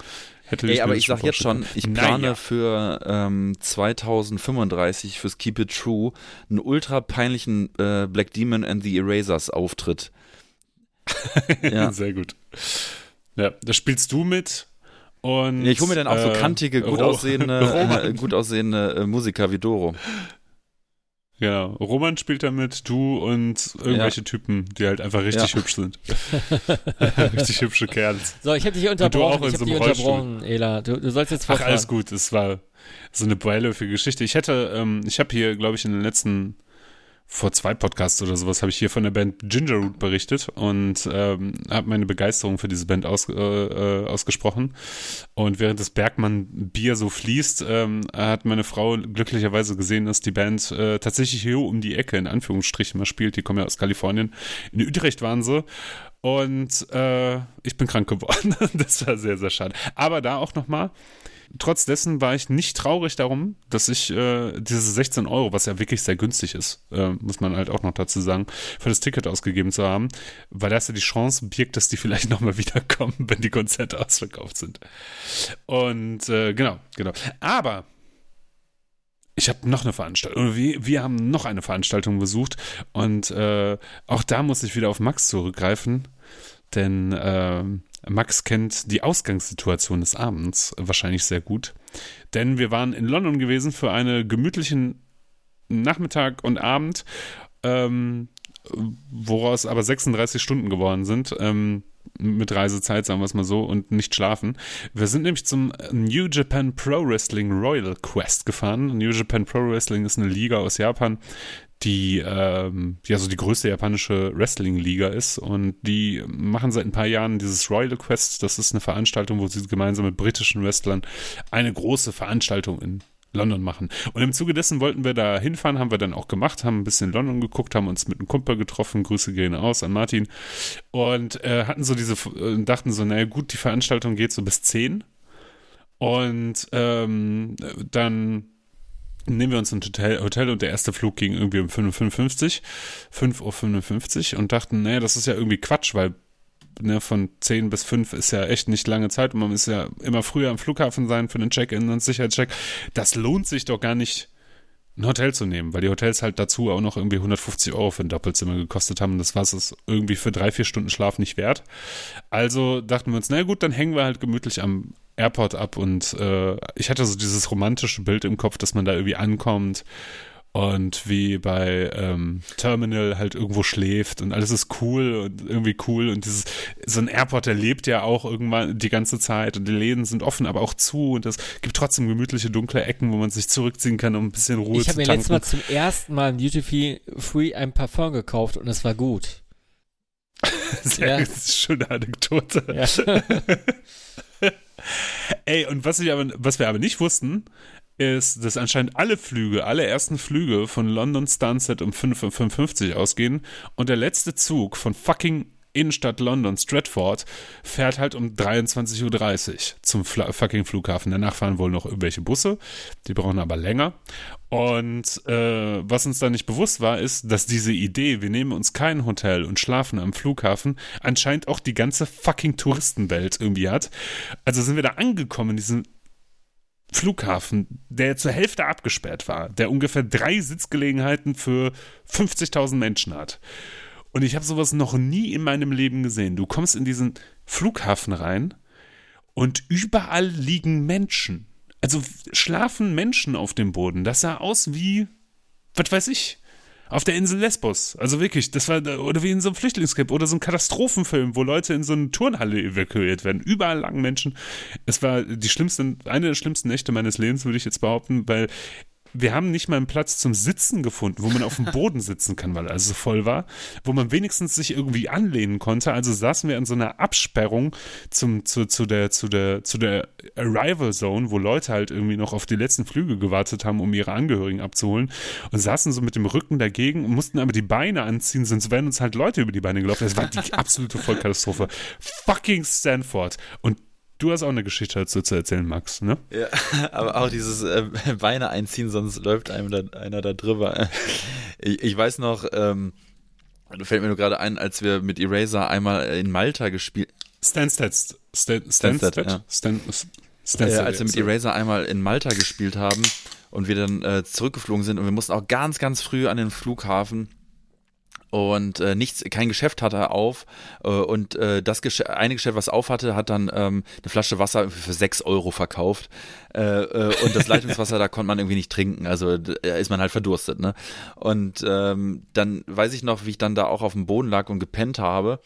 hätte Ey, aber ich sag jetzt schon, ich plane Naja. für ähm, 2035 fürs Keep It True einen ultra peinlichen äh, Black Demon and the Erasers Auftritt. ja. Sehr gut. Ja, da spielst du mit und. Ja, ich hole mir dann auch so äh, kantige, gut Ro- aussehende, äh, gut aussehende äh, Musiker wie Doro. Genau. Roman spielt da mit, du und irgendwelche Typen, die halt einfach richtig Ja. hübsch sind. richtig hübsche Kerls. So, ich habe dich auch unterbrochen. in Ich so habe einem dich Rollstuhl. unterbrochen, Ela. Du, du sollst jetzt Ach, fortfahren. alles gut. Es war so eine beiläufige Geschichte. Ich hätte, ähm, ich habe hier, glaube ich, in den letzten vor zwei Podcasts oder sowas habe ich hier von der Band Gingerroot berichtet und ähm, habe meine Begeisterung für diese Band aus, äh, äh, ausgesprochen. Und während das Bergmann-Bier so fließt, ähm, hat meine Frau glücklicherweise gesehen, dass die Band äh, tatsächlich hier um die Ecke in Anführungsstrichen mal spielt. Die kommen ja aus Kalifornien. In Utrecht waren sie. Und äh, ich bin krank geworden. das war sehr, sehr schade. Aber da auch nochmal, trotz dessen war ich nicht traurig darum, dass ich äh, diese 16 Euro, was ja wirklich sehr günstig ist, äh, muss man halt auch noch dazu sagen, für das Ticket ausgegeben zu haben, weil das ja die Chance birgt, dass die vielleicht nochmal wiederkommen, wenn die Konzerte ausverkauft sind. Und äh, genau, genau. Aber ich habe noch eine Veranstaltung, oder wir, wir haben noch eine Veranstaltung besucht und äh, auch da muss ich wieder auf Max zurückgreifen, denn ähm, Max kennt die Ausgangssituation des Abends wahrscheinlich sehr gut. Denn wir waren in London gewesen für einen gemütlichen Nachmittag und Abend, ähm, woraus aber 36 Stunden geworden sind. Ähm, mit Reisezeit, sagen wir es mal so, und nicht schlafen. Wir sind nämlich zum New Japan Pro Wrestling Royal Quest gefahren. New Japan Pro Wrestling ist eine Liga aus Japan, die ähm, ja so die größte japanische Wrestling-Liga ist und die machen seit ein paar Jahren dieses Royal Quest. Das ist eine Veranstaltung, wo sie gemeinsam mit britischen Wrestlern eine große Veranstaltung in London machen. Und im Zuge dessen wollten wir da hinfahren, haben wir dann auch gemacht, haben ein bisschen London geguckt, haben uns mit einem Kumpel getroffen, Grüße gehen aus an Martin. Und äh, hatten so diese, äh, dachten so, naja gut, die Veranstaltung geht so bis 10 und ähm, dann nehmen wir uns ein Hotel, Hotel und der erste Flug ging irgendwie um 5.55 5.55 Uhr und dachten, naja, das ist ja irgendwie Quatsch, weil ne, von 10 bis 5 ist ja echt nicht lange Zeit und man muss ja immer früher am Flughafen sein für den Check-in und Sicherheitscheck. Das lohnt sich doch gar nicht, ein Hotel zu nehmen, weil die Hotels halt dazu auch noch irgendwie 150 Euro für ein Doppelzimmer gekostet haben. Das war es irgendwie für drei, vier Stunden Schlaf nicht wert. Also dachten wir uns, na gut, dann hängen wir halt gemütlich am Airport ab und äh, ich hatte so dieses romantische Bild im Kopf, dass man da irgendwie ankommt und wie bei ähm, Terminal halt irgendwo schläft und alles ist cool und irgendwie cool und dieses so ein Airport, der lebt ja auch irgendwann die ganze Zeit und die Läden sind offen, aber auch zu und es gibt trotzdem gemütliche dunkle Ecken, wo man sich zurückziehen kann, um ein bisschen Ruhe Ich zu habe mir tanken. letztes Mal zum ersten Mal im Duty Free ein Parfum gekauft und es war gut. Sehr Ja. schöne Anekdote. Ja. Ey, und was, ich aber, was wir aber nicht wussten, ist, dass anscheinend alle Flüge, alle ersten Flüge von London Stansted um 5.55 Uhr ausgehen und der letzte Zug von fucking Innenstadt London, Stratford, fährt halt um 23.30 Uhr zum Fla fucking Flughafen. Danach fahren wohl noch irgendwelche Busse, die brauchen aber länger. Und äh, was uns da nicht bewusst war, ist, dass diese Idee, wir nehmen uns kein Hotel und schlafen am Flughafen, anscheinend auch die ganze fucking Touristenwelt irgendwie hat. Also sind wir da angekommen in diesem Flughafen, der zur Hälfte abgesperrt war, der ungefähr drei Sitzgelegenheiten für 50.000 Menschen hat. Und ich habe sowas noch nie in meinem Leben gesehen. Du kommst in diesen Flughafen rein und überall liegen Menschen. Also schlafen Menschen auf dem Boden. Das sah aus wie, was weiß ich, auf der Insel Lesbos. Also wirklich, das war, oder wie in so einem Flüchtlingscamp oder so einem Katastrophenfilm, wo Leute in so eine Turnhalle evakuiert werden. Überall lagen Menschen. Es war die schlimmste, eine der schlimmsten Nächte meines Lebens, würde ich jetzt behaupten, weil wir haben nicht mal einen Platz zum Sitzen gefunden, wo man auf dem Boden sitzen kann, weil alles so voll war, wo man wenigstens sich irgendwie anlehnen konnte. Also saßen wir in so einer Absperrung zum, zu, zu, der, zu, der, zu der Arrival Zone, wo Leute halt irgendwie noch auf die letzten Flüge gewartet haben, um ihre Angehörigen abzuholen und saßen so mit dem Rücken dagegen und mussten aber die Beine anziehen, sonst wären uns halt Leute über die Beine gelaufen. Das war die absolute Vollkatastrophe. Fucking Stanford. Und Du hast auch eine Geschichte dazu zu erzählen, Max, ne? Ja, aber auch dieses äh, Beine einziehen, sonst läuft einem da, einer da drüber. Ich, ich weiß noch, ähm, fällt mir nur gerade ein, als wir mit Eraser einmal in Malta gespielt Stansted. Stan, Stansted, ja. Stan, Stansted, äh, als wir mit Eraser einmal in Malta gespielt haben und wir dann äh, zurückgeflogen sind und wir mussten auch ganz, ganz früh an den Flughafen und äh, nichts, kein Geschäft hatte er auf. Äh, und äh, das Geschäft, eine Geschäft, was auf hatte, hat dann ähm, eine Flasche Wasser für sechs Euro verkauft. Äh, äh, und das Leitungswasser, da konnte man irgendwie nicht trinken, also da ist man halt verdurstet, ne? Und ähm, dann weiß ich noch, wie ich dann da auch auf dem Boden lag und gepennt habe.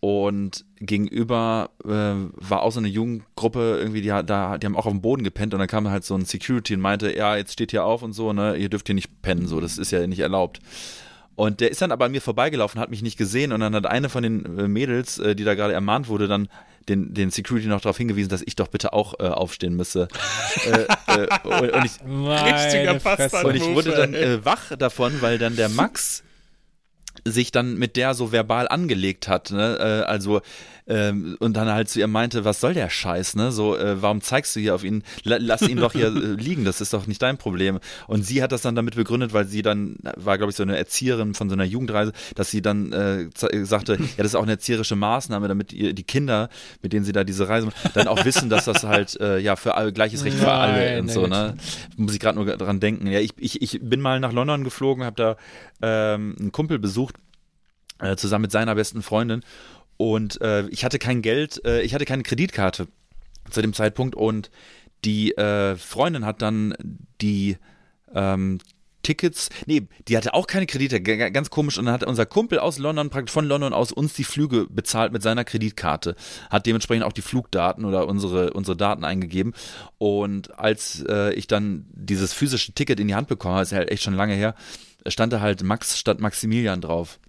Und gegenüber äh, war auch so eine Jugendgruppe irgendwie, die, da, die haben auch auf dem Boden gepennt. Und dann kam halt so ein Security und meinte, ja, jetzt steht hier auf und so, ne, ihr dürft hier nicht pennen, so, das ist ja nicht erlaubt. Und der ist dann aber an mir vorbeigelaufen, hat mich nicht gesehen und dann hat eine von den äh, Mädels, äh, die da gerade ermahnt wurde, dann den, den Security noch darauf hingewiesen, dass ich doch bitte auch äh, aufstehen müsse. äh, äh, und, und, ich, und ich wurde dann äh, wach davon, weil dann der Max sich dann mit der so verbal angelegt hat. Ne? Äh, also ähm, und dann halt zu ihr meinte, was soll der Scheiß, ne? So, äh, warum zeigst du hier auf ihn? lass ihn doch hier äh, liegen, das ist doch nicht dein Problem. Und sie hat das dann damit begründet, weil sie dann, war glaube ich so eine Erzieherin von so einer Jugendreise, dass sie dann äh, sagte, ja, das ist auch eine erzieherische Maßnahme, damit ihr, die Kinder, mit denen sie da diese Reise machen, dann auch wissen, dass das halt, äh, ja, für alle, gleiches Recht für alle und so, ne? Muss ich gerade nur dran denken. Ja, ich, ich, ich bin mal nach London geflogen, habe da ähm, einen Kumpel besucht, äh, zusammen mit seiner besten Freundin und äh, ich hatte kein Geld, äh, ich hatte keine Kreditkarte zu dem Zeitpunkt und die äh, Freundin hat dann die ähm, Tickets, nee, die hatte auch keine Kredite, ganz komisch. Und dann hat unser Kumpel aus London, praktisch von London aus, uns die Flüge bezahlt mit seiner Kreditkarte, hat dementsprechend auch die Flugdaten oder unsere, unsere Daten eingegeben. Und als äh, ich dann dieses physische Ticket in die Hand bekommen ist ja halt echt schon lange her, stand da halt Max statt Maximilian drauf.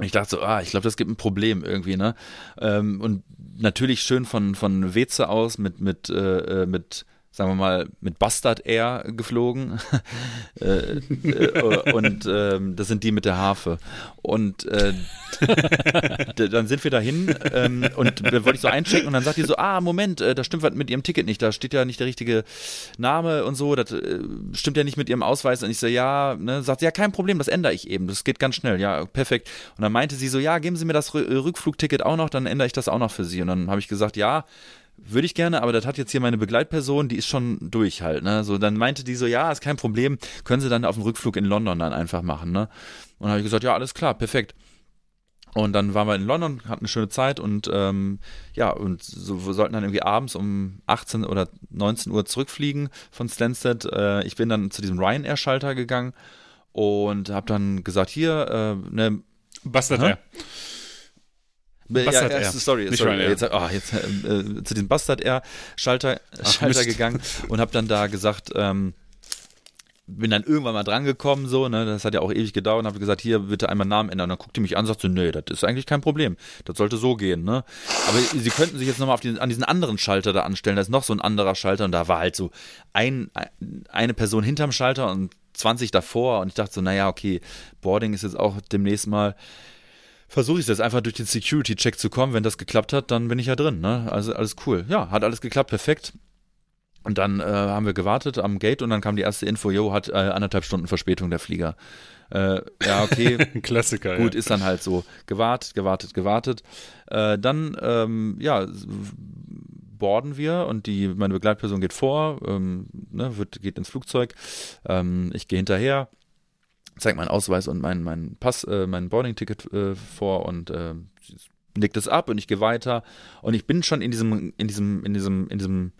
Und ich dachte so, ah, ich glaube, das gibt ein Problem irgendwie, ne? Ähm, und natürlich schön von, von Weze aus mit, mit, äh, äh mit sagen wir mal, mit Bastard Air geflogen. äh, äh, und ähm, das sind die mit der Harfe. Und äh, dann sind wir dahin ähm, und da wollte ich so einchecken und dann sagt die so, ah, Moment, äh, da stimmt was mit ihrem Ticket nicht, da steht ja nicht der richtige Name und so, das äh, stimmt ja nicht mit ihrem Ausweis. Und ich so, ja, ne, sagt sie, ja, kein Problem, das ändere ich eben, das geht ganz schnell, ja, perfekt. Und dann meinte sie so, ja, geben Sie mir das Rückflugticket auch noch, dann ändere ich das auch noch für Sie. Und dann habe ich gesagt, ja, würde ich gerne, aber das hat jetzt hier meine Begleitperson, die ist schon durch halt, ne? So, dann meinte die so, ja, ist kein Problem, können Sie dann auf dem Rückflug in London dann einfach machen, ne? Und dann habe ich gesagt, ja, alles klar, perfekt. Und dann waren wir in London, hatten eine schöne Zeit und ähm, ja, und so, wir sollten dann irgendwie abends um 18 oder 19 Uhr zurückfliegen von Stansted. Äh, ich bin dann zu diesem Ryanair-Schalter gegangen und habe dann gesagt, hier, äh, ne, Bastard Air. Bastard ja, ja, sorry, Nicht sorry. Jetzt, oh, jetzt äh, zu diesem Bastard Air Schalter, Schalter gegangen und habe dann da gesagt, ähm, bin dann irgendwann mal drangekommen, so, ne, das hat ja auch ewig gedauert und habe gesagt, hier bitte einmal Namen ändern. Und dann guckt die mich an und sagt so, nee, das ist eigentlich kein Problem. Das sollte so gehen, ne. Aber sie könnten sich jetzt nochmal die, an diesen anderen Schalter da anstellen. Da ist noch so ein anderer Schalter und da war halt so ein, eine Person hinterm Schalter und 20 davor und ich dachte so, naja, okay, Boarding ist jetzt auch demnächst mal versuche ich es jetzt einfach durch den Security-Check zu kommen. Wenn das geklappt hat, dann bin ich ja drin. Ne? Also alles cool. Ja, hat alles geklappt, perfekt. Und dann äh, haben wir gewartet am Gate und dann kam die erste Info, jo, hat äh, anderthalb Stunden Verspätung der Flieger. Äh, ja, okay. Klassiker. Gut, ja. ist dann halt so. Gewartet, gewartet, gewartet. Äh, dann, ähm, ja, borden wir und die, meine Begleitperson geht vor, ähm, ne, wird, geht ins Flugzeug, ähm, ich gehe hinterher, zeige meinen Ausweis und meinen mein Pass, äh, mein Boarding-Ticket äh, vor und äh, nickt es ab und ich gehe weiter und ich bin schon in diesem, in diesem, in diesem, in diesem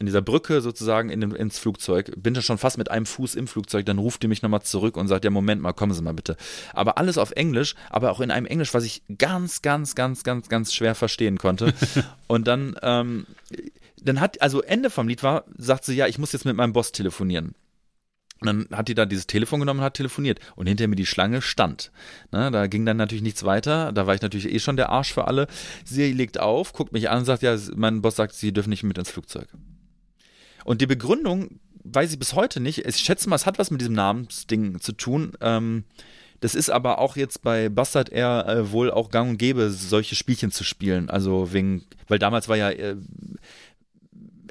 in dieser Brücke sozusagen in, ins Flugzeug, bin da schon fast mit einem Fuß im Flugzeug, dann ruft die mich nochmal zurück und sagt, ja, Moment mal, kommen Sie mal bitte. Aber alles auf Englisch, aber auch in einem Englisch, was ich ganz, ganz, ganz, ganz, ganz schwer verstehen konnte. und dann, ähm, dann hat, also Ende vom Lied war, sagt sie, ja, ich muss jetzt mit meinem Boss telefonieren. Und dann hat die da dieses Telefon genommen und hat telefoniert. Und hinter mir die Schlange stand. Na, da ging dann natürlich nichts weiter. Da war ich natürlich eh schon der Arsch für alle. Sie legt auf, guckt mich an und sagt, ja, mein Boss sagt, sie dürfen nicht mit ins Flugzeug. Und die Begründung weiß ich bis heute nicht. Ich schätze mal, es hat was mit diesem Namensding zu tun. Ähm, das ist aber auch jetzt bei Bastard Air äh, wohl auch gang und gäbe, solche Spielchen zu spielen. Also wegen, weil damals war ja äh,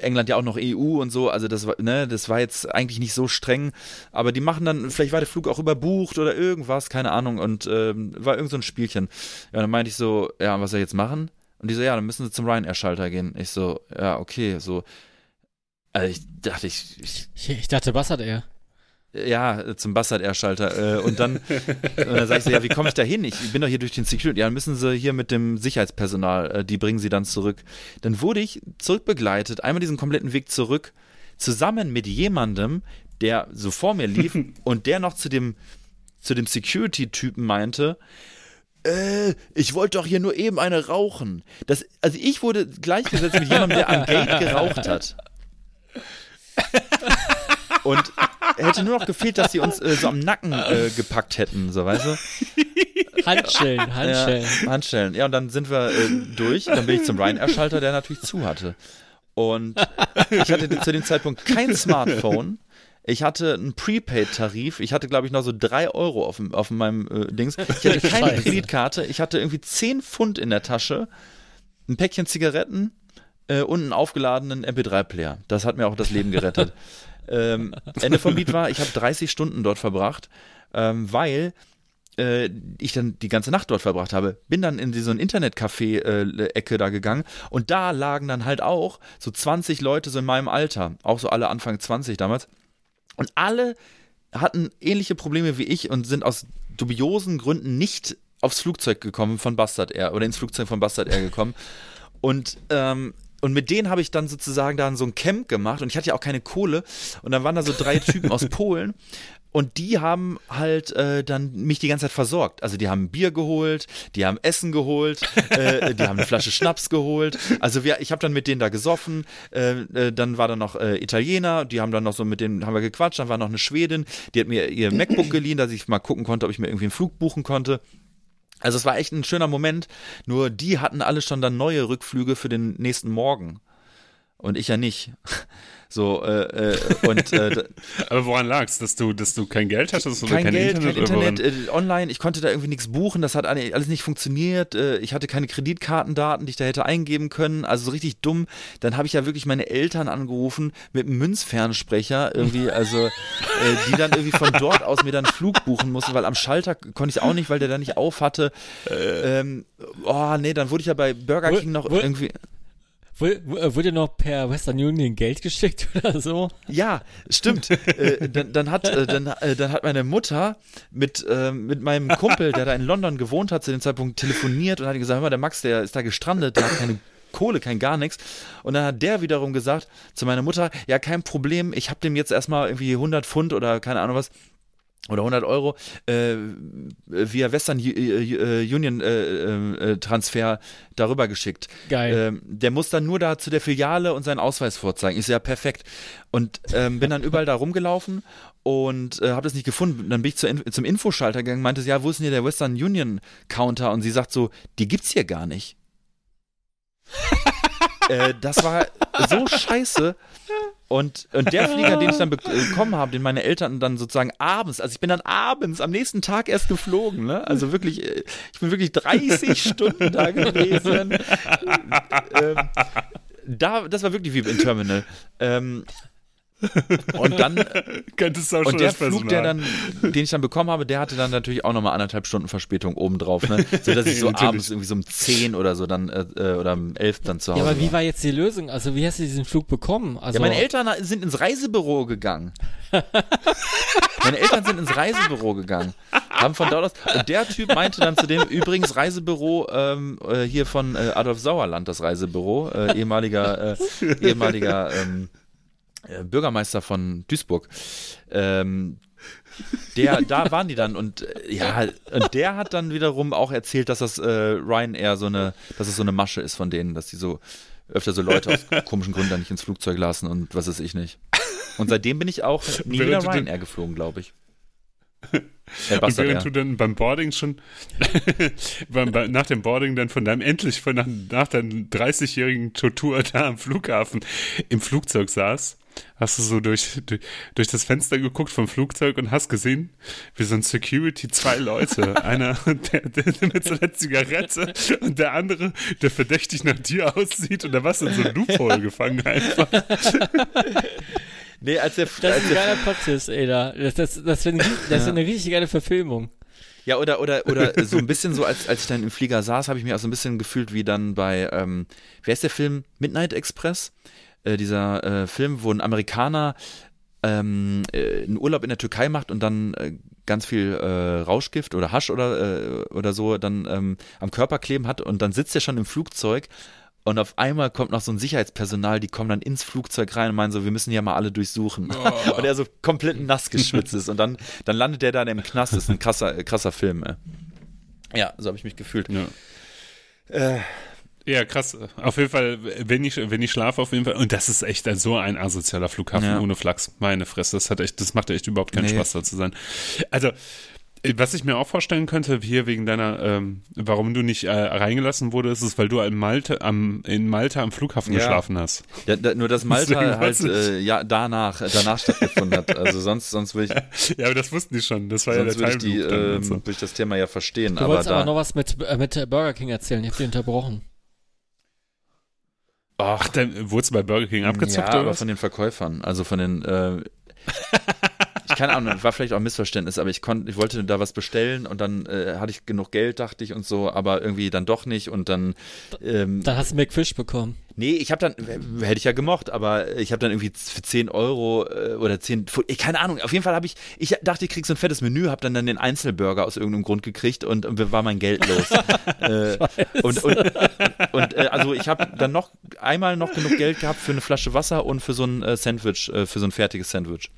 England ja auch noch EU und so, also das war, ne, das war jetzt eigentlich nicht so streng, aber die machen dann, vielleicht war der Flug auch überbucht oder irgendwas, keine Ahnung, und ähm, war irgend so ein Spielchen. Ja, dann meinte ich so, ja, was soll ich jetzt machen? Und die so, ja, dann müssen sie zum Ryanair-Schalter gehen. Ich so, ja, okay, so, also ich dachte, ich. Ich, ich dachte, Bassard Air. Ja, zum Bassard Air Schalter. Äh, und dann, und dann sage ich so, ja, wie komme ich da hin? Ich bin doch hier durch den Security. Ja, dann müssen sie hier mit dem Sicherheitspersonal, äh, die bringen sie dann zurück. Dann wurde ich zurückbegleitet, einmal diesen kompletten Weg zurück, zusammen mit jemandem, der so vor mir lief und der noch zu dem, zu dem Security-Typen meinte, äh, ich wollte doch hier nur eben eine rauchen. Das, also ich wurde gleichgesetzt mit jemandem, der am Gate geraucht hat. Und hätte nur noch gefehlt, dass sie uns äh, so am Nacken äh, gepackt hätten, so weißt du? Handschellen, Handschellen. Ja, Handschellen. Ja, und dann sind wir äh, durch. Dann bin ich zum Ryanair-Schalter, der natürlich zu hatte. Und ich hatte zu dem Zeitpunkt kein Smartphone. Ich hatte einen Prepaid-Tarif. Ich hatte, glaube ich, noch so drei Euro auf, auf meinem äh, Dings. Ich hatte keine Scheiße. Kreditkarte. Ich hatte irgendwie zehn Pfund in der Tasche, ein Päckchen Zigaretten äh, und einen aufgeladenen MP3-Player. Das hat mir auch das Leben gerettet. Ähm, Ende vom Lied war, ich habe 30 Stunden dort verbracht, ähm, weil äh, ich dann die ganze Nacht dort verbracht habe. Bin dann in so ein Internetcafé-Ecke äh, da gegangen und da lagen dann halt auch so 20 Leute so in meinem Alter, auch so alle Anfang 20 damals. Und alle hatten ähnliche Probleme wie ich und sind aus dubiosen Gründen nicht aufs Flugzeug gekommen von Bastard Air oder ins Flugzeug von Bastard Air gekommen. Und ähm, und mit denen habe ich dann sozusagen dann so ein Camp gemacht und ich hatte ja auch keine Kohle und dann waren da so drei Typen aus Polen und die haben halt äh, dann mich die ganze Zeit versorgt. Also die haben Bier geholt, die haben Essen geholt, äh, die haben eine Flasche Schnaps geholt. Also wir, ich habe dann mit denen da gesoffen. Äh, äh, dann war da noch äh, Italiener, die haben dann noch so mit denen haben wir gequatscht. Dann war noch eine Schwedin, die hat mir ihr MacBook geliehen, dass ich mal gucken konnte, ob ich mir irgendwie einen Flug buchen konnte. Also es war echt ein schöner Moment, nur die hatten alle schon dann neue Rückflüge für den nächsten Morgen. Und ich ja nicht. So, äh, äh, und, äh, Aber woran lag's, dass du, dass du kein Geld hattest oder kein, kein Geld, Internet? Kein Internet, äh, online, ich konnte da irgendwie nichts buchen, das hat alles nicht funktioniert. Äh, ich hatte keine Kreditkartendaten, die ich da hätte eingeben können. Also so richtig dumm. Dann habe ich ja wirklich meine Eltern angerufen mit einem Münzfernsprecher, irgendwie, also äh, die dann irgendwie von dort aus mir dann einen Flug buchen mussten, weil am Schalter konnte ich es auch nicht, weil der da nicht auf hatte. Ähm, oh, nee, dann wurde ich ja bei Burger King noch irgendwie. Äh, wurde noch per Western Union Geld geschickt oder so? Ja, stimmt. äh, dann, dann, hat, äh, dann, äh, dann hat meine Mutter mit, äh, mit meinem Kumpel, der da in London gewohnt hat, zu dem Zeitpunkt telefoniert und hat gesagt, hör mal, der Max, der ist da gestrandet, der hat keine Kohle, kein gar nichts. Und dann hat der wiederum gesagt zu meiner Mutter, ja, kein Problem, ich habe dem jetzt erstmal irgendwie 100 Pfund oder keine Ahnung was oder 100 Euro äh, via Western äh, äh, Union äh, äh, Transfer darüber geschickt. Geil. Ähm, der muss dann nur da zu der Filiale und seinen Ausweis vorzeigen. Ist ja perfekt. Und ähm, bin dann überall da rumgelaufen und äh, habe das nicht gefunden. Dann bin ich zu, zum Infoschalter gegangen, meinte, ja, wo ist denn hier der Western Union Counter? Und sie sagt so, die gibt's hier gar nicht. äh, das war so scheiße. Und, und der Flieger, den ich dann bekommen habe, den meine Eltern dann sozusagen abends, also ich bin dann abends am nächsten Tag erst geflogen, ne? Also wirklich, äh, ich bin wirklich 30 Stunden da gewesen. ähm, da, das war wirklich wie im Terminal. Ähm, Und dann Könntest du auch und schon der das Flug, der dann, den ich dann bekommen habe, der hatte dann natürlich auch nochmal anderthalb Stunden Verspätung obendrauf, ne? So dass ich so abends irgendwie so um 10 oder so dann äh, äh, oder um 11 dann zu Hause Ja, aber wie war. jetzt die Lösung? Also wie hast du diesen Flug bekommen? Also, Ja, meine Eltern sind ins Reisebüro gegangen. meine Eltern sind ins Reisebüro gegangen. Haben von dort aus. Und der Typ meinte dann zu dem, übrigens Reisebüro ähm, äh, hier von äh, Adolf Sauerland, das Reisebüro, äh, ehemaliger, äh, ehemaliger ähm, äh, Bürgermeister von Duisburg. Ähm, der, da waren die dann und äh, ja, und der hat dann wiederum auch erzählt, dass das äh, Ryanair so eine, dass es so eine Masche ist von denen, dass die so öfter so Leute aus komischen Gründen da nicht ins Flugzeug lassen und was weiß ich nicht. Und seitdem bin ich auch nie wieder Ryanair geflogen, glaube ich. Äh, Und während du dann beim Boarding schon, beim, bei, nach dem Boarding dann von deinem, endlich von nach, nach deinem 30-jährigen Tortur da am Flughafen im Flugzeug saß, hast du so durch, durch, durch das Fenster geguckt vom Flugzeug und hast gesehen, wie so ein Security zwei Leute, einer der, der mit so einer Zigarette und der andere, der verdächtig nach dir aussieht und da warst du in so ein Loophole gefangen einfach. Nee, als der, Das als ist ein geiler Plot-Twist, ey, da. Das, das, das wäre eine, eine richtig geile Verfilmung. Ja, oder, oder, oder so ein bisschen so, als, als ich dann im Flieger saß, habe ich mich auch so ein bisschen gefühlt wie dann bei, ähm, wer ist der Film? Midnight Express? Äh, dieser äh, Film, wo ein Amerikaner ähm, äh, einen Urlaub in der Türkei macht und dann äh, ganz viel äh, Rauschgift oder Hasch oder, äh, oder so dann ähm, am Körper kleben hat und dann sitzt er schon im Flugzeug und auf einmal kommt noch so ein Sicherheitspersonal, die kommen dann ins Flugzeug rein und meinen so, wir müssen ja mal alle durchsuchen. Und er so komplett nass geschwitzt ist und dann, dann landet der dann im Knast. Das ist ein krasser, äh, krasser Film. Ey. Ja, so habe ich mich gefühlt. Ja. Äh, Ja, krass. Auf jeden Fall, wenn ich, wenn ich schlafe, auf jeden Fall. Und das ist echt so ein asozialer Flughafen Ja. ohne Flachs. Meine Fresse, das hat echt, das macht echt überhaupt keinen Nee. Spaß, da zu sein. Also, äh, was ich mir auch vorstellen könnte, hier wegen deiner, ähm, warum du nicht äh, reingelassen wurdest, ist, weil du in Malta am, in Malta am Flughafen Ja. geschlafen hast. ja, da, nur, dass Malta Deswegen halt äh, ja, danach, danach stattgefunden hat. Also sonst, sonst würde ich, Ja, aber das wussten die schon. Das war ja sonst der würde ich, die, ähm, so. würde ich das Thema ja verstehen. Du aber wolltest aber da, noch was mit, äh, mit Burger King erzählen. Ich hab dich unterbrochen. Ach, dann wurdest du bei Burger King abgezockt ja, oder aber was? von den Verkäufern, also von den, äh, keine Ahnung, war vielleicht auch ein Missverständnis, aber ich konnte, ich wollte da was bestellen und dann äh, hatte ich genug Geld, dachte ich und so, aber irgendwie dann doch nicht und dann, ähm, Dann hast du McFish bekommen. Nee, ich habe dann, hätte ich ja gemocht, aber ich habe dann irgendwie für 10 Euro äh, oder 10, Pfund- ich, keine Ahnung, auf jeden Fall habe ich, ich dachte, ich krieg so ein fettes Menü, habe dann, dann den Einzelburger aus irgendeinem Grund gekriegt und, und war mein Geld los. äh, und und, und äh, also ich habe dann noch einmal noch genug Geld gehabt für eine Flasche Wasser und für so ein äh, Sandwich, äh, für so ein fertiges Sandwich.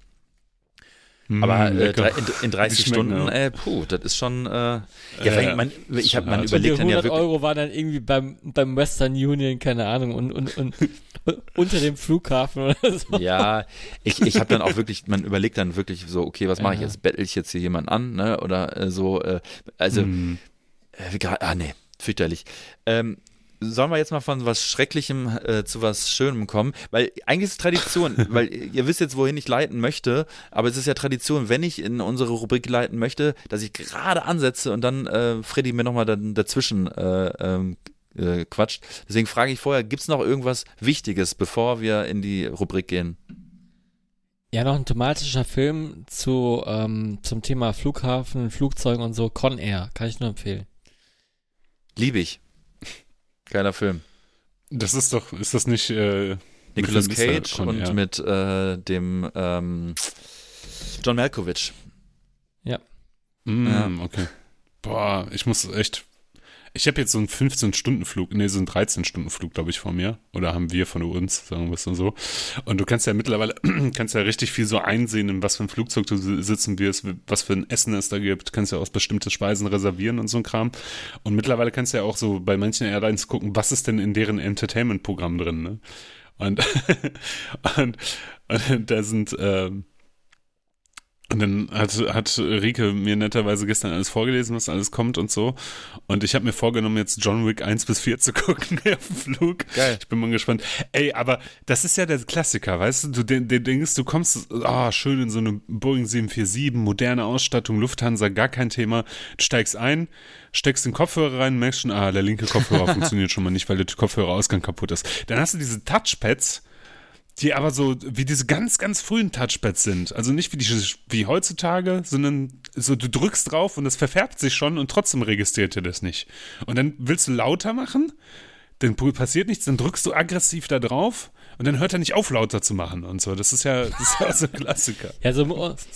Aber Mm, äh, drei, in, in 30 Die schmecken Stunden, äh, puh, das ist schon, äh, ja, Ja, weil man, ich hab, man Also die überlegt dann ja 100 wirklich. Euro waren dann irgendwie beim, beim Western Union, keine Ahnung, und, und, und unter dem Flughafen oder so. Ja, ich, ich habe dann auch wirklich, man überlegt dann wirklich so, okay, was mache ich Ja. jetzt? Bettel ich jetzt hier jemanden an, ne? Oder äh, so, äh, also, äh, grad, ah nee, fürchterlich. Ähm, sollen wir jetzt mal von was Schrecklichem äh, zu was Schönem kommen? Weil eigentlich ist es Tradition, weil ihr wisst jetzt, wohin ich leiten möchte, aber es ist ja Tradition, wenn ich in unsere Rubrik leiten möchte, dass ich gerade ansetze und dann äh, Freddy mir nochmal dazwischen äh, ähm, äh, quatscht. Deswegen frage ich vorher, gibt es noch irgendwas Wichtiges, bevor wir in die Rubrik gehen? Ja, noch ein thematischer Film zu, ähm, zum Thema Flughafen, Flugzeugen und so, Con Air, kann ich nur empfehlen. Liebe ich. Geiler Film. Das ist doch, ist das nicht äh, Nicolas. Cage und ja. mit äh, dem ähm, John Malkovich. Mm, Ja. okay. Boah, ich muss echt. Ich habe jetzt so einen 15-Stunden-Flug, nee, so einen 13-Stunden-Flug, glaube ich, vor mir. Oder haben wir von uns, sagen wir es so. Und du kannst ja mittlerweile, kannst ja richtig viel so einsehen, in was für ein Flugzeug du si- sitzen wirst, was für ein Essen es da gibt. Kannst ja auch bestimmte Speisen reservieren und so ein Kram. Und mittlerweile kannst du ja auch so bei manchen Airlines gucken, was ist denn in deren Entertainment-Programm drin, ne? Und, und, und da sind, ähm, und dann hat, hat Rike mir netterweise gestern alles vorgelesen, was alles kommt und so. Und ich habe mir vorgenommen, jetzt John Wick 1 bis 4 zu gucken auf dem Flug. Geil. Ich bin mal gespannt. Ey, aber das ist ja der Klassiker, weißt du? Du den, den denkst, du kommst ah, schön in so eine Boeing 747, moderne Ausstattung, Lufthansa, gar kein Thema. Du steigst ein, steckst den Kopfhörer rein, merkst schon, ah, der linke Kopfhörer funktioniert schon mal nicht, weil der Kopfhörerausgang kaputt ist. Dann hast du diese Touchpads, die aber so wie diese ganz, ganz frühen Touchpads sind. Also nicht wie, die, wie heutzutage, sondern so du drückst drauf und es verfärbt sich schon und trotzdem registriert er das nicht. Und dann willst du lauter machen, dann passiert nichts, dann drückst du aggressiv da drauf und dann hört er nicht auf, lauter zu machen und so. Das ist ja, das ist ja so ein Klassiker. ja, so,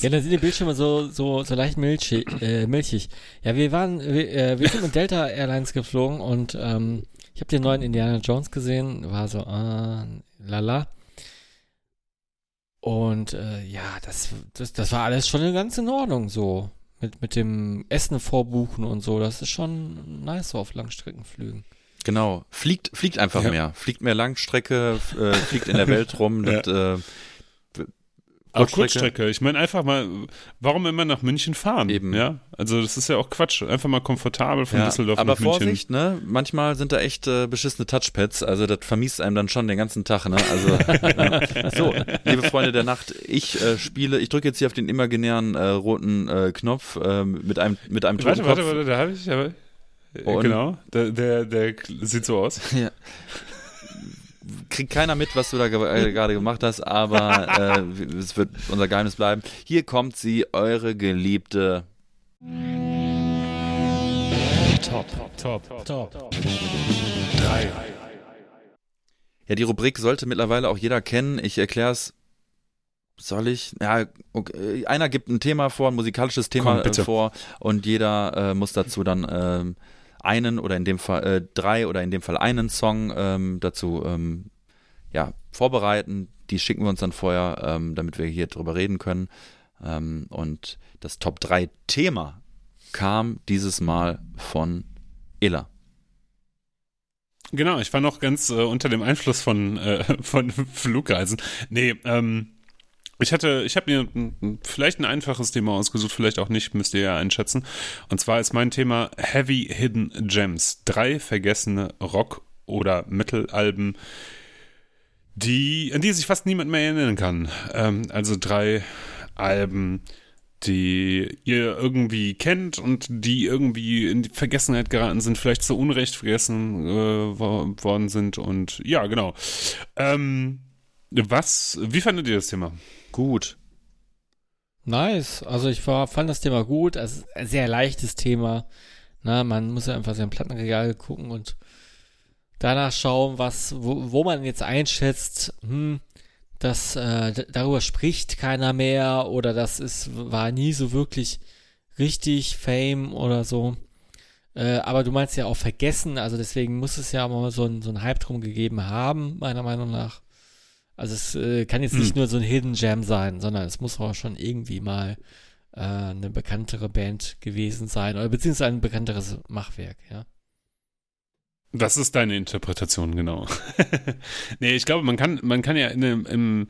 ja, dann sind die Bildschirme so, so, so leicht milchig. Äh, milchig. Ja, wir waren, wir, äh, wir sind mit Delta Airlines geflogen und ähm, ich habe den neuen Indiana Jones gesehen, war so, äh, lala. Und äh, ja, das, das, das war alles schon ganz in Ordnung so. Mit, mit dem Essen vorbuchen und so. Das ist schon nice so auf Langstreckenflügen. Genau, fliegt, fliegt einfach ja. mehr. Fliegt mehr Langstrecke, äh, fliegt in der Welt rum. ja. äh, auch Kurzstrecke. Ich meine einfach mal, warum immer nach München fahren? Eben. Ja, also das ist ja auch Quatsch. Einfach mal komfortabel von ja, Düsseldorf aber nach München. Aber Vorsicht, ne? Manchmal sind da echt äh, beschissene Touchpads. Also das vermisst einem dann schon den ganzen Tag, ne? Also äh, so, liebe Freunde der Nacht, ich äh, spiele, ich drücke jetzt hier auf den imaginären äh, roten äh, Knopf äh, mit einem mit einem Warte, warte, warte, da habe ich aber und genau, der, der, der sieht so aus. Ja. Kriegt keiner mit, was du da äh, gerade gemacht hast, aber äh, es wird unser Geheimnis bleiben. Hier kommt sie, eure geliebte Top, Top, Top, Top. Drei. Ja, die Rubrik sollte mittlerweile auch jeder kennen. Ich erkläre es soll ich? Ja, okay. einer gibt ein Thema vor, ein musikalisches Thema Komm, vor und jeder äh, muss dazu dann ähm, einen oder in dem Fall äh, drei oder in dem Fall einen Song ähm, dazu ähm, ja, vorbereiten. Die schicken wir uns dann vorher, ähm, damit wir hier drüber reden können. Ähm, und das Top 3 Thema kam dieses Mal von Ella. Genau, ich war noch ganz äh, unter dem Einfluss von, äh, Flugreisen. Nee, ähm, ich hatte, ich habe mir vielleicht ein einfaches Thema ausgesucht, vielleicht auch nicht, müsst ihr ja einschätzen. Und zwar ist mein Thema Heavy Hidden Gems. Drei vergessene Rock- oder Metal-Alben, die, an die sich fast niemand mehr erinnern kann. Ähm, also drei Alben, die ihr irgendwie kennt und die irgendwie in die Vergessenheit geraten sind, vielleicht zu Unrecht vergessen äh, worden sind. Und ja, genau. Ähm, was, wie fandet ihr das Thema? Gut. Nice. Also ich war, fand das Thema gut. Es ist ein sehr leichtes Thema. Na, man muss ja einfach sein Plattenregal gucken und danach schauen, was, wo, wo man jetzt einschätzt, hm, dass äh, darüber spricht keiner mehr oder das ist, war nie so wirklich richtig Fame oder so. Äh, aber du meinst ja auch vergessen, also deswegen muss es ja mal so ein, so ein Hype drum gegeben haben, meiner Meinung nach. Also es äh, kann jetzt hm. nicht nur so ein Hidden Jam sein, sondern es muss auch schon irgendwie mal äh, eine bekanntere Band gewesen sein oder beziehungsweise ein bekannteres Machwerk, ja. Was ist deine Interpretation genau? nee, ich glaube, man kann, man kann ja in dem, im,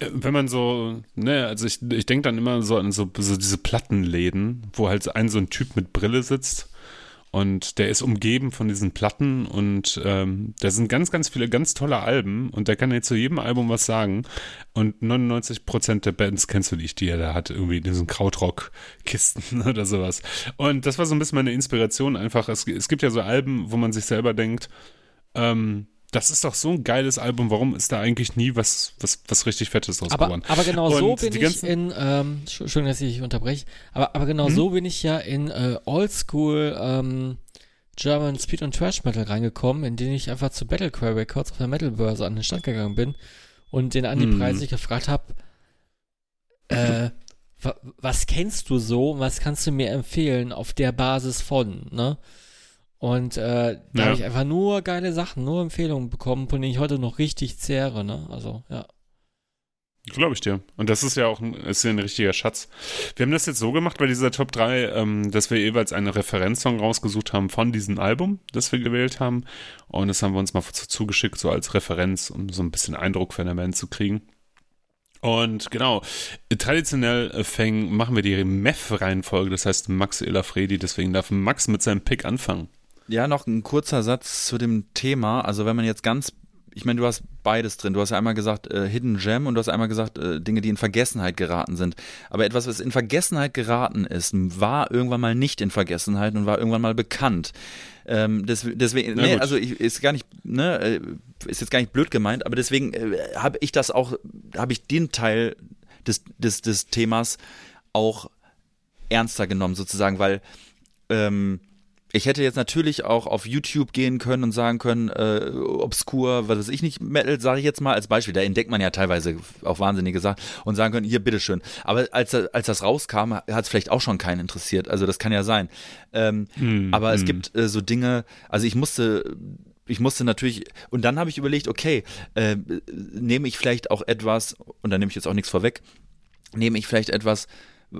wenn man so, ne, also ich, ich denke dann immer so an so, so diese Plattenläden, wo halt ein so ein Typ mit Brille sitzt und der ist umgeben von diesen Platten und ähm, da sind ganz, ganz viele ganz tolle Alben und der kann dir zu jedem Album was sagen. Und 99 Prozent der Bands kennst du nicht, die er da hat, irgendwie in diesen Krautrock-Kisten oder sowas. Und das war so ein bisschen meine Inspiration einfach. Es, es gibt ja so Alben, wo man sich selber denkt, ähm, das ist doch so ein geiles Album, warum ist da eigentlich nie was, was, was richtig Fettes draus aber, geworden? Aber genau und so bin ich in, ähm, schön, dass ich dich unterbreche, aber, aber genau hm? so bin ich ja in äh, Oldschool ähm, German Speed und Trash Metal reingekommen, in den ich einfach zu Battlecry Records auf der Metalbörse an den Stand gegangen bin und den Andi hm. Preis gefragt habe, äh, was kennst du so, was kannst du mir empfehlen auf der Basis von, ne? Und äh, da ja. habe ich einfach nur geile Sachen, nur Empfehlungen bekommen, von denen ich heute noch richtig zehre, ne? Also, ja. Glaube ich dir. Und das ist ja auch ein, ist ja ein richtiger Schatz. Wir haben das jetzt so gemacht bei dieser Top 3, ähm, dass wir jeweils einen Referenzsong rausgesucht haben von diesem Album, das wir gewählt haben. Und das haben wir uns mal zugeschickt, so als Referenz, um so ein bisschen Eindruck von der Band zu kriegen. Und genau, traditionell äh, fängen, machen wir die Meth-Reihenfolge, das heißt Max Elafredi, deswegen darf Max mit seinem Pick anfangen. Ja, noch ein kurzer Satz zu dem Thema. Also wenn man jetzt ganz ich meine, du hast beides drin. Du hast ja einmal gesagt äh, Hidden Gem und du hast einmal gesagt äh, Dinge, die in Vergessenheit geraten sind. Aber etwas, was in Vergessenheit geraten ist, war irgendwann mal nicht in Vergessenheit und war irgendwann mal bekannt. Ähm, des, deswegen, nee, also ich, ist gar nicht, ne, äh, ist jetzt gar nicht blöd gemeint, aber deswegen äh, habe ich das auch, habe ich den Teil des, des, des Themas auch ernster genommen, sozusagen, weil ähm, ich hätte jetzt natürlich auch auf YouTube gehen können und sagen können, äh, obskur, was weiß ich nicht, Metal, sage ich jetzt mal als Beispiel. Da entdeckt man ja teilweise auch wahnsinnige Sachen und sagen können, hier, bitteschön. Aber als, als das rauskam, hat es vielleicht auch schon keinen interessiert. Also das kann ja sein. Ähm, hm, aber hm. es gibt äh, so Dinge, also ich musste ich musste natürlich, und dann habe ich überlegt, okay, äh, nehme ich vielleicht auch etwas, und da nehme ich jetzt auch nichts vorweg, nehme ich vielleicht etwas,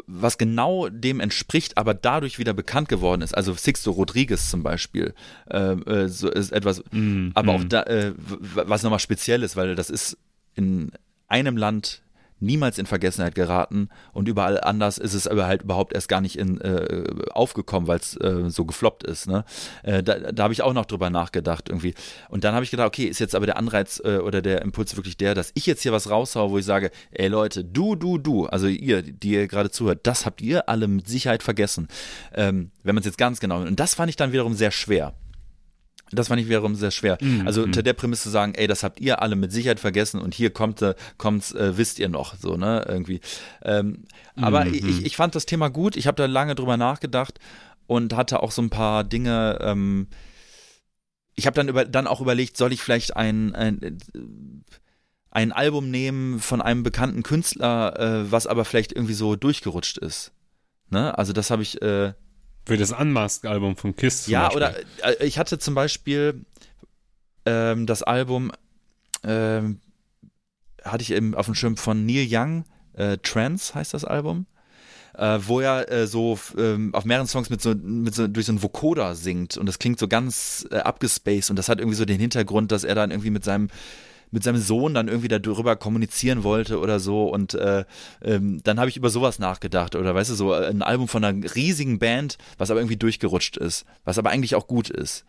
was genau dem entspricht, aber dadurch wieder bekannt geworden ist. Also Sixto Rodriguez zum Beispiel, äh, äh, so ist etwas, mm, aber mm. auch da, äh, was nochmal speziell ist, weil das ist in einem Land niemals in Vergessenheit geraten und überall anders ist es aber halt überhaupt erst gar nicht in, äh, aufgekommen, weil es äh, so gefloppt ist. Ne? Äh, da da habe ich auch noch drüber nachgedacht irgendwie. Und dann habe ich gedacht, okay, ist jetzt aber der Anreiz äh, oder der Impuls wirklich der, dass ich jetzt hier was raushaue, wo ich sage, ey Leute, du, du, du, also ihr, die ihr gerade zuhört, das habt ihr alle mit Sicherheit vergessen. Ähm, wenn man es jetzt ganz genau. Und das fand ich dann wiederum sehr schwer. Das fand ich wiederum sehr schwer. Mm, also unter der Prämisse zu sagen, ey, das habt ihr alle mit Sicherheit vergessen und hier kommt, äh, kommt's, äh, wisst ihr noch, so, ne, irgendwie. Ähm, aber mm, ich, ich fand das Thema gut, ich habe da lange drüber nachgedacht und hatte auch so ein paar Dinge, ähm, ich habe dann, über, dann auch überlegt, soll ich vielleicht ein, ein, ein Album nehmen von einem bekannten Künstler, äh, was aber vielleicht irgendwie so durchgerutscht ist. Ne? Also das habe ich, äh, für das Unmasked-Album von Kiss. Ja, oder äh, ich hatte zum Beispiel ähm, das Album, ähm, hatte ich eben auf dem Schirm von Neil Young, äh, Trance heißt das Album. Äh, wo er äh, so ähm, auf mehreren Songs mit so, mit so durch so einen Vocoder singt und das klingt so ganz äh, abgespaced und das hat irgendwie so den Hintergrund, dass er dann irgendwie mit seinem mit seinem Sohn dann irgendwie darüber kommunizieren wollte oder so. Und äh, ähm, dann habe ich über sowas nachgedacht. Oder weißt du, so ein Album von einer riesigen Band, was aber irgendwie durchgerutscht ist, was aber eigentlich auch gut ist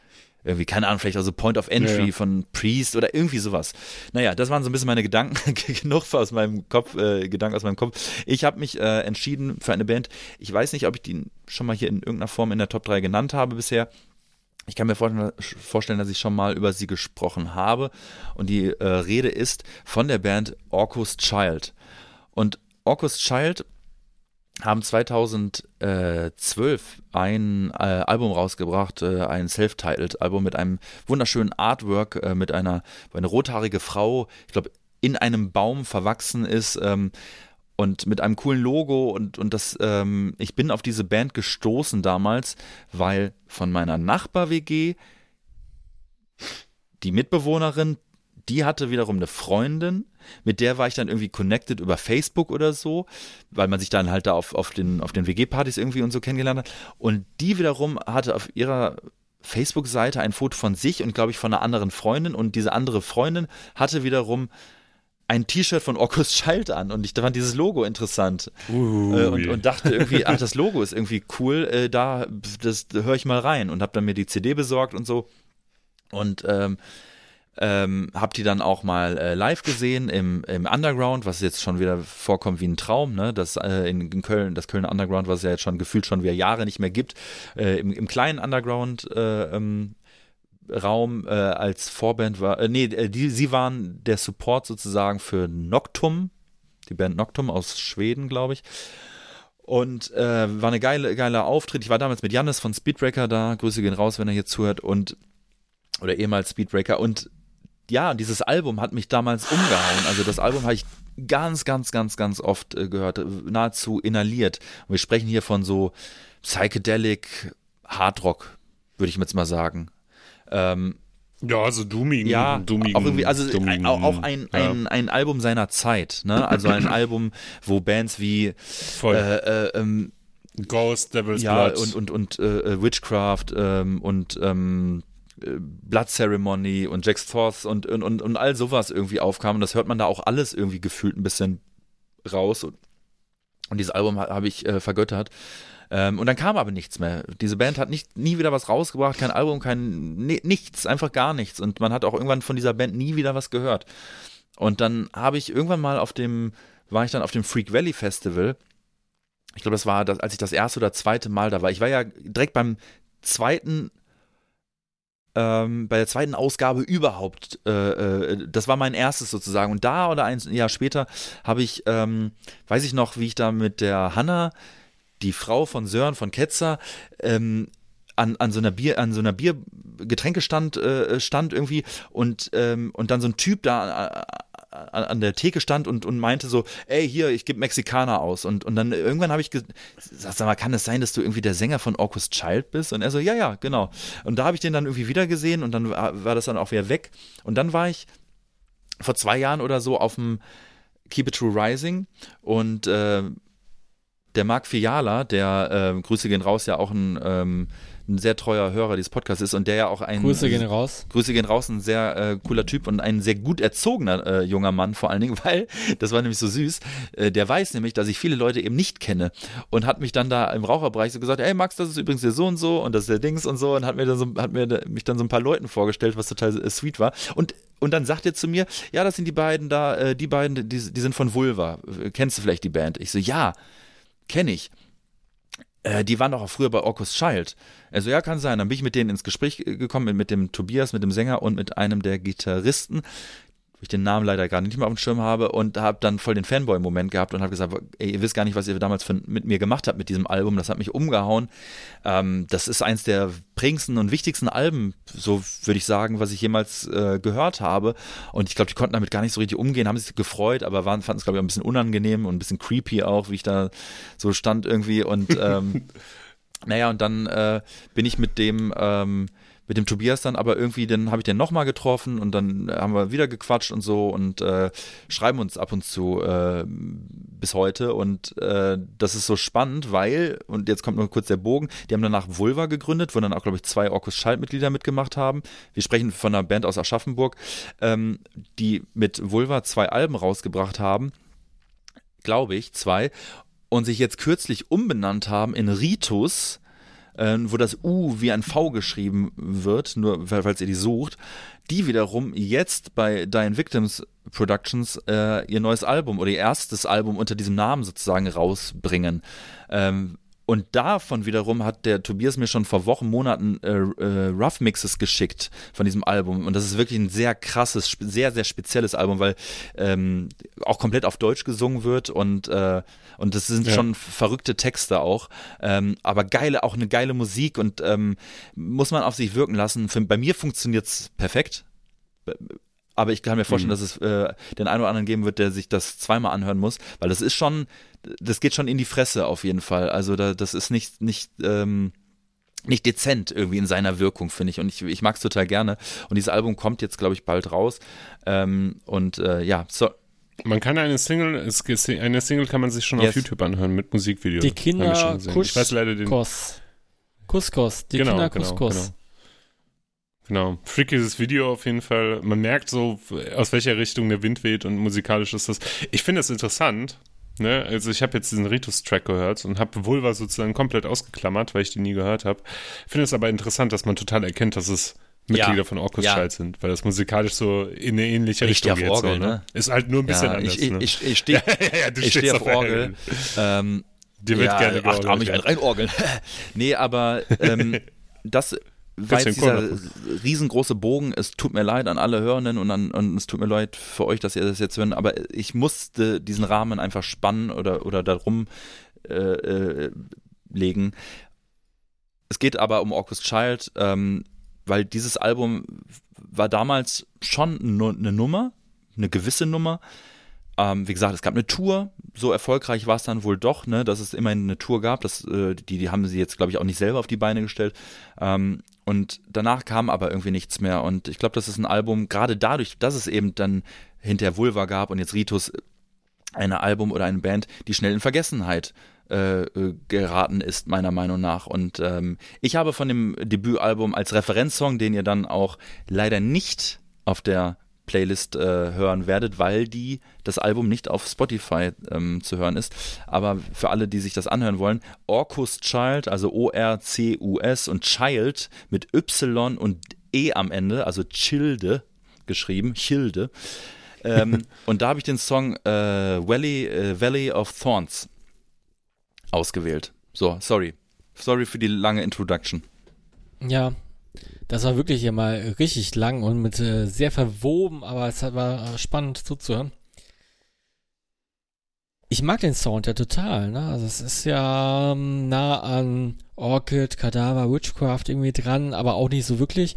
irgendwie, keine Ahnung, vielleicht also Point of Entry ja, ja. von Priest oder irgendwie sowas. Naja, das waren so ein bisschen meine Gedanken, genug aus meinem Kopf, äh, Gedanken aus meinem Kopf. Ich habe mich äh, entschieden für eine Band. Ich weiß nicht, ob ich die schon mal hier in irgendeiner Form in der Top 3 genannt habe bisher. Ich kann mir vorstellen, dass ich schon mal über sie gesprochen habe. Und die äh, Rede ist von der Band Orcus Child. Und Orcus Child haben 2012 ein äh, Album rausgebracht, äh, ein self-titled Album mit einem wunderschönen Artwork, äh, mit einer eine rothaarige Frau, ich glaube, in einem Baum verwachsen ist. Ähm, und mit einem coolen Logo und, und das, ähm, ich bin auf diese Band gestoßen damals, weil von meiner Nachbar-WG die Mitbewohnerin, die hatte wiederum eine Freundin, mit der war ich dann irgendwie connected über Facebook oder so, weil man sich dann halt da auf, auf den, auf den WG-Partys irgendwie und so kennengelernt hat. Und die wiederum hatte auf ihrer Facebook-Seite ein Foto von sich und glaube ich von einer anderen Freundin und diese andere Freundin hatte wiederum ein T-Shirt von Orcus Child an und ich fand dieses Logo interessant. Uh, äh, und, und, dachte irgendwie, ach, das Logo ist irgendwie cool, äh, da, das, da höre ich mal rein und habe dann mir die CD besorgt und so. Und ähm, ähm, hab die dann auch mal äh, live gesehen im, im Underground, was jetzt schon wieder vorkommt wie ein Traum, ne? Das äh, in, in, Köln, das Kölner Underground, was es ja jetzt schon gefühlt schon wieder Jahre nicht mehr gibt, äh, im, im kleinen Underground äh, ähm, Raum äh, als Vorband war, äh, nee, äh, die, sie waren der Support sozusagen für Noctum, die Band Noctum aus Schweden, glaube ich. Und äh, war eine geile, geiler Auftritt. Ich war damals mit Jannis von Speedbreaker da. Grüße gehen raus, wenn er hier zuhört. Und oder ehemals Speedbreaker. Und ja, dieses Album hat mich damals umgehauen. Also das Album habe ich ganz, ganz, ganz, ganz oft äh, gehört, nahezu inhaliert. Und wir sprechen hier von so Psychedelic Hardrock, würde ich jetzt mal sagen. Ähm, ja, also Dooming. Ja, Dooming, auch irgendwie, also Dooming, auch ein, ja. ein, ein Album seiner Zeit, ne? Also ein Album, wo Bands wie Voll. Äh, äh, ähm, Ghost, Devil's ja, Blood und, und, und äh, äh Witchcraft ähm, und ähm, äh, Blood Ceremony und Jack's Force und, und, und, und all sowas irgendwie aufkam. Und das hört man da auch alles irgendwie gefühlt ein bisschen raus. Und, und dieses Album habe hab ich äh, vergöttert. Ähm, und dann kam aber nichts mehr. Diese Band hat nicht, nie wieder was rausgebracht, kein Album, kein ni nichts, einfach gar nichts. Und man hat auch irgendwann von dieser Band nie wieder was gehört. Und dann habe ich irgendwann mal auf dem, war ich dann auf dem Freak Valley Festival. Ich glaube, das war, das, als ich das erste oder zweite Mal da war. Ich war ja direkt beim zweiten ähm, bei der zweiten Ausgabe überhaupt, äh, äh, das war mein erstes sozusagen. Und da oder ein Jahr später habe ich, ähm, weiß ich noch, wie ich da mit der Hanna, die Frau von Sören von Ketzer, ähm, an, an so einer Bier, an so einer Biergetränkestand äh, stand irgendwie und, ähm, und dann so ein Typ da an der Theke stand und, und meinte so, ey, hier, ich gebe Mexikaner aus. Und, und dann irgendwann habe ich gesagt, sag mal, kann es sein, dass du irgendwie der Sänger von August Child bist? Und er so, ja, ja, genau. Und da habe ich den dann irgendwie wieder gesehen und dann war, war das dann auch wieder weg. Und dann war ich vor zwei Jahren oder so auf dem Keep It True Rising und äh, der Marc Fiala, der äh, Grüße gehen raus, ja auch ein ähm, ein sehr treuer Hörer dieses Podcasts ist und der ja auch ein. Grüße gehen raus. Grüße gehen raus, ein sehr äh, cooler Typ und ein sehr gut erzogener äh, junger Mann vor allen Dingen, weil, das war nämlich so süß, äh, der weiß nämlich, dass ich viele Leute eben nicht kenne und hat mich dann da im Raucherbereich so gesagt, ey Max, das ist übrigens der so und so und das ist der Dings und so und hat mir dann so, hat mir mich dann so ein paar Leuten vorgestellt, was total äh, sweet war. Und und dann sagt er zu mir, ja, das sind die beiden da, äh, die beiden, die, die sind von Vulva. Kennst du vielleicht die Band? Ich so, ja, kenne ich äh, die waren doch auch früher bei Orcus Child. Also ja, kann sein. Dann bin ich mit denen ins Gespräch gekommen, mit, dem Tobias, mit dem Sänger und mit einem der Gitarristen ich den Namen leider gar nicht mehr auf dem Schirm habe und habe dann voll den Fanboy-Moment gehabt und habe gesagt, ey, ihr wisst gar nicht, was ihr damals für, mit mir gemacht habt mit diesem Album, das hat mich umgehauen. Ähm, das ist eins der prägendsten und wichtigsten Alben, so würde ich sagen, was ich jemals äh, gehört habe. Und ich glaube, die konnten damit gar nicht so richtig umgehen, haben sich gefreut, aber fanden es glaube ich ein bisschen unangenehm und ein bisschen creepy auch, wie ich da so stand irgendwie. Und ähm, naja, und dann äh, bin ich mit dem ähm, mit dem Tobias dann aber irgendwie, dann habe ich den nochmal getroffen und dann haben wir wieder gequatscht und so und äh, schreiben uns ab und zu äh, bis heute und äh, das ist so spannend, weil, und jetzt kommt nur kurz der Bogen, die haben danach Vulva gegründet, wo dann auch, glaube ich, zwei Orkus Schaltmitglieder mitgemacht haben. Wir sprechen von einer Band aus Aschaffenburg, ähm, die mit Vulva zwei Alben rausgebracht haben, glaube ich, zwei, und sich jetzt kürzlich umbenannt haben in Ritus, äh, wo das U wie ein V geschrieben wird, nur falls ihr die sucht, die wiederum jetzt bei Dying Victims Productions äh, ihr neues Album oder ihr erstes Album unter diesem Namen sozusagen rausbringen. Ähm, und davon wiederum hat der Tobias mir schon vor Wochen, Monaten äh, äh, Rough Mixes geschickt von diesem Album. Und das ist wirklich ein sehr krasses, sehr, sehr spezielles Album, weil ähm, auch komplett auf Deutsch gesungen wird und, äh, und das sind ja. schon verrückte Texte auch. Ähm, aber geile, auch eine geile Musik und ähm, muss man auf sich wirken lassen. Für, bei mir funktioniert es perfekt. Aber ich kann mir vorstellen, mhm. dass es äh, den einen oder anderen geben wird, der sich das zweimal anhören muss, weil das ist schon, das geht schon in die Fresse auf jeden Fall. Also da, das ist nicht, nicht, ähm, nicht dezent irgendwie in seiner Wirkung, finde ich. Und ich, ich mag es total gerne. Und dieses Album kommt jetzt, glaube ich, bald raus. Ähm, und äh, ja, so. Man kann eine Single, eine Single kann man sich schon yes. auf YouTube anhören mit Musikvideo. Die Kinder Kuss, ich weiß leider den Kuss. Kuss, Die genau, Kinder genau, Kuss, Genau. Genau. Freakiges Video auf jeden Fall. Man merkt so, aus welcher Richtung der Wind weht und musikalisch ist das. Ich finde es interessant. Ne? Also ich habe jetzt diesen Ritus-Track gehört und habe Vulva sozusagen komplett ausgeklammert, weil ich die nie gehört habe. Finde es aber interessant, dass man total erkennt, dass es Mitglieder ja, von Orkus ja. sind, weil das musikalisch so in eine ähnliche ich Richtung geht. Orgel, so, ne? ne? Ist halt nur ein bisschen ja, anders. Ich, ne? ich, ich stehe ja, steh auf Orgel. Ähm, Dir wird gerne georgelt. Ach, mich ein reinorgeln. nee, aber ähm, das weil dieser riesengroße Bogen, es tut mir leid an alle Hörenden und, an, und es tut mir leid für euch, dass ihr das jetzt hören, aber ich musste diesen Rahmen einfach spannen oder, oder darum äh, äh, legen. Es geht aber um August Child, ähm, weil dieses Album war damals schon eine Nummer, eine gewisse Nummer. Ähm, wie gesagt, es gab eine Tour, so erfolgreich war es dann wohl doch, ne, dass es immerhin eine Tour gab. Das, äh, die, die haben sie jetzt, glaube ich, auch nicht selber auf die Beine gestellt. Ähm, und danach kam aber irgendwie nichts mehr. Und ich glaube, das ist ein Album, gerade dadurch, dass es eben dann hinter Vulva gab und jetzt Ritus ein Album oder eine Band, die schnell in Vergessenheit äh, äh, geraten ist, meiner Meinung nach. Und ähm, ich habe von dem Debütalbum als Referenzsong, den ihr dann auch leider nicht auf der Playlist äh, hören werdet, weil die das Album nicht auf Spotify ähm, zu hören ist. Aber für alle, die sich das anhören wollen, Orcus Child, also O-R-C-U-S und Child mit Y und E am Ende, also Childe geschrieben, Childe. ähm, und da habe ich den Song äh, Valley, äh, Valley of Thorns ausgewählt. So, sorry. Sorry für die lange Introduction. Ja, das war wirklich hier mal richtig lang und mit äh, sehr verwoben, aber es war spannend zuzuhören. Ich mag den Sound ja total, ne? Also es ist ja ähm, nah an Orchid, Cadaver, Witchcraft irgendwie dran, aber auch nicht so wirklich.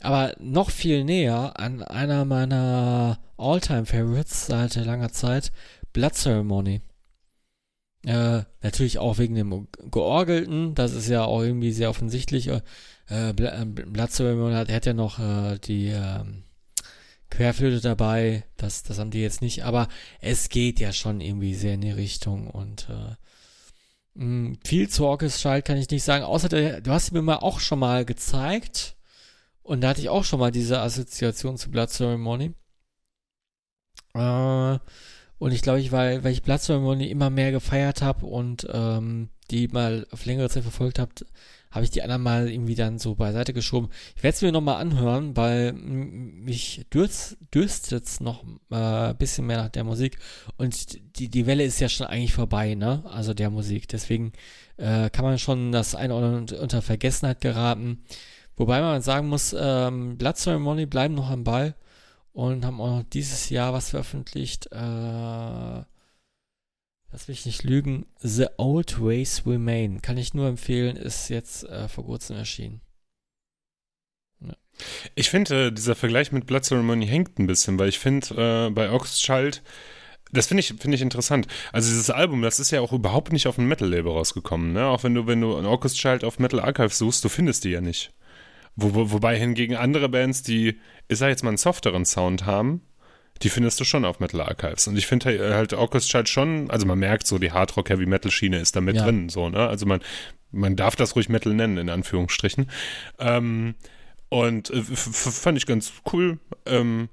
Aber noch viel näher an einer meiner All-Time-Favorites seit langer Zeit, Blood Ceremony. Äh, natürlich auch wegen dem Georgelten, das ist ja auch irgendwie sehr offensichtlich. Äh, äh, Blood Ceremony hat, hat ja noch äh, die äh, Querflöte dabei, das, das haben die jetzt nicht, aber es geht ja schon irgendwie sehr in die Richtung und äh, mh, viel zu Orchestral kann ich nicht sagen, außer der, du hast mir mal auch schon mal gezeigt. Und da hatte ich auch schon mal diese Assoziation zu Blood Ceremony. Äh, und ich glaube, ich, weil, weil ich Blood Ceremony immer mehr gefeiert habe und ähm, die mal auf längere Zeit verfolgt habe, habe ich die anderen mal irgendwie dann so beiseite geschoben. Ich werde es mir nochmal anhören, weil mich dürst, dürstet noch äh, ein bisschen mehr nach der Musik. Und die, die Welle ist ja schon eigentlich vorbei, ne? Also der Musik. Deswegen äh, kann man schon das eine oder andere unter Vergessenheit geraten. Wobei man sagen muss, ähm, Blood Ceremony bleiben noch am Ball und haben auch noch dieses Jahr was veröffentlicht. Äh, Lass mich nicht lügen. The Old Ways Remain. Kann ich nur empfehlen, ist jetzt äh, vor kurzem erschienen. Ja. Ich finde, äh, dieser Vergleich mit Blood Ceremony hängt ein bisschen, weil ich finde, äh, bei Oxchild, das finde ich, find ich interessant. Also dieses Album, das ist ja auch überhaupt nicht auf dem Metal-Label rausgekommen, ne? Auch wenn du, wenn du Child auf Metal Archive suchst, du findest die ja nicht. Wo, wo, wobei hingegen andere Bands, die, ich sag jetzt mal, einen softeren Sound haben, die findest du schon auf Metal Archives. Und ich finde halt, halt Orchestrate schon, also man merkt so, die Hardrock Heavy Metal Schiene ist da mit ja. drin, so, ne? Also man, man darf das ruhig Metal nennen, in Anführungsstrichen. Ähm, und äh, fand ich ganz cool. Ähm,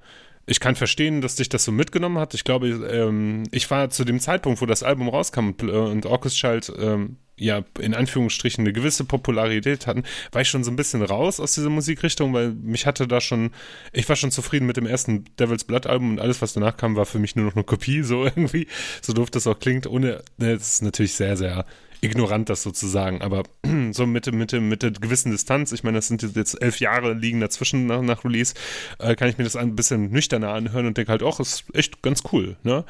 ich kann verstehen, dass dich das so mitgenommen hat. Ich glaube, ähm, ich war zu dem Zeitpunkt, wo das Album rauskam und, äh, und Orchestchild ähm, ja in Anführungsstrichen eine gewisse Popularität hatten, war ich schon so ein bisschen raus aus dieser Musikrichtung, weil mich hatte da schon, ich war schon zufrieden mit dem ersten Devil's Blood Album und alles, was danach kam, war für mich nur noch eine Kopie, so irgendwie, so doof das auch klingt, ohne, ne, das ist natürlich sehr, sehr ignorant, das sozusagen, aber so mit, mit, mit der gewissen Distanz, ich meine, das sind jetzt elf Jahre liegen dazwischen nach, nach Release, äh, kann ich mir das ein bisschen nüchterner anhören und denke halt, auch, ist echt ganz cool, ne?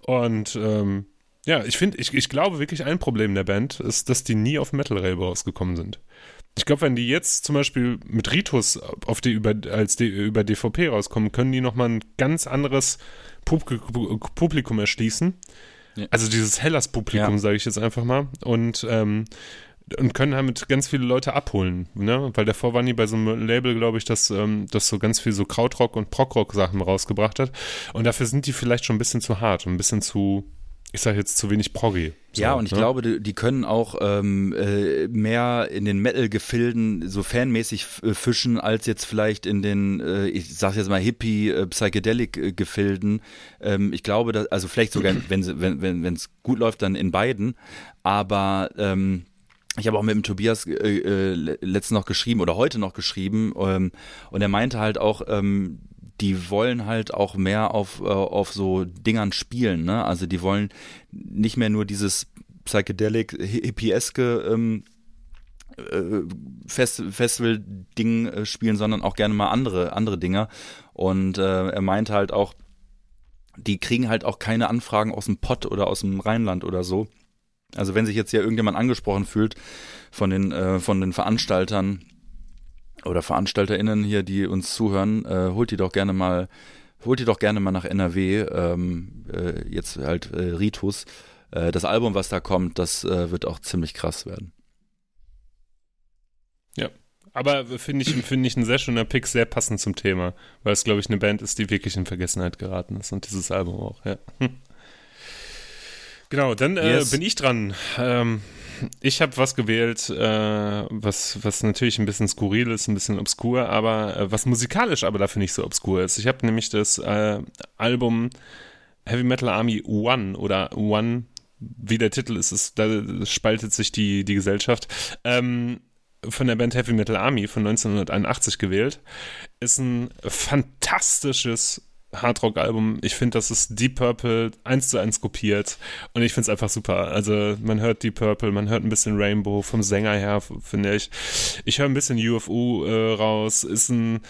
Und ähm, ja, ich finde, ich, ich glaube wirklich ein Problem der Band ist, dass die nie auf Metal Rail rausgekommen sind. Ich glaube, wenn die jetzt zum Beispiel mit Ritus auf die über, als die, über DVP rauskommen, können die nochmal ein ganz anderes Publikum erschließen. Ja. Also dieses Hellas-Publikum, ja. sage ich jetzt einfach mal. Und, ähm, und können damit ganz viele Leute abholen, ne? Weil davor waren die bei so einem Label, glaube ich, das, ähm, das so ganz viel so Krautrock und Progrock-Sachen rausgebracht hat. Und dafür sind die vielleicht schon ein bisschen zu hart und ein bisschen zu, ich sage jetzt zu wenig Proggy. So, ja, und ich ne? glaube, die, die, können auch ähm, äh, mehr in den Metal-Gefilden so fanmäßig äh, fischen, als jetzt vielleicht in den, äh, ich sag jetzt mal, Hippie-Psychedelic-Gefilden. Äh, ähm, ich glaube, dass, also vielleicht sogar, wenn es wenn, wenn, gut läuft, dann in beiden. Aber ähm, ich habe auch mit dem Tobias äh, äh, letztens noch geschrieben oder heute noch geschrieben ähm, und er meinte halt auch, ähm, die wollen halt auch mehr auf, äh, auf so Dingern spielen, ne? Also die wollen nicht mehr nur dieses psychedelic, hippieske ähm, äh, Fest Festival-Ding äh, spielen, sondern auch gerne mal andere, andere Dinger. Und äh, er meint halt auch, die kriegen halt auch keine Anfragen aus dem Pott oder aus dem Rheinland oder so. Also wenn sich jetzt ja irgendjemand angesprochen fühlt von den, von den Veranstaltern, oder VeranstalterInnen hier, die uns zuhören, äh, holt die doch gerne mal, holt die doch gerne mal nach NRW, ähm, äh, jetzt halt äh, Ritus. Äh, das Album, was da kommt, das äh, wird auch ziemlich krass werden. Ja, aber finde ich, finde ich ein sehr schöner Pick, sehr passend zum Thema, weil es, glaube ich, eine Band ist, die wirklich in Vergessenheit geraten ist und dieses Album auch, ja. Hm. Genau, dann äh, yes. bin ich dran. Ähm, ich habe was gewählt, äh, was, was natürlich ein bisschen skurril ist, ein bisschen obskur, aber äh, was musikalisch aber dafür nicht so obskur ist. Ich habe nämlich das äh, Album Heavy Metal Army One oder One, wie der Titel ist, ist da spaltet sich die, die Gesellschaft. Ähm, von der Band Heavy Metal Army von 1981 gewählt. Ist ein fantastisches Hardrock-Album. Ich finde, das ist Deep Purple eins zu eins kopiert und ich finde es einfach super. Also man hört Deep Purple, man hört ein bisschen Rainbow vom Sänger her, finde ich. Ich höre ein bisschen UFO äh, raus. Ist ein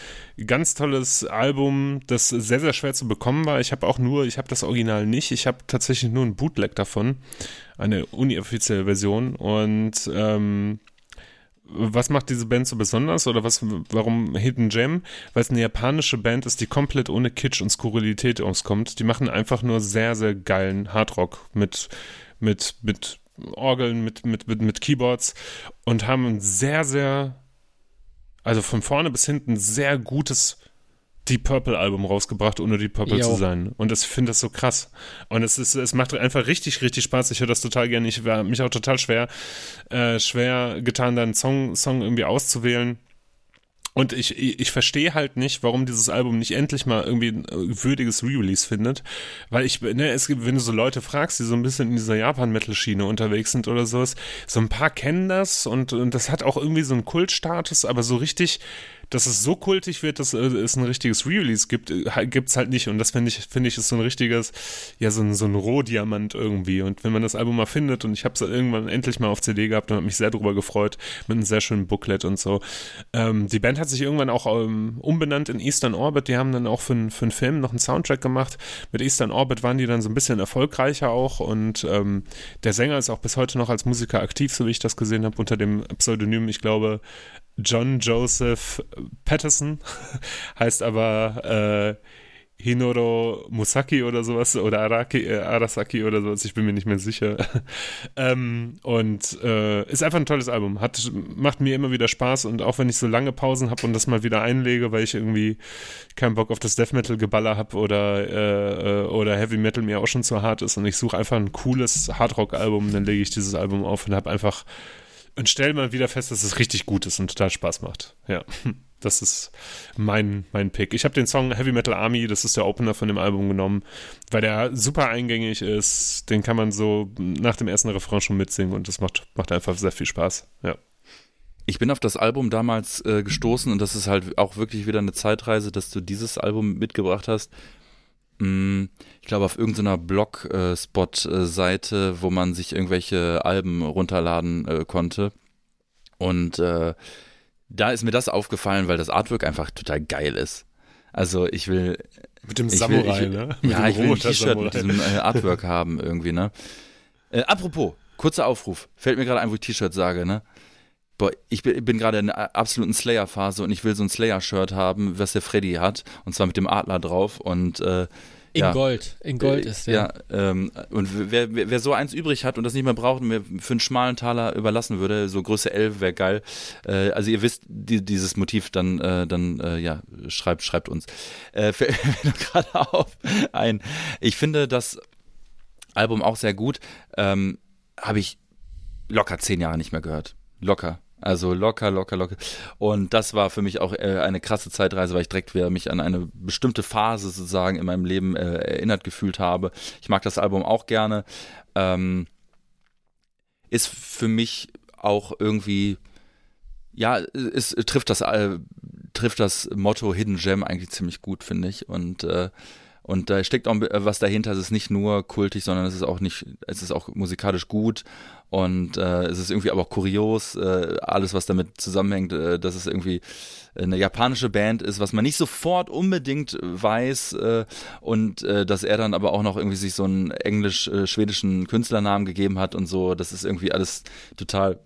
ganz tolles Album, das sehr, sehr schwer zu bekommen war. Ich habe auch nur, ich habe das Original nicht. Ich habe tatsächlich nur ein Bootleg davon, eine unoffizielle Version und ähm, was macht diese Band so besonders oder was, warum Hidden Gem? Weil es eine japanische Band ist, die komplett ohne Kitsch und Skurrilität auskommt. Die machen einfach nur sehr, sehr geilen Hardrock mit, mit, mit Orgeln, mit, mit, mit, mit Keyboards und haben ein sehr, sehr, also von vorne bis hinten sehr gutes Deep Purple Album rausgebracht, ohne Deep Purple Yo. zu sein. Und ich finde das so krass. Und es ist, es macht einfach richtig, richtig Spaß. Ich höre das total gerne. Ich war mich auch total schwer, äh, schwer getan, da einen Song, Song irgendwie auszuwählen. Und ich, ich verstehe halt nicht, warum dieses Album nicht endlich mal irgendwie ein äh, würdiges Re-Release findet. Weil ich, ne, es gibt, wenn du so Leute fragst, die so ein bisschen in dieser Japan-Metal-Schiene unterwegs sind oder sowas, so ein paar kennen das und, und das hat auch irgendwie so einen Kultstatus, aber so richtig, dass es so kultig wird, dass es ein richtiges Re-Release gibt, äh, gibt es halt nicht. Und das finde ich, finde ich, ist so ein richtiges, ja, so ein, so ein Rohdiamant irgendwie. Und wenn man das Album mal findet, und ich habe es irgendwann endlich mal auf CD gehabt und habe mich sehr darüber gefreut, mit einem sehr schönen Booklet und so. Ähm, die Band hat sich irgendwann auch ähm, umbenannt in Eastern Orbit. Die haben dann auch für, für einen Film noch einen Soundtrack gemacht. Mit Eastern Orbit waren die dann so ein bisschen erfolgreicher auch. Und ähm, der Sänger ist auch bis heute noch als Musiker aktiv, so wie ich das gesehen habe, unter dem Pseudonym, ich glaube, John Joseph Patterson, heißt aber äh, Hinoro Musaki oder sowas oder Araki, äh, Arasaki oder sowas, ich bin mir nicht mehr sicher. ähm, und äh, ist einfach ein tolles Album. Hat, macht mir immer wieder Spaß und auch wenn ich so lange Pausen habe und das mal wieder einlege, weil ich irgendwie keinen Bock auf das Death Metal Geballer habe oder, äh, äh, oder Heavy Metal mir auch schon zu hart ist und ich suche einfach ein cooles Hardrock Album, dann lege ich dieses Album auf und habe einfach und stelle mal wieder fest, dass es richtig gut ist und total Spaß macht. Ja, das ist mein, mein Pick. Ich habe den Song Heavy Metal Army, das ist der Opener von dem Album genommen, weil der super eingängig ist. Den kann man so nach dem ersten Refrain schon mitsingen und das macht, macht einfach sehr viel Spaß. Ja. Ich bin auf das Album damals äh, gestoßen und das ist halt auch wirklich wieder eine Zeitreise, dass du dieses Album mitgebracht hast. Mm, ich glaube, auf irgendeiner Blogspot-Seite, wo man sich irgendwelche Alben runterladen äh, konnte. Und äh, da ist mir das aufgefallen, weil das Artwork einfach total geil ist. Also ich will. Mit dem Samurai, will, ich, ne? Mit ja, ich will ein T-Shirt mit diesem äh, Artwork haben irgendwie, ne? Äh, apropos, kurzer Aufruf. Fällt mir gerade ein, wo ich T-Shirt sage, ne? Boah, ich bin, bin gerade in einer absoluten Slayer-Phase und ich will so ein Slayer-Shirt haben, was der Freddy hat. Und zwar mit dem Adler drauf. Und äh, in ja, Gold. In Gold äh, ist der. Ja, ähm, und wer, wer, wer, so eins übrig hat und das nicht mehr braucht und mir für einen schmalen Taler überlassen würde, so Größe 11 wäre geil. Äh, also ihr wisst die, dieses Motiv, dann, äh, dann äh, ja, schreibt, schreibt uns. Äh, fällt mir gerade auf ein. Ich finde das Album auch sehr gut. Ähm, Habe ich locker zehn Jahre nicht mehr gehört. Locker. Also locker, locker, locker. Und das war für mich auch äh, eine krasse Zeitreise, weil ich direkt wieder mich an eine bestimmte Phase sozusagen in meinem Leben äh, erinnert gefühlt habe. Ich mag das Album auch gerne. Ähm, ist für mich auch irgendwie, ja, es, trifft das, äh, trifft das Motto Hidden Gem eigentlich ziemlich gut, finde ich. Und äh, und da steckt auch was dahinter. Es ist nicht nur kultig, sondern es ist auch nicht, es ist auch musikalisch gut und äh, es ist irgendwie aber auch kurios, äh, alles was damit zusammenhängt, äh, dass es irgendwie eine japanische Band ist, was man nicht sofort unbedingt weiß äh, und äh, dass er dann aber auch noch irgendwie sich so einen englisch-schwedischen Künstlernamen gegeben hat und so. Das ist irgendwie alles total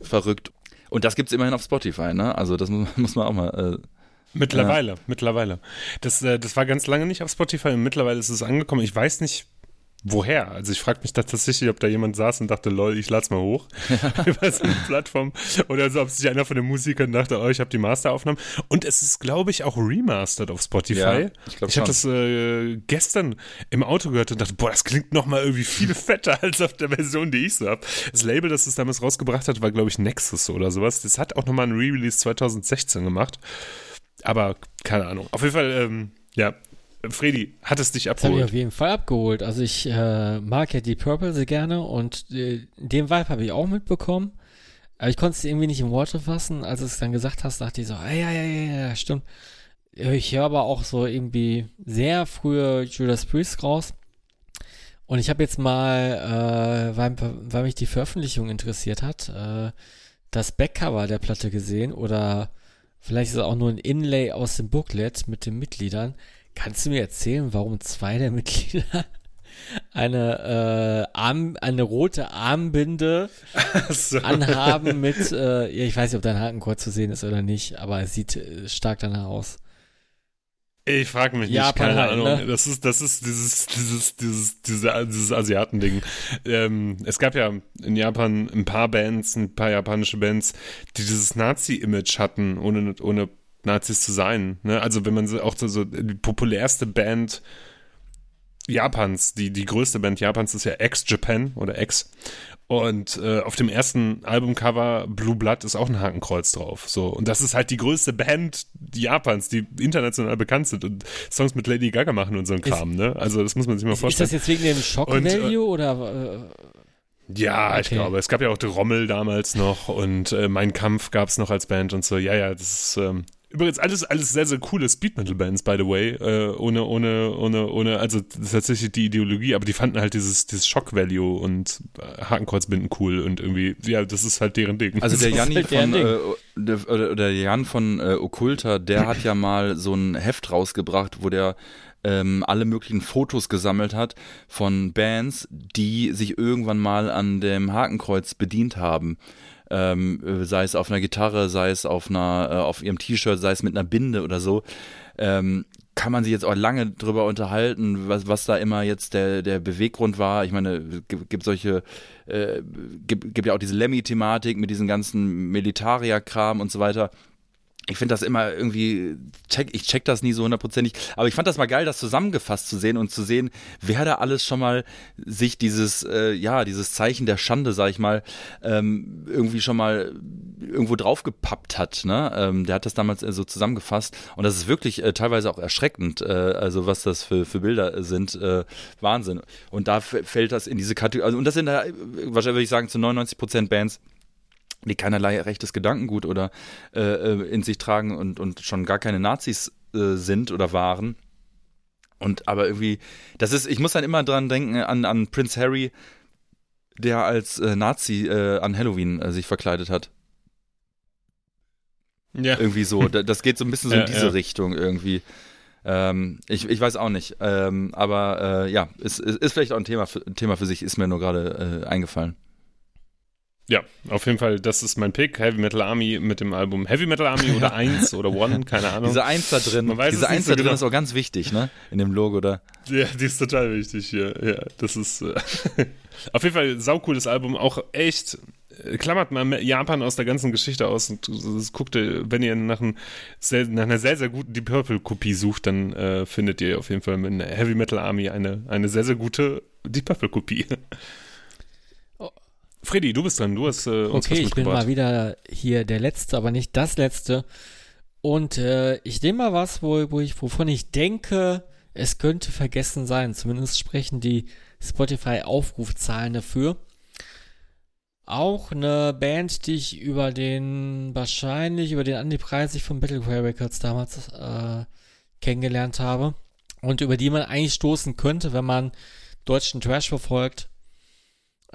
verrückt. Und das gibt's immerhin auf Spotify, ne? Also das muss, muss man auch mal äh, Mittlerweile, ja. mittlerweile. Das, äh, das war ganz lange nicht auf Spotify und mittlerweile ist es angekommen. Ich weiß nicht, woher? Also ich frage mich da tatsächlich, ob da jemand saß und dachte, lol, ich lad's mal hoch über so eine Plattform. Oder so, ob sich einer von den Musikern dachte, oh, ich habe die Masteraufnahmen. Und es ist, glaube ich, auch remastered auf Spotify. Ja, ich ich habe das äh, gestern im Auto gehört und dachte, boah, das klingt noch mal irgendwie viel fetter als auf der Version, die ich so habe. Das Label, das es damals rausgebracht hat, war, glaube ich, Nexus oder sowas. Das hat auch noch mal ein Re-Release 2016 gemacht. Aber keine Ahnung. Auf jeden Fall, ähm, ja, Freddy, hat es dich abgeholt? Das habe ich auf jeden Fall abgeholt. Also ich äh, mag ja die Purple sehr gerne und äh, den Vibe habe ich auch mitbekommen. Aber ich konnte es irgendwie nicht in Worte fassen. Als du es dann gesagt hast, dachte ich so, ah, ja, ja, ja, ja, stimmt. Ich höre aber auch so irgendwie sehr frühe Judas Priest raus. Und ich habe jetzt mal, äh, weil, weil mich die Veröffentlichung interessiert hat, äh, das Backcover der Platte gesehen oder vielleicht ist es auch nur ein Inlay aus dem Booklet mit den Mitgliedern. Kannst du mir erzählen, warum zwei der Mitglieder eine, äh, Arm, eine rote Armbinde so. anhaben mit, äh, ich weiß nicht, ob dein Hakenkreuz zu sehen ist oder nicht, aber es sieht äh, stark danach aus. Ich frage mich nicht, Japan keine halt, Ahnung. Ne? Das ist, das ist dieses, dieses, dieses, diese, dieses Asiatending. Ähm, es gab ja in Japan ein paar Bands, ein paar japanische Bands, die dieses Nazi-Image hatten, ohne, ohne Nazis zu sein. Ne? Also wenn man so, auch so, so die populärste Band Japans, die, die größte Band Japans ist ja X-Japan oder X. Und äh, auf dem ersten Albumcover Blue Blood ist auch ein Hakenkreuz drauf. So. Und das ist halt die größte Band Japans, die international bekannt sind und Songs mit Lady Gaga machen und so ein Kram, ist, ne? Also das muss man sich mal vorstellen. Ist das jetzt wegen dem Shock-Value äh, oder äh, ja, okay. ich glaube. Es gab ja auch Rommel damals noch und äh, Mein Kampf gab es noch als Band und so. Ja, ja, das ist, ähm, Übrigens alles, alles sehr, sehr coole Speed Metal Bands, by the way. Äh, ohne, ohne, ohne, ohne, also das ist tatsächlich die Ideologie, aber die fanden halt dieses, dieses Shock Value und äh, Hakenkreuzbinden cool und irgendwie, ja, das ist halt deren Ding. Also der Janni halt von, äh, der, oder, der Jan von äh, Okkulta, der hat ja mal so ein Heft rausgebracht, wo der ähm, alle möglichen Fotos gesammelt hat von Bands, die sich irgendwann mal an dem Hakenkreuz bedient haben ähm, sei es auf einer Gitarre, sei es auf einer, äh, auf ihrem T-Shirt, sei es mit einer Binde oder so, ähm, kann man sich jetzt auch lange drüber unterhalten, was, was da immer jetzt der, der Beweggrund war. Ich meine, gibt, gibt solche, äh, gibt, gibt ja auch diese Lemmy-Thematik mit diesem ganzen Militaria-Kram und so weiter ich finde das immer irgendwie, check, ich check das nie so hundertprozentig, aber ich fand das mal geil, das zusammengefasst zu sehen und zu sehen, wer da alles schon mal sich dieses, äh, ja, dieses Zeichen der Schande, sag ich mal, ähm, irgendwie schon mal irgendwo draufgepappt hat. Ne? Ähm, der hat das damals äh, so zusammengefasst und das ist wirklich äh, teilweise auch erschreckend, äh, also was das für, für Bilder sind, äh, Wahnsinn. Und da fällt das in diese Kategorie, also, und das sind da, wahrscheinlich würde ich sagen, zu 99 Prozent Bands, die keinerlei rechtes Gedankengut oder äh, äh, in sich tragen und, und schon gar keine Nazis äh, sind oder waren. Und aber irgendwie, das ist, ich muss dann immer dran denken an, an Prince Harry, der als äh, Nazi äh, an Halloween äh, sich verkleidet hat. Ja. Irgendwie so. Das geht so ein bisschen so ja, in diese ja. Richtung irgendwie. Ähm, ich, ich weiß auch nicht. Ähm, aber äh, ja, ist, ist, ist vielleicht auch ein Thema für, ein Thema für sich, ist mir nur gerade äh, eingefallen. Ja, auf jeden Fall, das ist mein Pick. Heavy Metal Army mit dem Album Heavy Metal Army oder 1 oder One, keine Ahnung. Diese 1 da drin, diese 1 da drin genau. ist auch ganz wichtig, ne? In dem Logo da. Ja, die ist total wichtig hier. Ja, das ist äh, auf jeden Fall saucooles Album, auch echt äh, klammert mal Japan aus der ganzen Geschichte aus und guckt, wenn ihr nach, ein, nach einer sehr, sehr guten Deep Purple Kopie sucht, dann äh, findet ihr auf jeden Fall mit Heavy Metal Army eine, eine sehr, sehr gute Deep Purple Kopie. Freddy, du bist dran, du hast äh, uns Okay, ich bin mal wieder hier der Letzte, aber nicht das Letzte. Und äh, ich nehme mal was, wo, wo ich, wovon ich denke, es könnte vergessen sein. Zumindest sprechen die Spotify-Aufrufzahlen dafür. Auch eine Band, die ich über den, wahrscheinlich über den Andy Preisig von Battlecry Records damals äh, kennengelernt habe. Und über die man eigentlich stoßen könnte, wenn man deutschen Trash verfolgt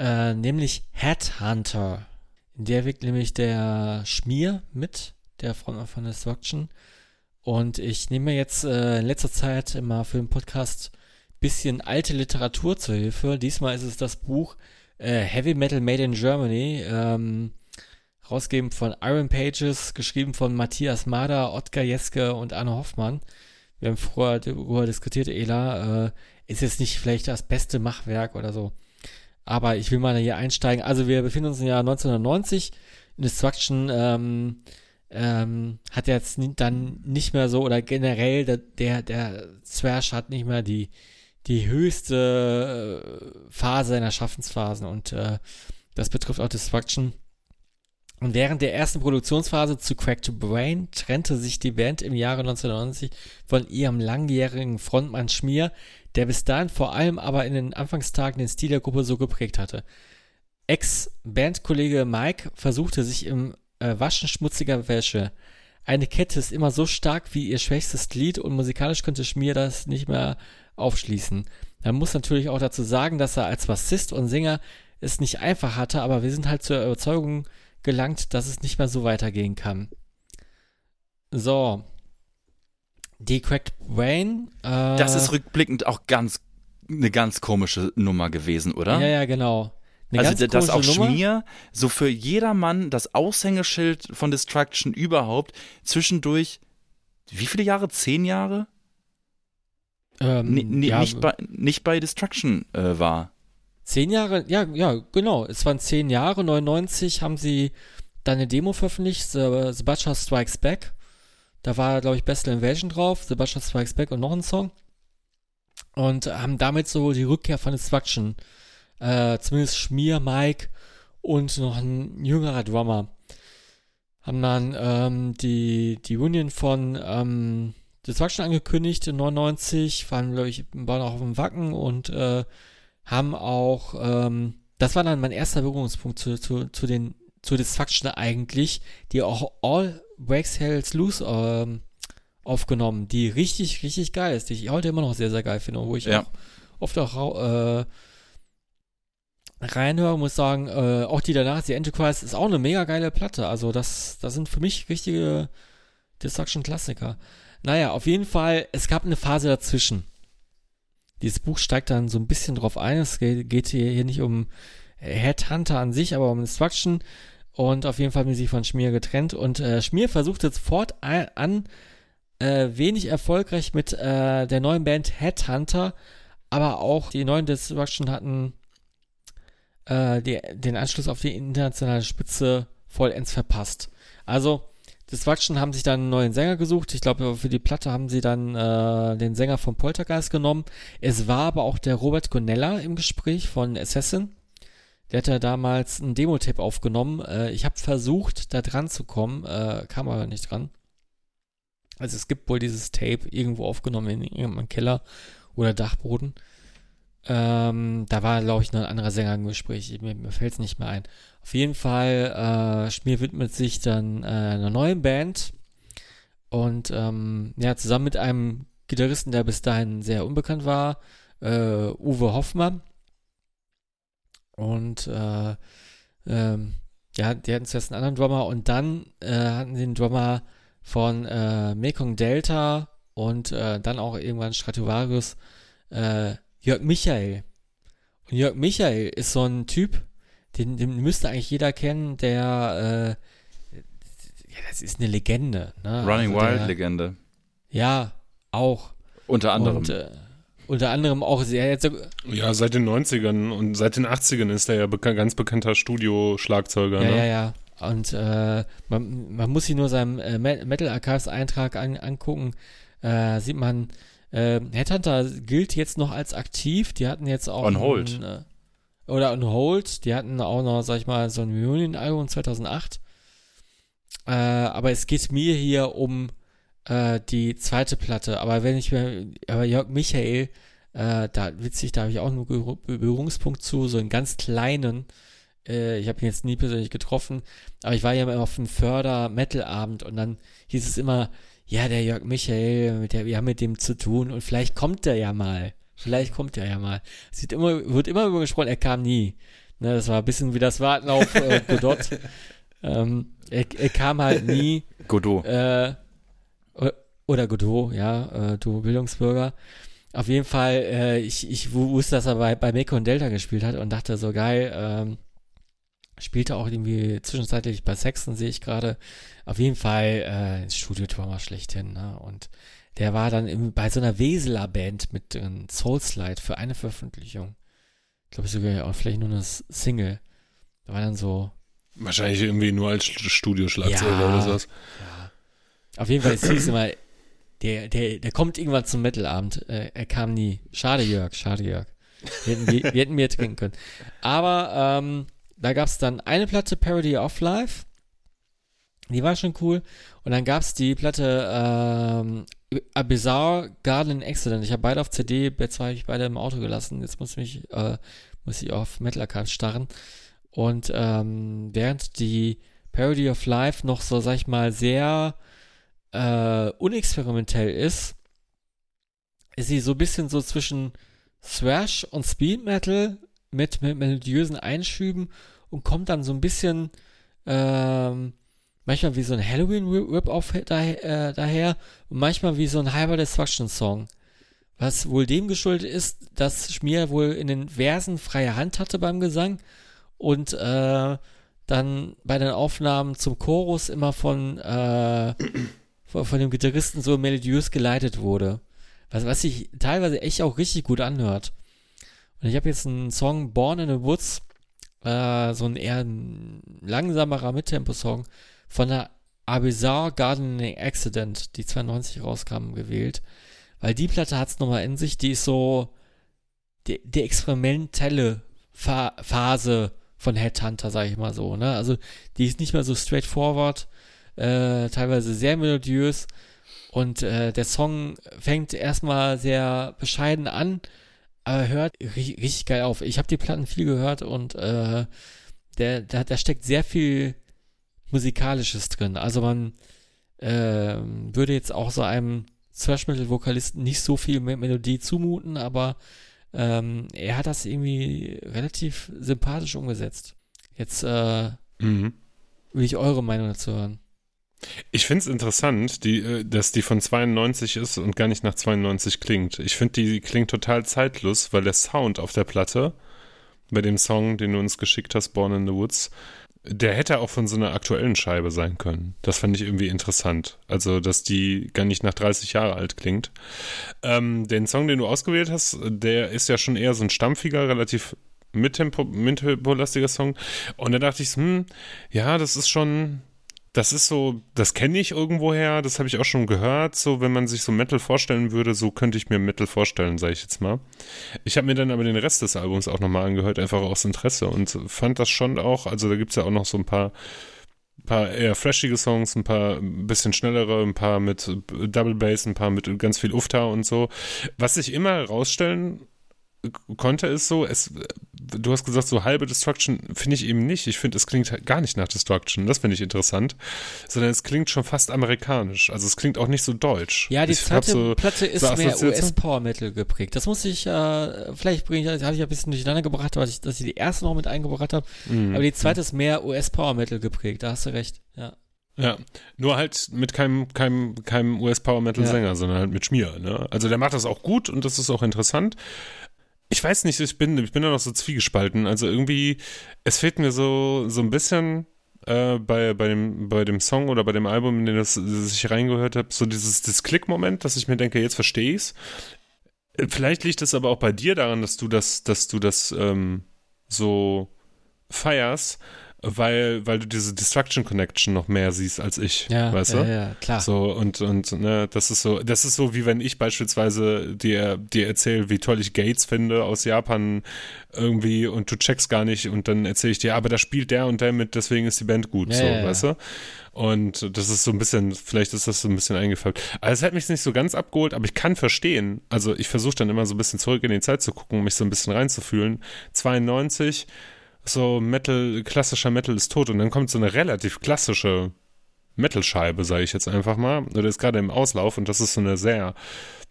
äh, nämlich Headhunter. In der wirkt nämlich der Schmier mit, der von, von Destruction. Und ich nehme jetzt äh, in letzter Zeit immer für den Podcast bisschen alte Literatur zur Hilfe. Diesmal ist es das Buch äh, Heavy Metal Made in Germany, ähm, rausgegeben von Iron Pages, geschrieben von Matthias Mader, Ottgar Jeske und Anne Hoffmann. Wir haben vorher darüber diskutiert, Ela. Äh, ist jetzt nicht vielleicht das beste Machwerk oder so. Aber ich will mal hier einsteigen. Also wir befinden uns im Jahr 1990. Destruction ähm, ähm, hat jetzt dann nicht mehr so, oder generell der, der, der Thrash hat nicht mehr die, die höchste äh, Phase seiner Schaffensphasen und äh, das betrifft auch Destruction. Und während der ersten Produktionsphase zu Cracked Brain trennte sich die Band im Jahre 1990 von ihrem langjährigen Frontmann Schmier, der bis dahin vor allem aber in den Anfangstagen den Stil der Gruppe so geprägt hatte. Ex-Bandkollege Mike versuchte sich im äh, Waschen schmutziger Wäsche. Eine Kette ist immer so stark wie ihr schwächstes Glied und musikalisch könnte Schmier das nicht mehr aufschließen. Man muss natürlich auch dazu sagen, dass er als Bassist und Sänger es nicht einfach hatte, aber wir sind halt zur Überzeugung gelangt, dass es nicht mehr so weitergehen kann. So. Die Cracked Brain. Äh, das ist rückblickend auch ganz eine ganz komische Nummer gewesen, oder? Ja, ja, genau. Eine also das auch Nummer. Schmier, so für jedermann das Aushängeschild von Destruction überhaupt, zwischendurch, wie viele Jahre? Zehn Jahre? Ähm, N ja, nicht, bei, nicht bei Destruction äh, war. Zehn Jahre, ja, ja, genau. Es waren zehn Jahre. 99 haben sie dann eine Demo veröffentlicht, The, The Butcher Strikes Back. Da war, glaube ich, Best Invasion drauf, The Butcher Strikes Back und noch ein Song. Und haben damit so die Rückkehr von Destruction äh, zumindest Schmier, Mike und noch ein jüngerer Drummer haben dann ähm, die, die Union von ähm, Destruction angekündigt in 99, waren, glaube ich, waren auch auf dem Wacken und äh, haben auch, ähm, das war dann mein erster Berührungspunkt zu, zu, zu den, zu Destruction eigentlich, die auch All Breaks Hells Loose ähm, aufgenommen, die richtig, richtig geil ist, die ich heute immer noch sehr, sehr geil finde, wo ich ja. auch oft auch äh, reinhöre, muss sagen, äh, auch die danach, die Enterprise, ist auch eine mega geile Platte. Also das, das sind für mich richtige Destruction-Klassiker. Naja, auf jeden Fall, es gab eine Phase dazwischen. Dieses Buch steigt dann so ein bisschen drauf ein. Es geht hier, hier nicht um Headhunter an sich, aber um Destruction. Und auf jeden Fall haben sie sich von Schmier getrennt. Und äh, Schmier versucht jetzt fortan äh, wenig erfolgreich mit äh, der neuen Band Headhunter, aber auch die neuen Destruction hatten äh, die, den Anschluss auf die internationale Spitze vollends verpasst. Also, Destruction haben sich dann einen neuen Sänger gesucht. Ich glaube, für die Platte haben sie dann äh, den Sänger von Poltergeist genommen. Es war aber auch der Robert Gonella im Gespräch von Assassin. Der hatte damals ein Demo-Tape aufgenommen. Äh, ich habe versucht, da dran zu kommen, äh, kam aber nicht dran. Also es gibt wohl dieses Tape irgendwo aufgenommen in irgendeinem Keller oder Dachboden. Ähm, da war, glaube ich, noch ein anderer Sänger im Gespräch. Mir, mir fällt es nicht mehr ein. Auf jeden Fall, äh, Schmier widmet sich dann äh, einer neuen Band. Und ähm, ja, zusammen mit einem Gitarristen, der bis dahin sehr unbekannt war, äh, Uwe Hoffmann. Und äh, ähm, ja, die hatten zuerst einen anderen Drummer und dann äh, hatten sie einen Drummer von äh, Mekong Delta und äh, dann auch irgendwann Stratovarius äh, Jörg Michael. Und Jörg Michael ist so ein Typ, den, den müsste eigentlich jeder kennen, der, äh, ja, das ist eine Legende. Ne? Running also Wild Legende. Ja, auch. Unter anderem. Und, äh, unter anderem auch sehr jetzt. Ja, seit den 90ern und seit den 80ern ist er ja bekan ganz bekannter Studio-Schlagzeuger. Ja, ne? ja, ja. Und äh, man, man muss sich nur seinen äh, Metal Archives Eintrag an, angucken. Äh, sieht man, äh, Headhunter gilt jetzt noch als aktiv. Die hatten jetzt auch. On Hold. Ein, äh, oder On Hold. Die hatten auch noch, sag ich mal, so ein Reunion-Album 2008. Äh, aber es geht mir hier um äh, die zweite Platte. Aber wenn ich mir. Aber Jörg Michael, äh, da witzig, da habe ich auch einen Berührungspunkt zu, so einen ganz kleinen. Äh, ich habe ihn jetzt nie persönlich getroffen, aber ich war ja immer auf einem Förder-Metal-Abend und dann hieß es immer, ja, der Jörg Michael, mit der, wir haben mit dem zu tun und vielleicht kommt er ja mal. Vielleicht kommt er ja mal. Es wird immer, wird immer über gesprochen, er kam nie. Ne, das war ein bisschen wie das Warten auf äh, Godot. ähm, er, er, kam halt nie. Godot. Äh, oder Godot, ja, äh, du Bildungsbürger. Auf jeden Fall, äh, ich, ich wusste, dass er bei, bei Meko und Delta gespielt hat und dachte so, geil, ähm, Spielte auch irgendwie zwischenzeitlich bei Sexton, sehe ich gerade. Auf jeden Fall äh, Studiotrauma schlechthin. Ne? Und der war dann im, bei so einer Weseler Band mit drin, Soulslide für eine Veröffentlichung. Ich glaube sogar auch vielleicht nur eine Single. Da war dann so. Wahrscheinlich irgendwie nur als Studioschlagzeuger ja, oder sowas. Ja. Auf jeden Fall, es hieß immer, der, der, der kommt irgendwann zum Metalabend. Äh, er kam nie. Schade, Jörg, schade, Jörg. Wir hätten, wir, wir hätten mehr trinken können. Aber ähm, da gab es dann eine Platte Parody of Life. Die war schon cool. Und dann gab es die Platte ähm, A Bizarre Garden Accident. Ich habe beide auf CD, jetzt habe ich beide im Auto gelassen. Jetzt muss ich, äh, muss ich auf Metal Archive starren. Und ähm, während die Parody of Life noch so, sag ich mal, sehr äh, unexperimentell ist, ist sie so ein bisschen so zwischen Thrash und Speed Metal mit, mit melodiösen Einschüben und kommt dann so ein bisschen ähm, manchmal wie so ein Halloween-Rip-Off daher, äh, daher und manchmal wie so ein Hyper Destruction-Song. Was wohl dem geschuldet ist, dass Schmier wohl in den Versen freie Hand hatte beim Gesang und äh, dann bei den Aufnahmen zum Chorus immer von, äh, von, von, dem Gitarristen so melodiös geleitet wurde. Was, was sich teilweise echt auch richtig gut anhört. Und ich habe jetzt einen Song Born in the Woods, äh, so ein eher langsamerer Mittempo-Song von der A Gardening Accident, die 92 rauskam, gewählt. Weil die Platte hat es nochmal in sich, die ist so die, die experimentelle Fa Phase von Headhunter, sag ich mal so. Ne? Also die ist nicht mehr so straightforward, äh, teilweise sehr melodiös. Und äh, der Song fängt erstmal sehr bescheiden an, aber hört richtig, richtig geil auf. Ich habe die Platten viel gehört und äh, der, da, da steckt sehr viel Musikalisches drin. Also man äh, würde jetzt auch so einem Thrash Metal Vokalisten nicht so viel Melodie zumuten, aber ähm, er hat das irgendwie relativ sympathisch umgesetzt. Jetzt äh, mhm. will ich eure Meinung dazu hören. Ich finde es interessant, die, äh, dass die von 92 ist und gar nicht nach 92 klingt. Ich finde, die klingt total zeitlos, weil der Sound auf der Platte, bei dem Song, den du uns geschickt hast, Born in the Woods, der hätte auch von so einer aktuellen Scheibe sein können. Das fand ich irgendwie interessant. Also, dass die gar nicht nach 30 Jahre alt klingt. Ähm, den Song, den du ausgewählt hast, der ist ja schon eher so ein stampfiger, relativ mittempo-lastiger Song. Und da dachte ich, hm, ja, das ist schon, das ist so, das kenne ich irgendwoher, das habe ich auch schon gehört. So, wenn man sich so Metal vorstellen würde, so könnte ich mir Metal vorstellen, sage ich jetzt mal. Ich habe mir dann aber den Rest des Albums auch nochmal angehört, einfach aus Interesse und fand das schon auch, also da gibt es ja auch noch so ein paar, paar eher flashige Songs, ein paar bisschen schnellere, ein paar mit Double Bass, ein paar mit ganz viel Ufta und so. Was sich immer herausstellen konnte, ist so, es, du hast gesagt, so halbe Destruction finde ich eben nicht. Ich finde, es klingt halt gar nicht nach Destruction. Das finde ich interessant. Sondern es klingt schon fast amerikanisch. Also es klingt auch nicht so deutsch. Ja, die ich zweite so, Platte ist so mehr US-Power-Metal geprägt. Das muss ich, äh, vielleicht bringe ich, habe ich ein bisschen durcheinander gebracht, weil ich, dass ich die erste noch mit eingebracht habe. Mhm. Aber die zweite mhm. ist mehr US-Power-Metal geprägt. Da hast du recht. Ja. Ja, nur halt mit keinem, keinem, keinem US-Power-Metal-Sänger, ja. sondern halt mit Schmier. Ne? Also der macht das auch gut und das ist auch interessant. Ich weiß nicht, ich bin, ich bin da noch so zwiegespalten. Also irgendwie, es fehlt mir so, so ein bisschen äh, bei, bei, dem, bei dem Song oder bei dem Album, in dem das, das ich reingehört habe, so dieses das Klick-Moment, dass ich mir denke, jetzt verstehe ich's. Vielleicht liegt es aber auch bei dir daran, dass du das, dass du das ähm, so feierst weil, weil du diese Destruction Connection noch mehr siehst als ich, ja, weißt ja, du? Ja, klar. So, und, und, ne, das ist so, das ist so, wie wenn ich beispielsweise dir, dir erzähle, wie toll ich Gates finde aus Japan irgendwie und du checkst gar nicht und dann erzähle ich dir, aber da spielt der und der mit, deswegen ist die Band gut, so, weißt du? Und das ist so ein bisschen, vielleicht ist das so ein bisschen eingefallen. Also es hat mich nicht so ganz abgeholt, aber ich kann verstehen. Also ich versuche dann immer so ein bisschen zurück in die Zeit zu gucken, mich so ein bisschen reinzufühlen. 92 so Metal, klassischer Metal ist tot und dann kommt so eine relativ klassische Metal-Scheibe, sage ich jetzt einfach mal, oder ist gerade im Auslauf und das ist so eine sehr,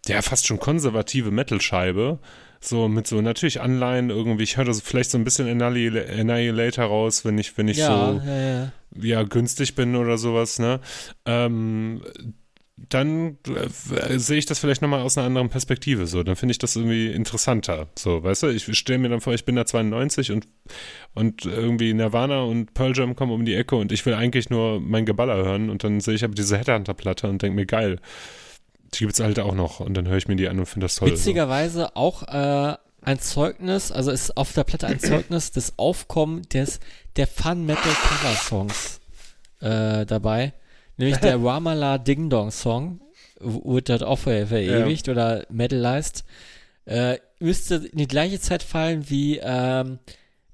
ja, fast schon konservative Metal-Scheibe, so mit so natürlich Anleihen irgendwie, ich höre das vielleicht so ein bisschen Annihilator raus, wenn ich, wenn ich ja, so, ja, ja. ja, günstig bin oder sowas, ne, ähm, dann äh, sehe ich das vielleicht nochmal aus einer anderen Perspektive. So, dann finde ich das irgendwie interessanter. So, weißt du, ich stelle mir dann vor, ich bin da 92 und, und irgendwie Nirvana und Pearl Jam kommen um die Ecke und ich will eigentlich nur mein Geballer hören und dann sehe ich aber diese Headhunter-Platte und denke mir, geil. Die gibt es halt auch noch und dann höre ich mir die an und finde das toll. Witzigerweise so. auch äh, ein Zeugnis, also ist auf der Platte ein Zeugnis des Aufkommen des, der Fun-Metal-Cover-Songs äh, dabei. Nämlich der Ramala Ding Dong Song wurde dort auch verewigt ja. oder metalized. Äh, müsste in die gleiche Zeit fallen wie ähm,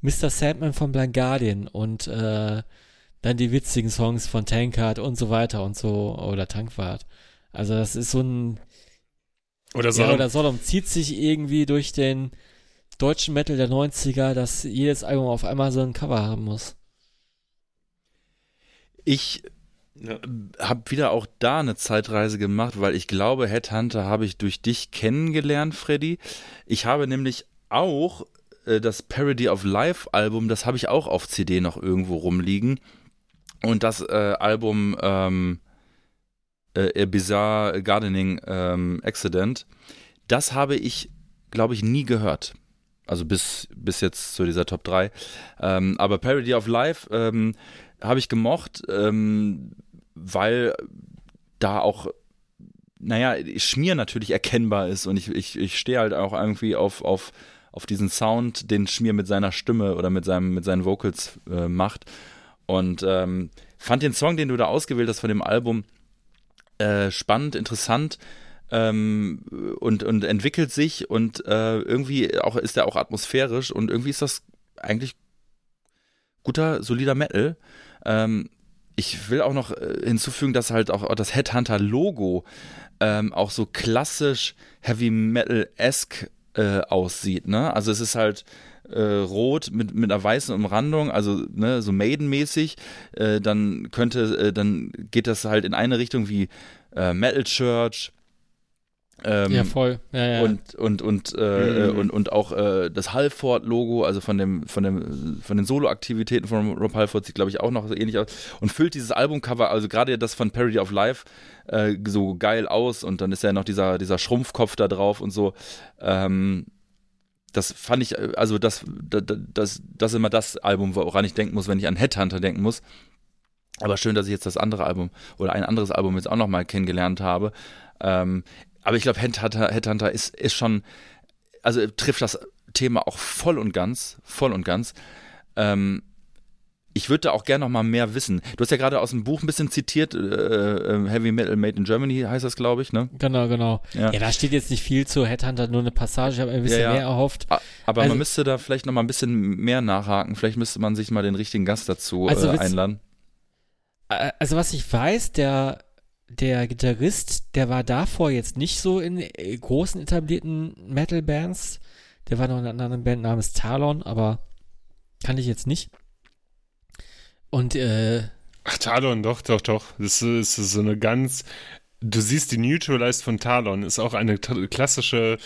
Mr. Sandman von Blind Guardian und äh, dann die witzigen Songs von Tankard und so weiter und so oder Tankwart. Also das ist so ein oder Sodom. Ja, oder Sodom zieht sich irgendwie durch den deutschen Metal der 90er, dass jedes Album auf einmal so ein Cover haben muss. Ich ja. habe wieder auch da eine Zeitreise gemacht, weil ich glaube, Headhunter habe ich durch dich kennengelernt, Freddy. Ich habe nämlich auch äh, das Parody of Life Album, das habe ich auch auf CD noch irgendwo rumliegen. Und das äh, Album ähm, äh, Bizarre Gardening ähm, Accident, das habe ich, glaube ich, nie gehört. Also bis, bis jetzt zu dieser Top 3. Ähm, aber Parody of Life ähm, habe ich gemocht, ähm, weil da auch, naja, Schmier natürlich erkennbar ist und ich, ich, ich stehe halt auch irgendwie auf, auf, auf diesen Sound, den Schmier mit seiner Stimme oder mit, seinem, mit seinen Vocals äh, macht. Und ähm, fand den Song, den du da ausgewählt hast von dem Album, äh, spannend, interessant ähm, und, und entwickelt sich und äh, irgendwie auch ist er auch atmosphärisch und irgendwie ist das eigentlich guter, solider Metal. Ähm, ich will auch noch äh, hinzufügen, dass halt auch das Headhunter-Logo ähm, auch so klassisch Heavy Metal-esque äh, aussieht. Ne? Also es ist halt äh, rot mit, mit einer weißen Umrandung, also ne, so Maiden-mäßig, äh, dann könnte, äh, dann geht das halt in eine Richtung wie äh, Metal Church. Ähm, ja, voll. Ja, ja. Und, und, und, äh, mhm. und, und auch äh, das Halford-Logo, also von, dem, von, dem, von den Solo-Aktivitäten von Rob Halford, sieht, glaube ich, auch noch so ähnlich aus. Und füllt dieses Albumcover, also gerade das von Parody of Life, äh, so geil aus. Und dann ist ja noch dieser, dieser Schrumpfkopf da drauf und so. Ähm, das fand ich, also das, das, das, das ist immer das Album, woran ich denken muss, wenn ich an Headhunter denken muss. Aber schön, dass ich jetzt das andere Album oder ein anderes Album jetzt auch nochmal kennengelernt habe. Ähm, aber ich glaube, Headhunter, Headhunter ist, ist schon, also trifft das Thema auch voll und ganz, voll und ganz. Ähm, ich würde da auch gerne noch mal mehr wissen. Du hast ja gerade aus dem Buch ein bisschen zitiert, äh, äh, Heavy Metal Made in Germany heißt das, glaube ich, ne? Genau, genau. Ja. ja. da steht jetzt nicht viel zu Headhunter, nur eine Passage, ich habe ein bisschen ja, ja. mehr erhofft. Aber also, man müsste da vielleicht noch mal ein bisschen mehr nachhaken. Vielleicht müsste man sich mal den richtigen Gast dazu also äh, einladen. Also was ich weiß, der der Gitarrist, der war davor jetzt nicht so in äh, großen etablierten Metal-Bands. Der war noch in einer anderen Band namens Talon, aber kann ich jetzt nicht. Und äh, Ach, Talon, doch, doch, doch. Das ist, so eine ganz. Du siehst die Neutralized von Talon, ist auch eine klassische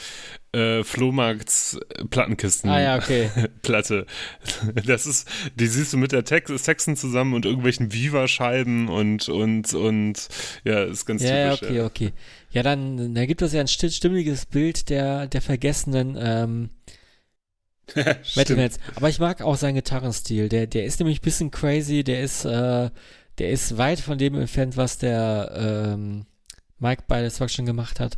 äh, Flohmarkts-Plattenkisten-Platte. Ah ja, okay. Das ist, die siehst du mit der Tex Texten zusammen und irgendwelchen Viva-Scheiben und, und, und, ja, ist ganz ja, typisch. Ja, okay, okay. Ja, dann, da gibt es ja ein stimmiges Bild der, der vergessenen, ähm, Metalheads. Aber ich mag auch seinen Gitarrenstil. Der, der ist nämlich ein bisschen crazy. Der ist, äh, der ist weit von dem entfernt, was der ähm, Mike bei Destruction gemacht hat.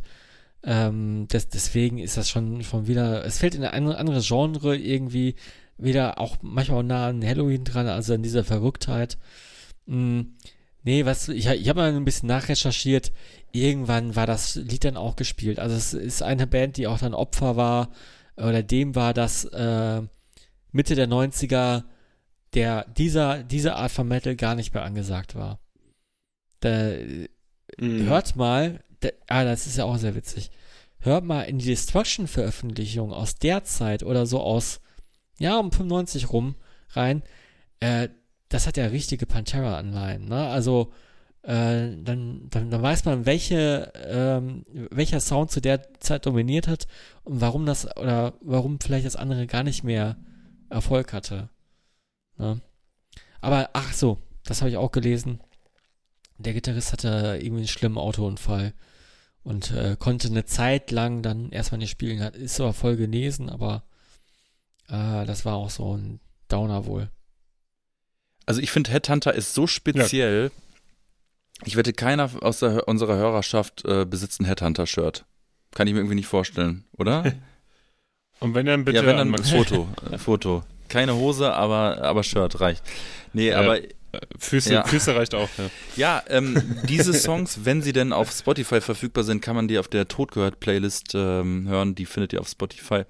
Ähm, das, deswegen ist das schon, schon wieder, es fällt in ein anderes Genre irgendwie wieder auch manchmal auch nah an Halloween dran, also an dieser Verrücktheit. Hm, nee, was, ich, ich habe mal ein bisschen nachrecherchiert. Irgendwann war das Lied dann auch gespielt. Also es ist eine Band, die auch dann Opfer war oder dem war, dass äh, Mitte der 90er der, dieser, diese Art von Metal gar nicht mehr angesagt war. Da, mhm. Hört mal, da, ah, das ist ja auch sehr witzig. Hört mal in die Destruction-Veröffentlichung aus der Zeit oder so aus, ja, um 95 rum rein. Äh, das hat ja richtige Pantera-Anleihen, ne? Also, äh, dann, dann, dann weiß man, welche, ähm, welcher Sound zu der Zeit dominiert hat und warum das, oder warum vielleicht das andere gar nicht mehr Erfolg hatte. Ne? Aber, ach so, das habe ich auch gelesen. Der Gitarrist hatte irgendwie einen schlimmen Autounfall und äh, konnte eine Zeit lang dann erstmal nicht spielen. Hat, ist zwar voll genesen, aber äh, das war auch so ein Downer wohl. Also ich finde Headhunter ist so speziell, ja Ich wette, keiner aus der, unserer Hörerschaft äh, besitzt ein Headhunter-Shirt. Kann ich mir irgendwie nicht vorstellen, oder? Und wenn dann bitte ja, wenn dann an- ein Foto. Foto. Keine Hose, aber, aber Shirt reicht. Nee, Ja. aber Füße, Ja. Füße reicht auch. Ja. Ja, ähm, diese Songs, wenn sie denn auf Spotify verfügbar sind, kann man die auf der Totgehört-Playlist ähm, hören. Die findet ihr auf Spotify.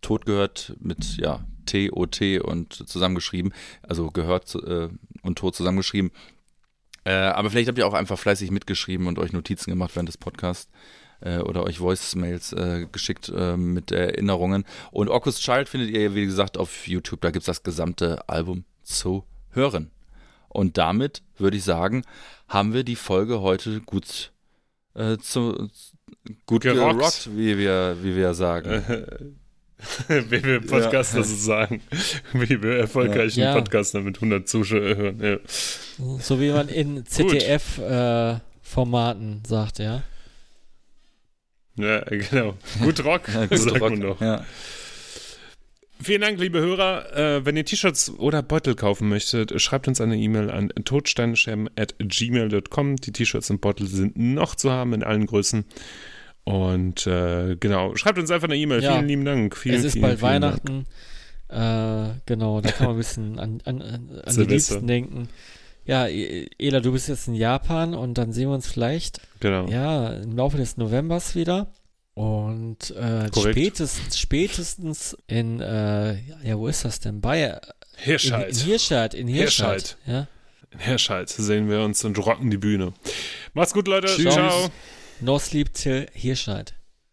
Totgehört mit, ja, T-O-T und zusammengeschrieben. Also gehört äh, und tot zusammengeschrieben. Äh, aber vielleicht habt ihr auch einfach fleißig mitgeschrieben und euch Notizen gemacht während des Podcasts. Äh, oder euch Voicemails äh, geschickt äh, mit Erinnerungen. Und Orcus Child findet ihr, wie gesagt, auf YouTube. Da gibt's das gesamte Album zu hören. Und damit würde ich sagen, haben wir die Folge heute gut äh, zu gut Gerockt. gerockt, wie wir wie wir sagen. Wie wir Podcaster so sagen. Wie wir erfolgreichen Ja. Podcaster mit 100 Zuschauern hören. Ja. So wie man in ZDF-Formaten sagt, ja. ja, genau. Gut Rock, Ja, gut sagt Rock. man doch. Ja. Vielen Dank, liebe Hörer. Äh, wenn ihr T-Shirts oder Beutel kaufen möchtet, schreibt uns eine E-Mail an totsteinschem.gmail.com. Die T-Shirts und Beutel sind noch zu haben in allen Größen. Und äh, genau, schreibt uns einfach eine E-Mail. Ja. Vielen lieben Dank. Vielen, es ist vielen, bald vielen. Weihnachten. Äh, genau, da kann man ein bisschen an, an, an, an die. Liebsten denken. Ja, E- Ela, du bist jetzt in Japan und dann sehen wir uns vielleicht Genau. ja im Laufe des Novembers wieder. Und äh, spätestens, spätestens in, äh, ja, wo ist das denn? Bei in, Hirscheid. in Hirscheid, in Hirscheid. Hirscheid. Ja. In Hirscheid sehen wir uns und rocken die Bühne. Macht's gut, Leute. Tschüss. Ciao. No sleep till Hirscheid.